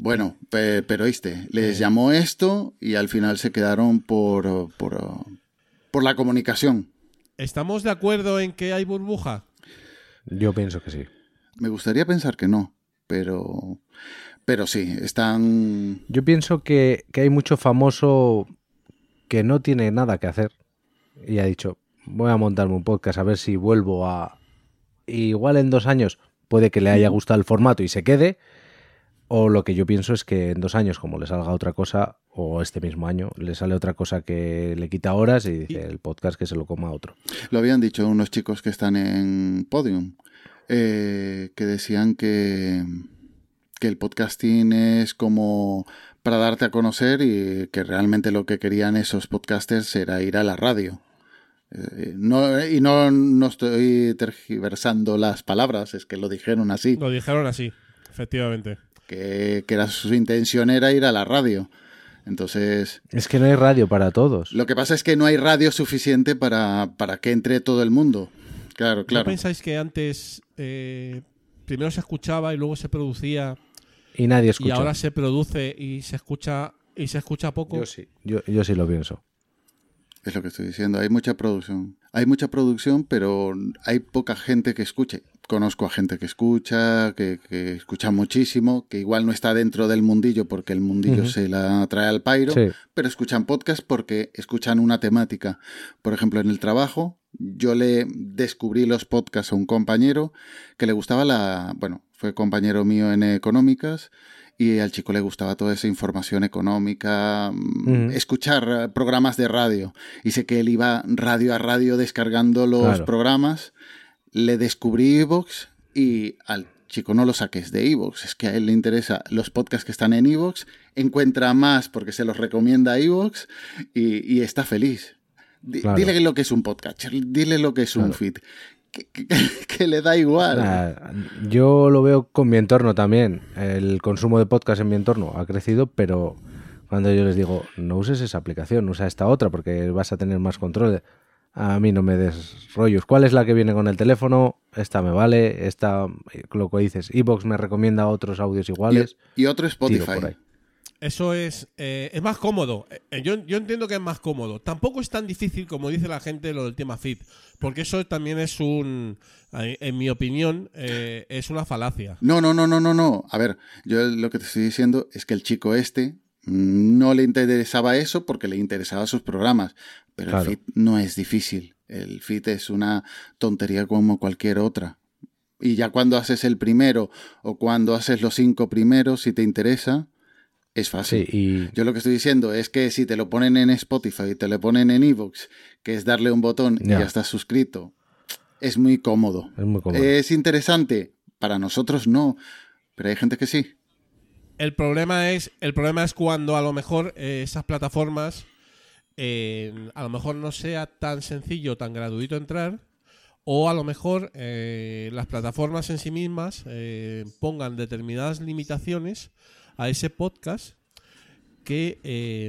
Bueno, pero viste, les llamó esto y al final se quedaron por, por, por la comunicación. ¿Estamos de acuerdo en que hay burbuja? Yo pienso que sí. Me gustaría pensar que no, pero, pero sí, están... Yo pienso que, que hay mucho famoso que no tiene nada que hacer y ha dicho, voy a montarme un podcast a ver si vuelvo a... Igual en dos años puede que le haya gustado el formato y se quede, o lo que yo pienso es que en dos años, como le salga otra cosa, o este mismo año, le sale otra cosa que le quita horas y dice el podcast que se lo coma otro. Lo habían dicho unos chicos que están en Podium, eh, que decían que, que el podcasting es como para darte a conocer y que realmente lo que querían esos podcasters era ir a la radio. Eh, no, y no, no estoy tergiversando las palabras, es que lo dijeron así. Lo dijeron así, efectivamente que, era su intención era ir a la radio. Entonces. Es que no hay radio para todos. Lo que pasa es que no hay radio suficiente para, para que entre todo el mundo. Claro, claro. ¿No pensáis que antes eh, primero se escuchaba y luego se producía? Y nadie escucha. Y ahora se produce y se escucha y se escucha poco. Yo sí, yo, yo sí lo pienso. Es lo que estoy diciendo. Hay mucha producción. Hay mucha producción, pero hay poca gente que escuche conozco a gente que escucha, que, escucha muchísimo, que igual no está dentro del mundillo porque el mundillo se la trae al pairo, pero escuchan podcast porque escuchan una temática. Por ejemplo, en el trabajo, yo le descubrí los podcasts a un compañero que le gustaba la, bueno, fue compañero mío en económicas y al chico le gustaba toda esa información económica, mm, escuchar programas de radio. Y sé que él iba radio a radio descargando los programas le descubrí Evox y al chico no lo saques de Evox, es que a él le interesa los podcasts que están en Evox, encuentra más porque se los recomienda Evox y, está feliz. Dile lo que es un podcast, dile lo que es un feed. Que, le da igual. yo lo veo con mi entorno también. El consumo de podcast en mi entorno ha crecido, pero cuando yo les digo, no uses esa aplicación, usa esta otra porque vas a tener más control. A mí no me des rollos. ¿Cuál es la que viene con el teléfono? Esta me vale. Esta, lo que dices, Evox me recomienda otros audios iguales. Y, otro Spotify. Eso es, eh, es más cómodo. Eh, yo, yo, entiendo que es más cómodo. Tampoco es tan difícil como dice la gente lo del tema fit. Porque eso también es un, en mi opinión, eh, es una falacia. No, no, no, no, no, no. A ver, yo lo que te estoy diciendo es que el chico este no le interesaba eso porque le interesaba sus programas, pero el fit no es difícil. El fit es una tontería como cualquier otra. Y ya cuando haces el primero o cuando haces los cinco primeros, si te interesa, es fácil. y... Yo lo que estoy diciendo es que si te lo ponen en Spotify y te lo ponen en Evox, que es darle un botón y ya estás suscrito, es muy cómodo. Es muy cómodo. Es interesante. Para nosotros no Pero hay gente que sí. El problema es, el problema es cuando a lo mejor eh, esas plataformas eh, a lo mejor no sea tan sencillo, tan gratuito entrar, o a lo mejor eh, las plataformas en sí mismas pongan determinadas limitaciones a ese podcast que eh,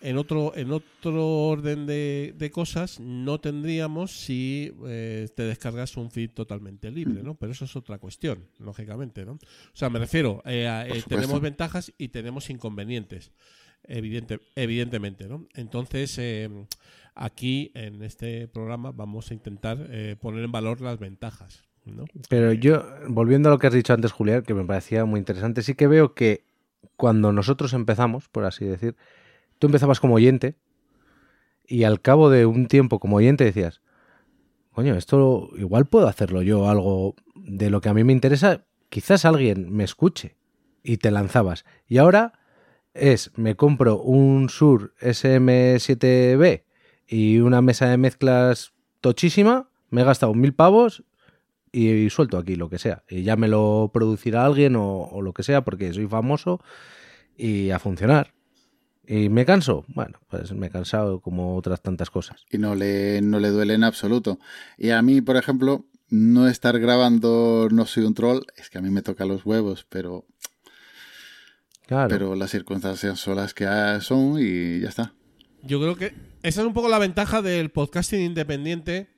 en otro en otro orden de, de cosas no tendríamos si eh, te descargas un feed totalmente libre, ¿no? Pero eso es otra cuestión, lógicamente, ¿no? O sea, me refiero, eh, a- eh, tenemos ventajas y tenemos inconvenientes, evidente, evidentemente, ¿no? Entonces, eh, aquí en este programa vamos a intentar eh, poner en valor las ventajas, ¿no? Pero yo, volviendo a lo que has dicho antes, Julián, que me parecía muy interesante, sí que veo que cuando nosotros empezamos, por así decir, tú empezabas como oyente y al cabo de un tiempo como oyente decías, coño, esto igual puedo hacerlo yo, algo de lo que a mí me interesa, quizás alguien me escuche y te lanzabas. Y ahora es, me compro un Sur SM7B y una mesa de mezclas tochísima, me he gastado mil pavos y, suelto aquí lo que sea. Y ya me lo producirá alguien o, o lo que sea porque soy famoso y a funcionar. ¿Y me canso? Bueno, pues me he cansado como otras tantas cosas. y no le, no le duele en absoluto. Y a mí, por ejemplo, no estar grabando No soy un troll, es que a mí me toca los huevos, pero, Claro. pero las circunstancias son las que son y ya está. Yo creo que esa es un poco la ventaja del podcasting independiente,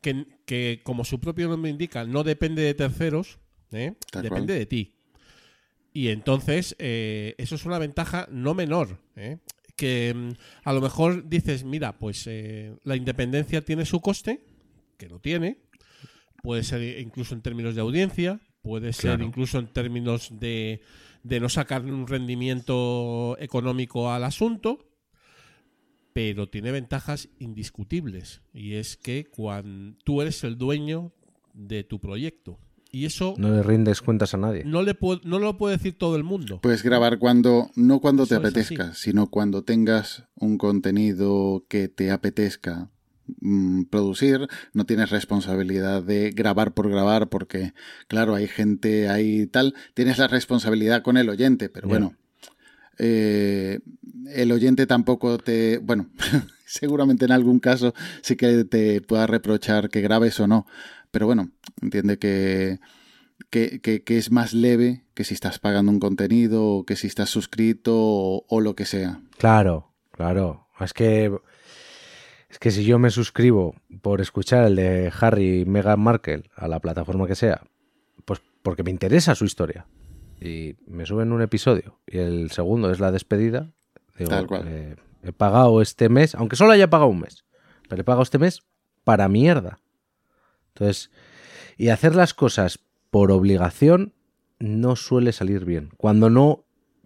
que, que, como su propio nombre indica, no depende de terceros, ¿eh? Depende cual. de ti. Y entonces, eh, eso es una ventaja no menor. ¿eh? Que mm, a lo mejor dices, mira, pues eh, la independencia tiene su coste, que lo tiene, puede ser incluso en términos de audiencia, puede ser Claro. incluso en términos de, de no sacarle un rendimiento económico al asunto, pero tiene ventajas indiscutibles. Y es que cuando tú eres el dueño de tu proyecto. Y eso No le rindes cuentas a nadie. no, le pu- no lo puede decir todo el mundo. Puedes grabar cuando, no cuando te Eso apetezca, sino cuando tengas un contenido que te apetezca mm, producir, no tienes responsabilidad de grabar por grabar, porque, claro, hay gente ahí tal, tienes la responsabilidad con el oyente, pero bueno, eh, el oyente tampoco te, bueno, seguramente en algún caso sí que te pueda reprochar que grabes o no, pero bueno, entiende que, que, es más leve que si estás pagando un contenido o que si estás suscrito o, o lo que sea. Claro, claro. Es que es que si yo me suscribo por escuchar el de Harry y Meghan Markle a la plataforma que sea, pues porque me interesa su historia y me suben un episodio y el segundo es la despedida, digo, Tal cual. eh, he pagado este mes, aunque solo haya pagado un mes, pero he pagado este mes para mierda. Entonces, y hacer las cosas por obligación no suele salir bien. Cuando no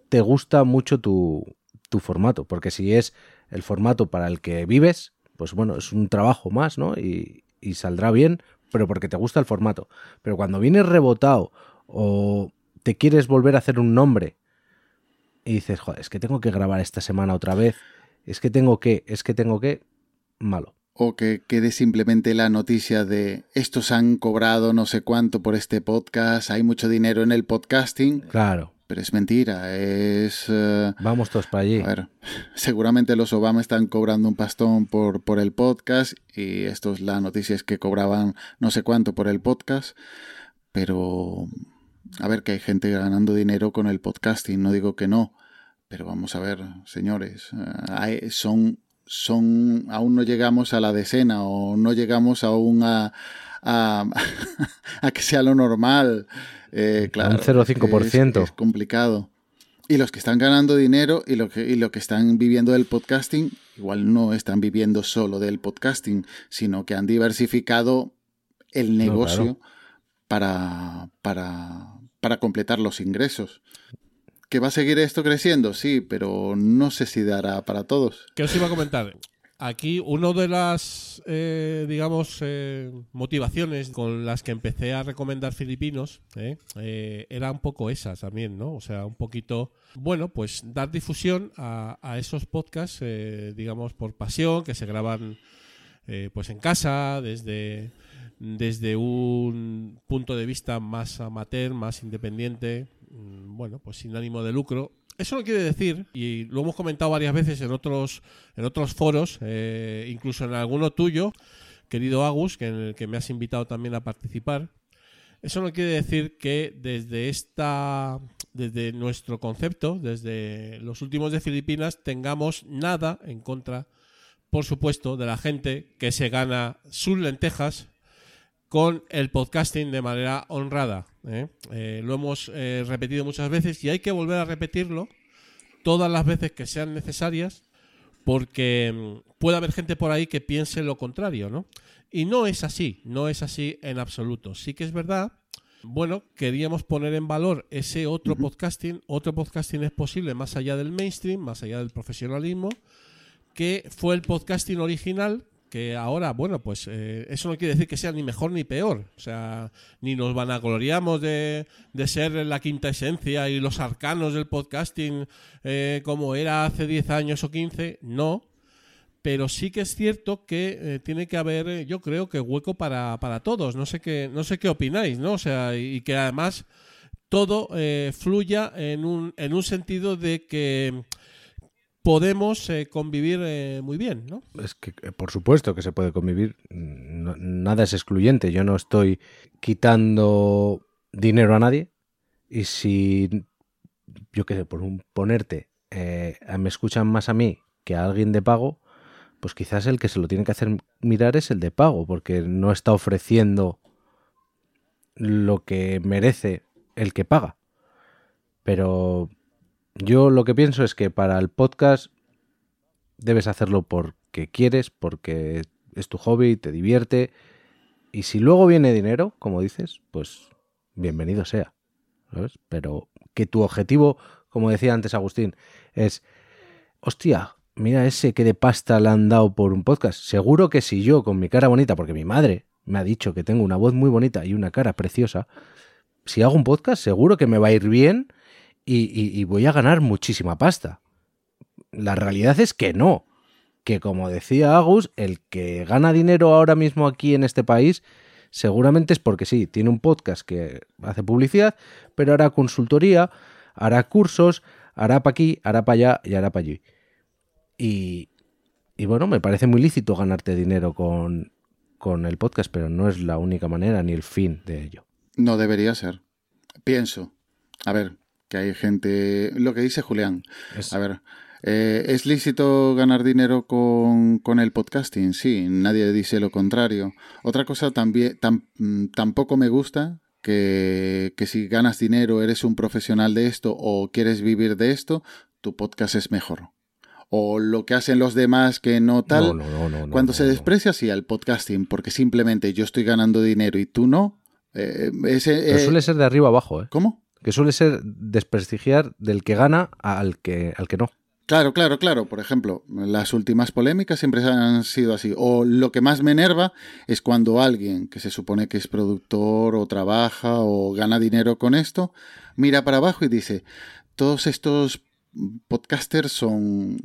te gusta mucho tu, tu formato, porque si es el formato para el que vives, pues bueno, es un trabajo más, ¿no? Y, y saldrá bien, pero porque te gusta el formato. Pero cuando vienes rebotado o te quieres volver a hacer un nombre. Y dices, joder, es que tengo que grabar esta semana otra vez, es que tengo que, es que tengo que, malo. O que quede simplemente la noticia de estos han cobrado no sé cuánto por este podcast, hay mucho dinero en el podcasting, Claro, pero es mentira, es... eh, vamos todos para allí. A ver, seguramente los Obama están cobrando un pastón por, por el podcast y esto es la noticia es que cobraban no sé cuánto por el podcast, pero a ver que hay gente ganando dinero con el podcasting, no digo que no, pero vamos a ver, señores, eh, hay- son, son, aún no llegamos a la decena o no llegamos aún a, a, a que sea lo normal. Eh, claro, un 0,5%. Es, es complicado. Y los que están ganando dinero y lo que, y lo que están viviendo del podcasting, igual no están viviendo solo del podcasting, sino que han diversificado el No, negocio para, para, para completar los ingresos. ¿Que va a seguir esto creciendo? Sí, pero no sé si dará para todos. ¿Qué os iba a comentar? Aquí, una de las, eh, digamos, eh, motivaciones con las que empecé a recomendar filipinos eh, eh, era un poco esa también, ¿no? O sea, un poquito, bueno, pues dar difusión a, a esos podcasts, eh, digamos, por pasión, que se graban pues en casa, desde, desde un punto de vista más amateur, más independiente, mm, bueno, pues sin ánimo de lucro. Eso no quiere decir, y lo hemos comentado varias veces en otros, en otros foros, eh, incluso en alguno tuyo, querido Agus, que en el que me has invitado también a participar. Eso no quiere decir que desde esta, desde nuestro concepto, desde los últimos de Filipinas, tengamos nada en contra, por supuesto, de la gente que se gana sus lentejas con el podcasting de manera honrada. ¿eh? Eh, lo hemos eh, repetido muchas veces y hay que volver a repetirlo todas las veces que sean necesarias porque mm, puede haber gente por ahí que piense lo contrario, ¿no? Y no es así, no es así en absoluto. Sí que es verdad, bueno, queríamos poner en valor ese otro podcasting, otro podcasting es posible más allá del mainstream, más allá del profesionalismo, que fue el podcasting original que ahora, bueno, pues eh, eso no quiere decir que sea ni mejor ni peor. O sea, ni nos vanagloriamos de, de ser la quinta esencia y los arcanos del podcasting eh, como era hace 10 años o 15. No. Pero sí que es cierto que eh, tiene que haber, yo creo que hueco para, para todos. No sé qué, no sé qué opináis, ¿no? O sea, y que además todo fluya en un, en un sentido de que podemos eh, convivir eh, muy bien, ¿no? Es que, eh, por supuesto que se puede convivir. No- nada es excluyente. Yo no estoy quitando dinero a nadie. Y si, yo qué sé, por un, ponerte, me escuchan más a mí que a alguien de pago, pues quizás el que se lo tiene que hacer mirar es el de pago, porque no está ofreciendo lo que merece el que paga. Pero yo lo que pienso es que para el podcast debes hacerlo porque quieres, porque es tu hobby, te divierte. Y si luego viene dinero, como dices, pues bienvenido sea. ¿sabes? Pero que tu objetivo, como decía antes Agustín, es, hostia, mira ese que de pasta le han dado por un podcast. Seguro que si yo con mi cara bonita, porque mi madre me ha dicho que tengo una voz muy bonita y una cara preciosa, si hago un podcast seguro que me va a ir bien y, y- voy a ganar muchísima pasta. La realidad es que no. Que como decía Agus, el que gana dinero ahora mismo aquí en este país seguramente es porque sí, tiene un podcast que hace publicidad, pero hará consultoría, hará cursos, hará para aquí, hará para allá y hará para allí. Y, y bueno, me parece muy lícito ganarte dinero con, con el podcast, pero no es la única manera ni el fin de ello. No debería ser. Pienso. A ver, que hay gente. Lo que dice Julián. Es- A ver. eh, ¿Es lícito ganar dinero con, con el podcasting? Sí, nadie dice lo contrario. Otra cosa también, tam- tampoco me gusta que, que si ganas dinero, eres un profesional de esto o quieres vivir de esto, tu podcast es mejor. O lo que hacen los demás que no tal. No, no, no, Cuando se desprecia así al podcasting porque simplemente yo estoy ganando dinero y tú no, eh, ese, Pero eh, suele ser de arriba abajo, ¿eh? ¿Cómo? Que suele ser desprestigiar del que gana al que, al que no. Claro, claro, claro. Por ejemplo, las últimas polémicas siempre han sido así. O lo que más me enerva es cuando alguien que se supone que es productor o trabaja o gana dinero con esto, mira para abajo y dice, todos estos podcasters son...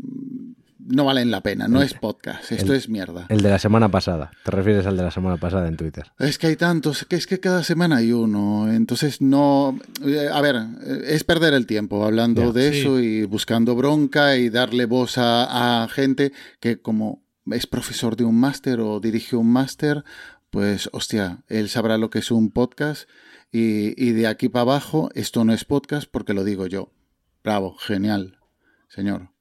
no valen la pena, no El- es podcast, esto el- es mierda. El de la semana pasada. Te refieres al de la semana pasada en Twitter. Es que hay tantos, que es que cada semana hay uno, entonces no... eh, A ver, eh, es perder el tiempo hablando de sí. eso y buscando bronca y darle voz a, a gente que como es profesor de un máster o dirige un máster, pues hostia, él sabrá lo que es un podcast y, y de aquí para abajo esto no es podcast porque lo digo yo. Bravo, genial, señor.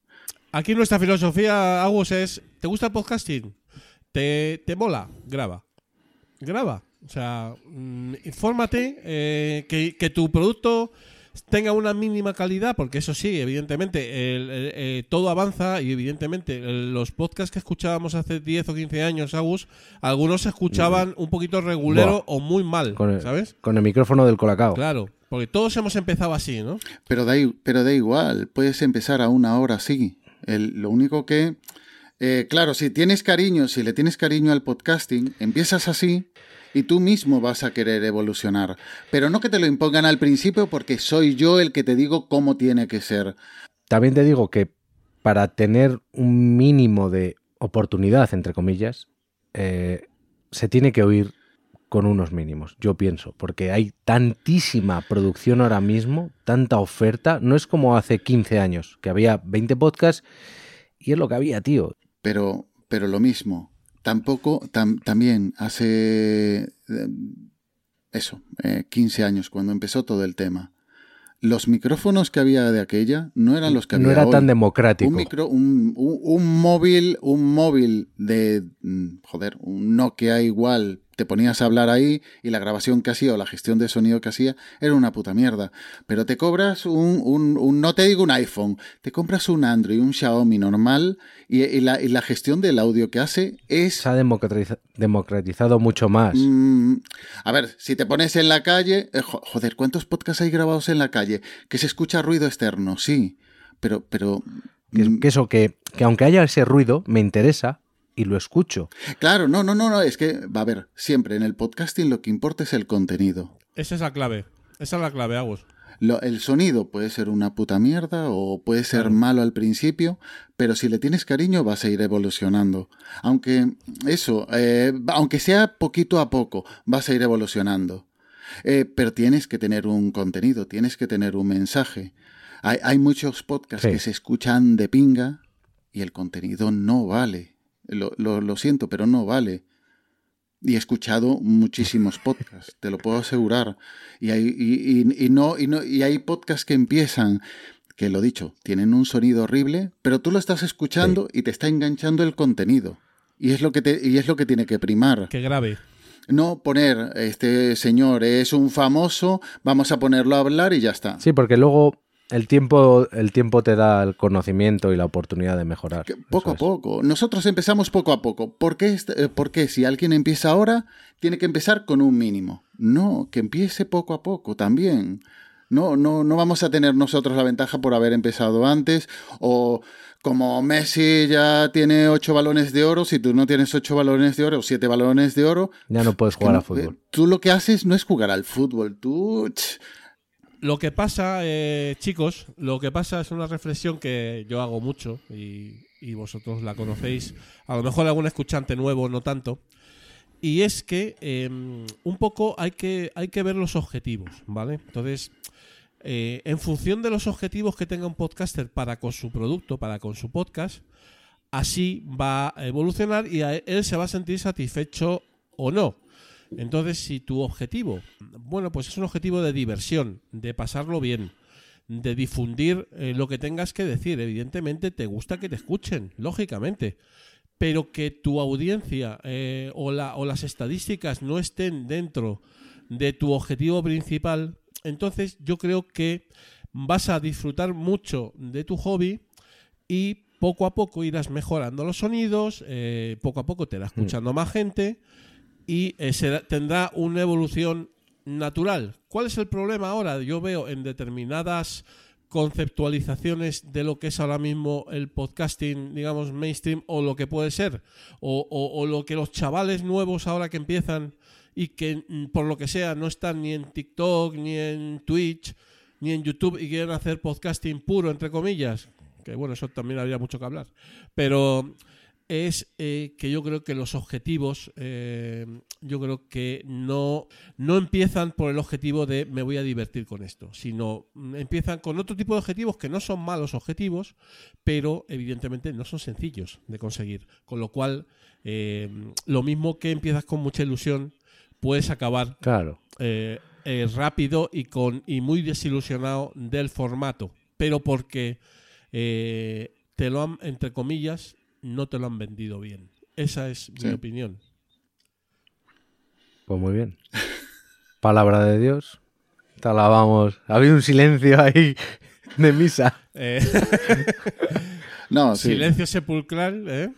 Aquí nuestra filosofía, Agus, es: ¿te gusta el podcasting? ¿Te, te mola? Graba. Graba. O sea, mm, infórmate, eh, que, que tu producto tenga una mínima calidad, porque eso sí, evidentemente, el- el- eh, todo avanza y evidentemente el- los podcasts que escuchábamos hace 10 o 15 años, Agus, algunos se escuchaban un poquito regulero Buah. o muy mal, Con el, ¿sabes? con el micrófono del colacao. Claro, porque todos hemos empezado así, ¿no? Pero da, pero da igual, puedes empezar a una hora así. Lo único que, eh, claro, si tienes cariño, si le tienes cariño al podcasting, empiezas así y tú mismo vas a querer evolucionar. Pero no que te lo impongan al principio porque soy yo el que te digo cómo tiene que ser. También te digo que para tener un mínimo de oportunidad, entre comillas, eh, se tiene que oír con unos mínimos, yo pienso, porque hay tantísima producción ahora mismo, tanta oferta, no es como hace 15 años, que había 20 podcasts y es lo que había, tío. Pero, pero lo mismo, tampoco, también hace eh, eso, 15 eh, años, cuando empezó todo el tema los micrófonos que había de aquella no eran los que había No era tan democrático. Un, micro, un, un, móvil, un móvil de, mm, joder, un Nokia igual te ponías a hablar ahí y la grabación que hacía o la gestión de sonido que hacía era una puta mierda. Pero te cobras un, un, no te digo un iPhone, te compras un Android, un Xiaomi normal y, la, y la, gestión del audio que hace es... Se ha democratizado mucho más. Mm, a ver, si te pones en la calle, eh, joder, ¿cuántos podcasts hay grabados en la calle? Que se escucha ruido externo, sí, pero... pero que, mm, eso, que, que aunque haya ese ruido, me interesa, y lo escucho. Claro, no, no, no, no, es que, va a ver, siempre en el podcasting lo que importa es el contenido. Esa es la clave, esa es la clave, Agus. Lo, el sonido puede ser una puta mierda o puede ser malo al principio, pero si le tienes cariño vas a ir evolucionando. Aunque eso, eh, aunque sea poquito a poco, vas a ir evolucionando. Eh, pero tienes que tener un contenido, tienes que tener un mensaje. Hay, hay muchos podcasts que se escuchan de pinga y el contenido no vale. Lo, siento, pero no vale. Y he escuchado muchísimos podcasts, te lo puedo asegurar. Y hay, y, no, y, no, y hay podcasts que empiezan, que lo dicho, tienen un sonido horrible, pero tú lo estás escuchando y te está enganchando el contenido. Y es lo que, te, y es lo que tiene que primar. Qué grave. No poner, este señor es un famoso, vamos a ponerlo a hablar y ya está. Sí, porque luego el tiempo, el tiempo te da el conocimiento y la oportunidad de mejorar. poco a poco. Nosotros empezamos poco a poco. ¿Por qué, eh, ¿Por qué si alguien empieza ahora, tiene que empezar con un mínimo? No, que empiece poco a poco también. No, no, no vamos a tener nosotros la ventaja por haber empezado antes o como Messi ya tiene ocho balones de oro, si tú no tienes ocho balones de oro o siete balones de oro, ya no puedes jugar al fútbol. Tú lo que haces no es jugar al fútbol, tú lo que pasa, eh, chicos, lo que pasa es una reflexión que yo hago mucho y, vosotros la conocéis. A lo mejor algún escuchante nuevo, no tanto. Y es que em, un poco hay que, hay que ver los objetivos, ¿vale? Entonces, eh, en función de los objetivos que tenga un podcaster para con su producto, para con su podcast, así va a evolucionar y él se va a sentir satisfecho o no. Entonces, si tu objetivo, bueno, pues es un objetivo de diversión, de pasarlo bien, de difundir eh, lo que tengas que decir, evidentemente te gusta que te escuchen, lógicamente, pero que tu audiencia eh, o, la, o las estadísticas no estén dentro de tu objetivo principal, entonces yo creo que vas a disfrutar mucho de tu hobby y poco a poco irás mejorando los sonidos, eh, poco a poco te irá mm. escuchando más gente y eh, tendrá una evolución natural. ¿Cuál es el problema ahora? Yo veo en determinadas conceptualizaciones de lo que es ahora mismo el podcasting, digamos, mainstream, o lo que puede ser, o, lo que los chavales nuevos ahora que empiezan y que mm, por lo que sea no están ni en TikTok, ni en Twitch, ni en YouTube y quieren hacer podcasting puro, entre comillas, que bueno, eso también habría mucho que hablar, pero es eh, que yo creo que los objetivos, eh, yo creo que no, no empiezan por el objetivo de me voy a divertir con esto, sino mm, empiezan con otro tipo de objetivos que no son malos objetivos, pero evidentemente no son sencillos de conseguir. Con lo cual, eh, lo mismo que empiezas con mucha ilusión, puedes acabar claro. rápido y, con, y muy desilusionado del formato, pero porque te lo han, entre comillas, no te lo han vendido bien. Esa es mi opinión. Pues muy bien. Palabra de Dios. Te alabamos. Había un silencio ahí de misa. Eh, no, Silencio sepulcral, ¿eh?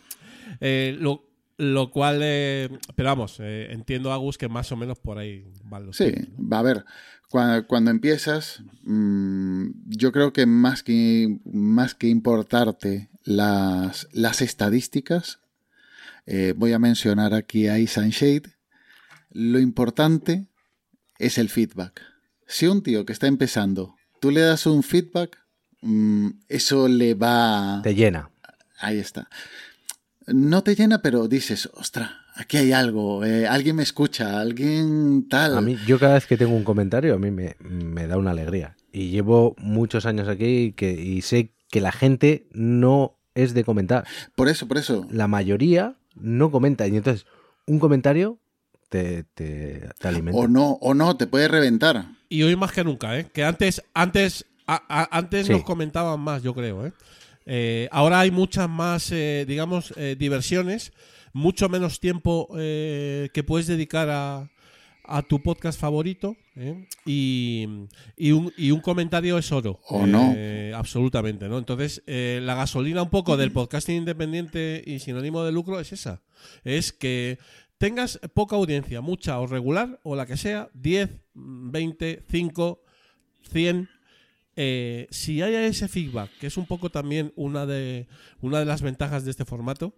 Eh, lo, cual, pero vamos, entiendo, Agus, que más o menos por ahí van los Sí, va a ver, cuando, empiezas, mm, yo creo que más que, más que importarte las, las estadísticas, eh, voy a mencionar aquí a Isan Shade, lo importante es el feedback. Si un tío que está empezando, tú le das un feedback, mm, eso le va... Te llena. Ahí está. No te llena, pero dices, ostra, aquí hay algo, eh, alguien me escucha, alguien tal. A mí, yo cada vez que tengo un comentario, a mí me, me da una alegría. Y llevo muchos años aquí y, que, y sé que la gente no es de comentar. Por eso, por eso. La mayoría no comenta. Y entonces, un comentario te, te, te alimenta. O no, o no, te puede reventar. Y hoy más que nunca, ¿eh? Que antes, antes, a- a- antes Sí. nos comentaban más, yo creo, ¿eh? Eh, ahora hay muchas más, eh, digamos, eh, diversiones, mucho menos tiempo eh, que puedes dedicar a, a tu podcast favorito ¿eh? y, y un, y un comentario es oro. O no. Eh, Absolutamente, ¿no? Entonces, eh, la gasolina un poco del podcasting independiente y sin ánimo de lucro es esa. Es que tengas poca audiencia, mucha o regular, o la que sea, 10, 20, 5, 100. eh, si hay ese feedback, que es un poco también una de, una de las ventajas de este formato,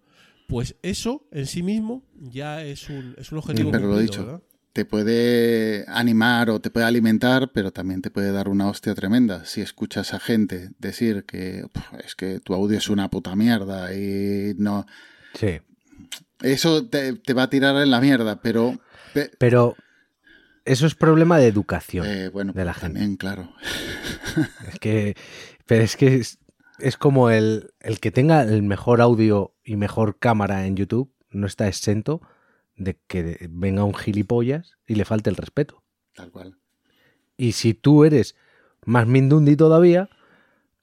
pues eso en sí mismo ya es un, es un objetivo. Pero lo dicho. Te puede animar o te puede alimentar, pero también te puede dar una hostia tremenda. Si escuchas a gente decir que "Puf, es que tu audio es una puta mierda y no. Sí. Eso te, te va a tirar en la mierda, pero. pe- Pero eso es problema de educación. eh, bueno, de la también, claro. Es que, pero es que es, es como el, el que tenga el mejor audio y mejor cámara en YouTube no está exento de que venga un gilipollas y le falte el respeto. Tal cual. Y si tú eres más mindundi todavía,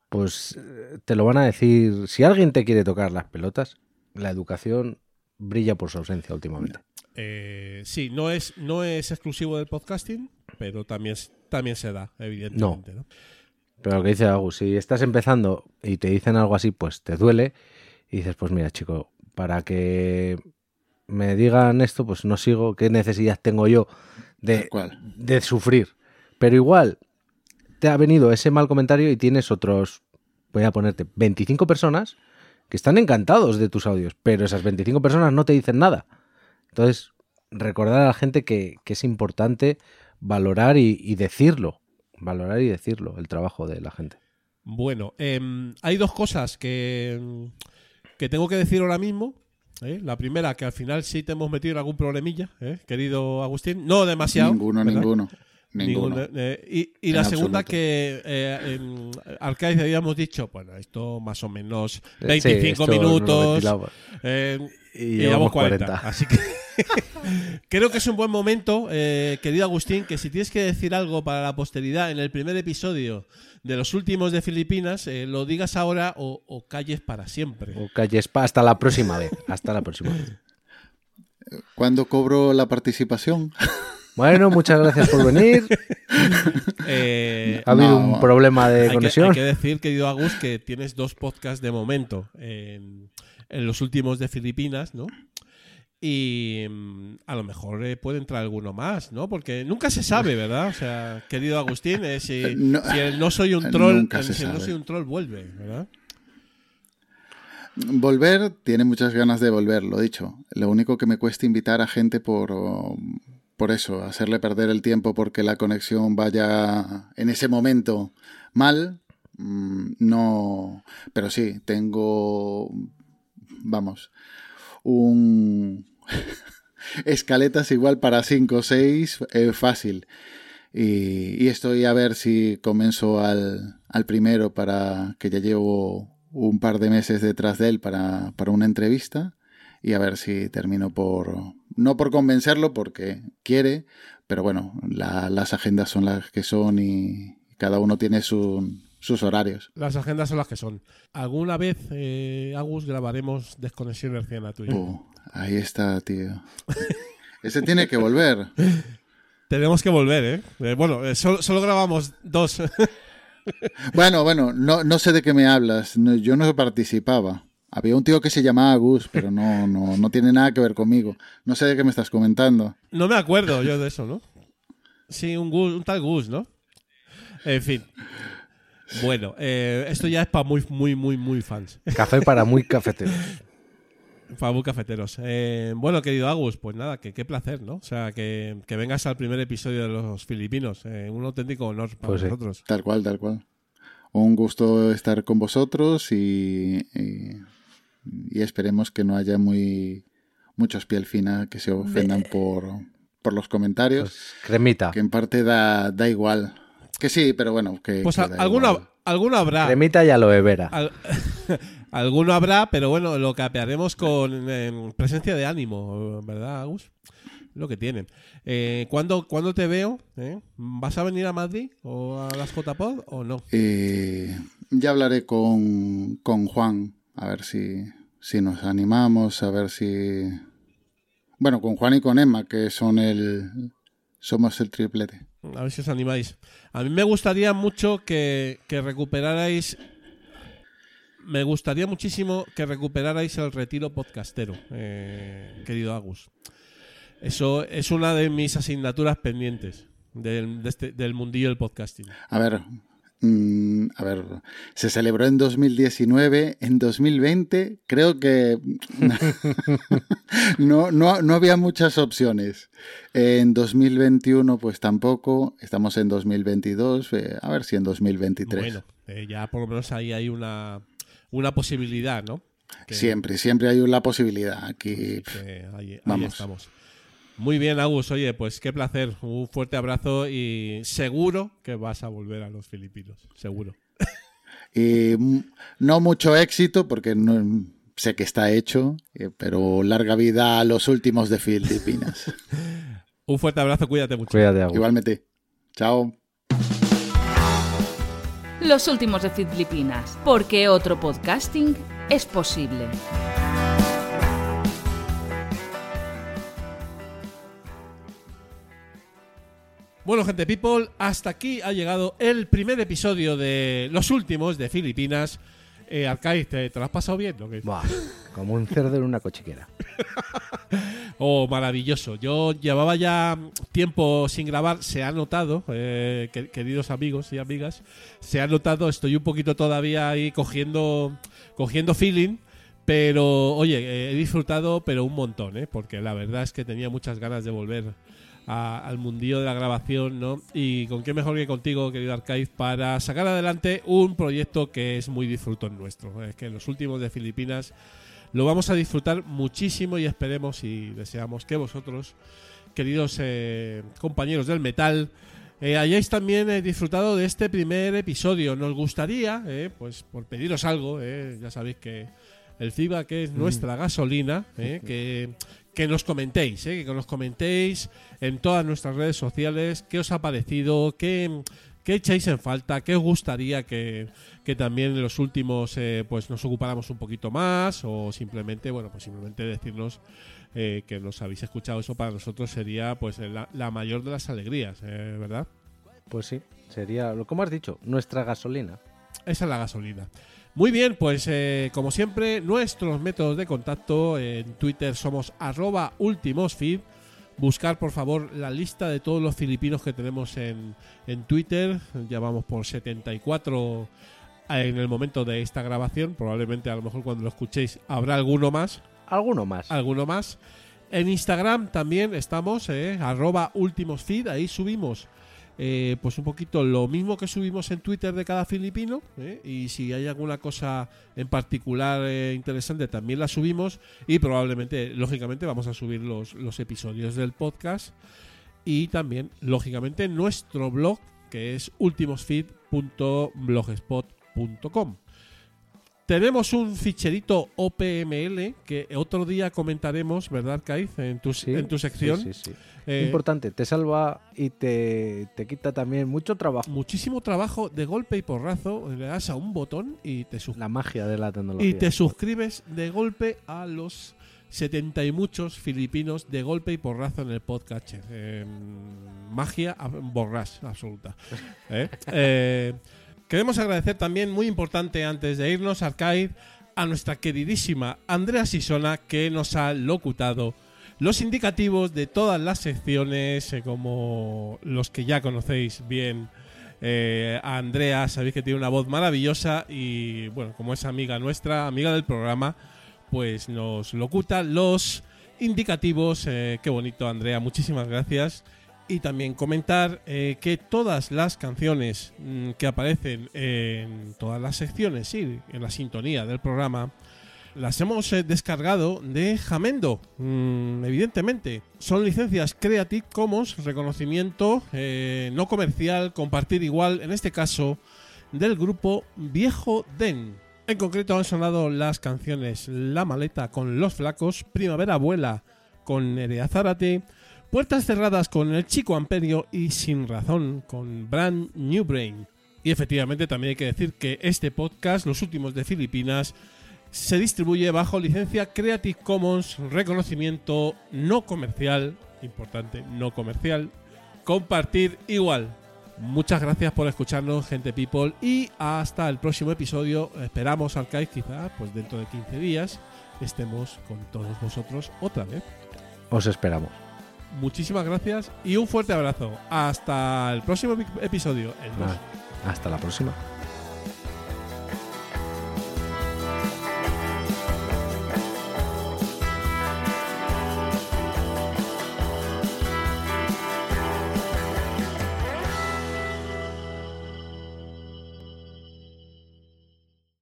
pues eh, te lo van a decir. Si alguien te quiere tocar las pelotas, la educación brilla por su ausencia últimamente. Eh, sí, no es, no es exclusivo del podcasting, pero también, también se da, evidentemente. ¿no? Pero lo que dice Agus, si estás empezando y te dicen algo así, pues te duele. Y dices, pues mira, chico, para que me digan esto, pues no sigo. ¿Qué necesidad tengo yo de, Tal cual. de sufrir? Pero igual, te ha venido ese mal comentario y tienes otros, voy a ponerte, 25 personas que están encantados de tus audios, pero esas 25 personas no te dicen nada. Entonces, recordar a la gente que, que es importante valorar y, y decirlo. Valorar y decirlo, el trabajo de la gente. Bueno, em, hay dos cosas que, que tengo que decir ahora mismo. ¿Eh? La primera, que al final sí te hemos metido en algún problemilla, ¿eh? querido Agustín. No demasiado. Ninguno, ¿verdad? ninguno. Ninguno. Ninguno, eh, y y la segunda que eh, en Arcade habíamos dicho, bueno, esto más o menos Sí, 25 esto nos lo minutos. eh, Y llevamos llevamos 40. 40. Así que creo que es un buen momento, eh, querido Agustín, que si tienes que decir algo para la posteridad en el primer episodio de los últimos de Filipinas, eh, lo digas ahora o, o calles para siempre. O calles pa- hasta la próxima vez. Hasta la próxima vez. ¿Cuándo cobro la participación? Bueno, muchas gracias por venir. Eh, Ha habido No, un problema de hay, que, conexión. hay que decir, querido Agus, que tienes dos podcasts de momento en, en los últimos de Filipinas, ¿no? Y mm, a lo mejor eh, puede entrar alguno más, ¿no? Porque nunca se sabe, ¿verdad? O sea, querido Agustín, eh, si, No- si el no soy un troll, Nunca el- se si el no soy un troll vuelve, ¿verdad? Volver, tiene muchas ganas de volver, lo dicho. Lo único que me cuesta invitar a gente por, oh, por eso, hacerle perder el tiempo porque la conexión vaya en ese momento mal. mm, No, pero sí, tengo, vamos, un escaletas igual para 5 o 6, fácil. Y, y estoy a ver si comienzo al, al primero para que ya llevo un par de meses detrás de él para, para una entrevista y a ver si termino por, no por convencerlo porque quiere, pero bueno, la- las agendas son las que son y cada uno tiene su- sus horarios. Las agendas son las que son. ¿Alguna vez, eh, Agus, grabaremos Desconexión Herciana tuya? Uh, ahí está, tío. Ese tiene que volver. Tenemos que volver, ¿eh? Eh, bueno, eh, solo, solo grabamos dos. Bueno, bueno, no, no sé de qué me hablas. No, yo no participaba. Había un tío que se llamaba Gus, pero no, no, no tiene nada que ver conmigo. No sé de qué me estás comentando. No me acuerdo yo de eso, ¿no? Sí, un, Gus, un tal Gus, ¿no? En fin. Bueno, eh, esto ya es para muy, muy, muy, muy fans. Café para muy cafeteros. Para muy cafeteros. Eh, bueno, querido Agus, pues nada, que qué placer, ¿no? O sea, que, que vengas al primer episodio de los filipinos. eh, un auténtico honor para Pues sí. nosotros. Tal cual, tal cual. Un gusto estar con vosotros y, y, y esperemos que no haya muy, muchos piel fina que se ofendan por, por los comentarios. Pues, cremita. Que en parte da, da igual. Que sí, pero bueno, que. Pues que a- da alguno, igual. alguno habrá. Cremita y aloe vera. Al- alguno habrá, pero bueno, lo capearemos con eh, presencia de ánimo, ¿verdad, Agus? Lo que tienen. Eh, ¿cuándo, cuándo te veo? eh? ¿Vas a venir a Madrid o a las JPod o no? Eh, ya hablaré con, con Juan, a ver si, si nos animamos, a ver si. Bueno, con Juan y con Emma, que son el. Somos el triplete. A ver si os animáis. A mí me gustaría mucho que, que recuperarais. Me gustaría muchísimo que recuperarais el retiro podcastero, eh, querido Agus. Eso es una de mis asignaturas pendientes del, de este- del mundillo del podcasting. A ver. Mm, a ver, se celebró en 2019, en 2020 creo que no, no, no había muchas opciones. En 2021 pues tampoco, estamos en 2022, eh, a ver si en 2023. Bueno, eh, ya por lo menos ahí hay una, una posibilidad, ¿no? Que- Siempre, siempre hay la posibilidad. Aquí ahí, ahí Vamos. estamos. Muy bien, Agus. Oye, pues qué placer. Un fuerte abrazo y seguro que vas a volver a los filipinos. Seguro. Y no mucho éxito porque no, sé que está hecho, eh, pero larga vida a los últimos de Filipinas. Un fuerte abrazo, cuídate mucho. Cuídate, Agus. Igualmente. Chao. Los últimos de Filipinas, porque otro podcasting es posible. Bueno, gente people, hasta aquí ha llegado el primer episodio de los últimos de Filipinas. Eh, Arcaiz, ¿te, te lo has pasado bien? Buah, como un cerdo en una cochiquera. Oh, maravilloso. Yo llevaba ya tiempo sin grabar, se ha notado, eh, que- queridos amigos y amigas, se ha notado, estoy un poquito todavía ahí cogiendo, cogiendo feeling, pero oye, eh, he disfrutado, pero un montón, ¿eh? porque la verdad es que tenía muchas ganas de volver a- al mundillo de la grabación, ¿no? Y con qué mejor que contigo, querido Arcaiz, para sacar adelante un proyecto que es muy disfrutón nuestro. Es que en los últimos de Filipinas lo vamos a disfrutar muchísimo y esperemos y deseamos que vosotros, queridos eh, compañeros del metal, eh, hayáis también eh, disfrutado de este primer episodio. Nos gustaría, pues por pediros algo, ya sabéis que el feedback es nuestra gasolina, eh, que, que nos comentéis, eh, que nos comentéis en todas nuestras redes sociales qué os ha parecido, qué, qué echáis en falta, qué os gustaría que, que también en los últimos eh, pues nos ocupáramos un poquito más o simplemente, bueno, pues simplemente decirnos eh, que nos habéis escuchado. Eso para nosotros sería pues la, la mayor de las alegrías, eh, ¿verdad? Pues sí, sería, lo como has dicho, nuestra gasolina. Esa es la gasolina. Muy bien, pues eh, como siempre, nuestros métodos de contacto en Twitter somos arroba ultimosfeed. Buscar por favor la lista de todos los filipinos que tenemos en, en Twitter. Ya vamos por 74 en el momento de esta grabación. Probablemente a lo mejor cuando lo escuchéis habrá alguno más. Alguno más. Alguno más. En Instagram también estamos, eh, arroba ultimosfeed. Ahí subimos eh, pues un poquito lo mismo que subimos en Twitter de cada filipino ¿eh? y si hay alguna cosa en particular eh, interesante también la subimos y probablemente, lógicamente, vamos a subir los, los episodios del podcast y también, lógicamente, nuestro blog que es ultimosfeed.blogspot.com. Tenemos un ficherito OPML que otro día comentaremos, ¿verdad, Kaiz? En tu, Sí, en tu sección. Sí, sí, sí. Eh, Importante, te salva y te, te quita también mucho trabajo. muchísimo trabajo de golpe y porrazo. Le das a un botón y te, sus- La magia de la tecnología. y te suscribes de golpe a los 70 y muchos filipinos de golpe y porrazo en el podcast. Eh, magia a- borrás absoluta. ¿Eh? Eh, queremos agradecer también, muy importante antes de irnos, Arcade, a nuestra queridísima Andrea Sisona que nos ha locutado los indicativos de todas las secciones, eh, como los que ya conocéis bien. Eh, a Andrea, sabéis que tiene una voz maravillosa y, bueno, como es amiga nuestra, amiga del programa, pues nos locuta los indicativos. eh, qué bonito, Andrea, muchísimas gracias. Y también comentar eh, que todas las canciones mm, que aparecen en todas las secciones, sí, en la sintonía del programa, las hemos eh, descargado de Jamendo, mm, evidentemente. Son licencias Creative Commons, reconocimiento eh, no comercial, compartir igual, en este caso, del grupo Viejo Den. En concreto han sonado las canciones La maleta con Los Flacos, Primavera Abuela con Nerea Zárate, Puertas cerradas con El Chico Amperio y Sin Razón con Brand New Brain. Y efectivamente también hay que decir que este podcast, los últimos de Filipinas, se distribuye bajo licencia Creative Commons, reconocimiento no comercial, importante, no comercial, compartir igual. Muchas gracias por escucharnos, gente people, y hasta el próximo episodio. Esperamos, Arcais, quizá, pues dentro de 15 días, estemos con todos vosotros otra vez. Os esperamos. Muchísimas gracias y un fuerte abrazo. Hasta el próximo episodio. Hasta la próxima.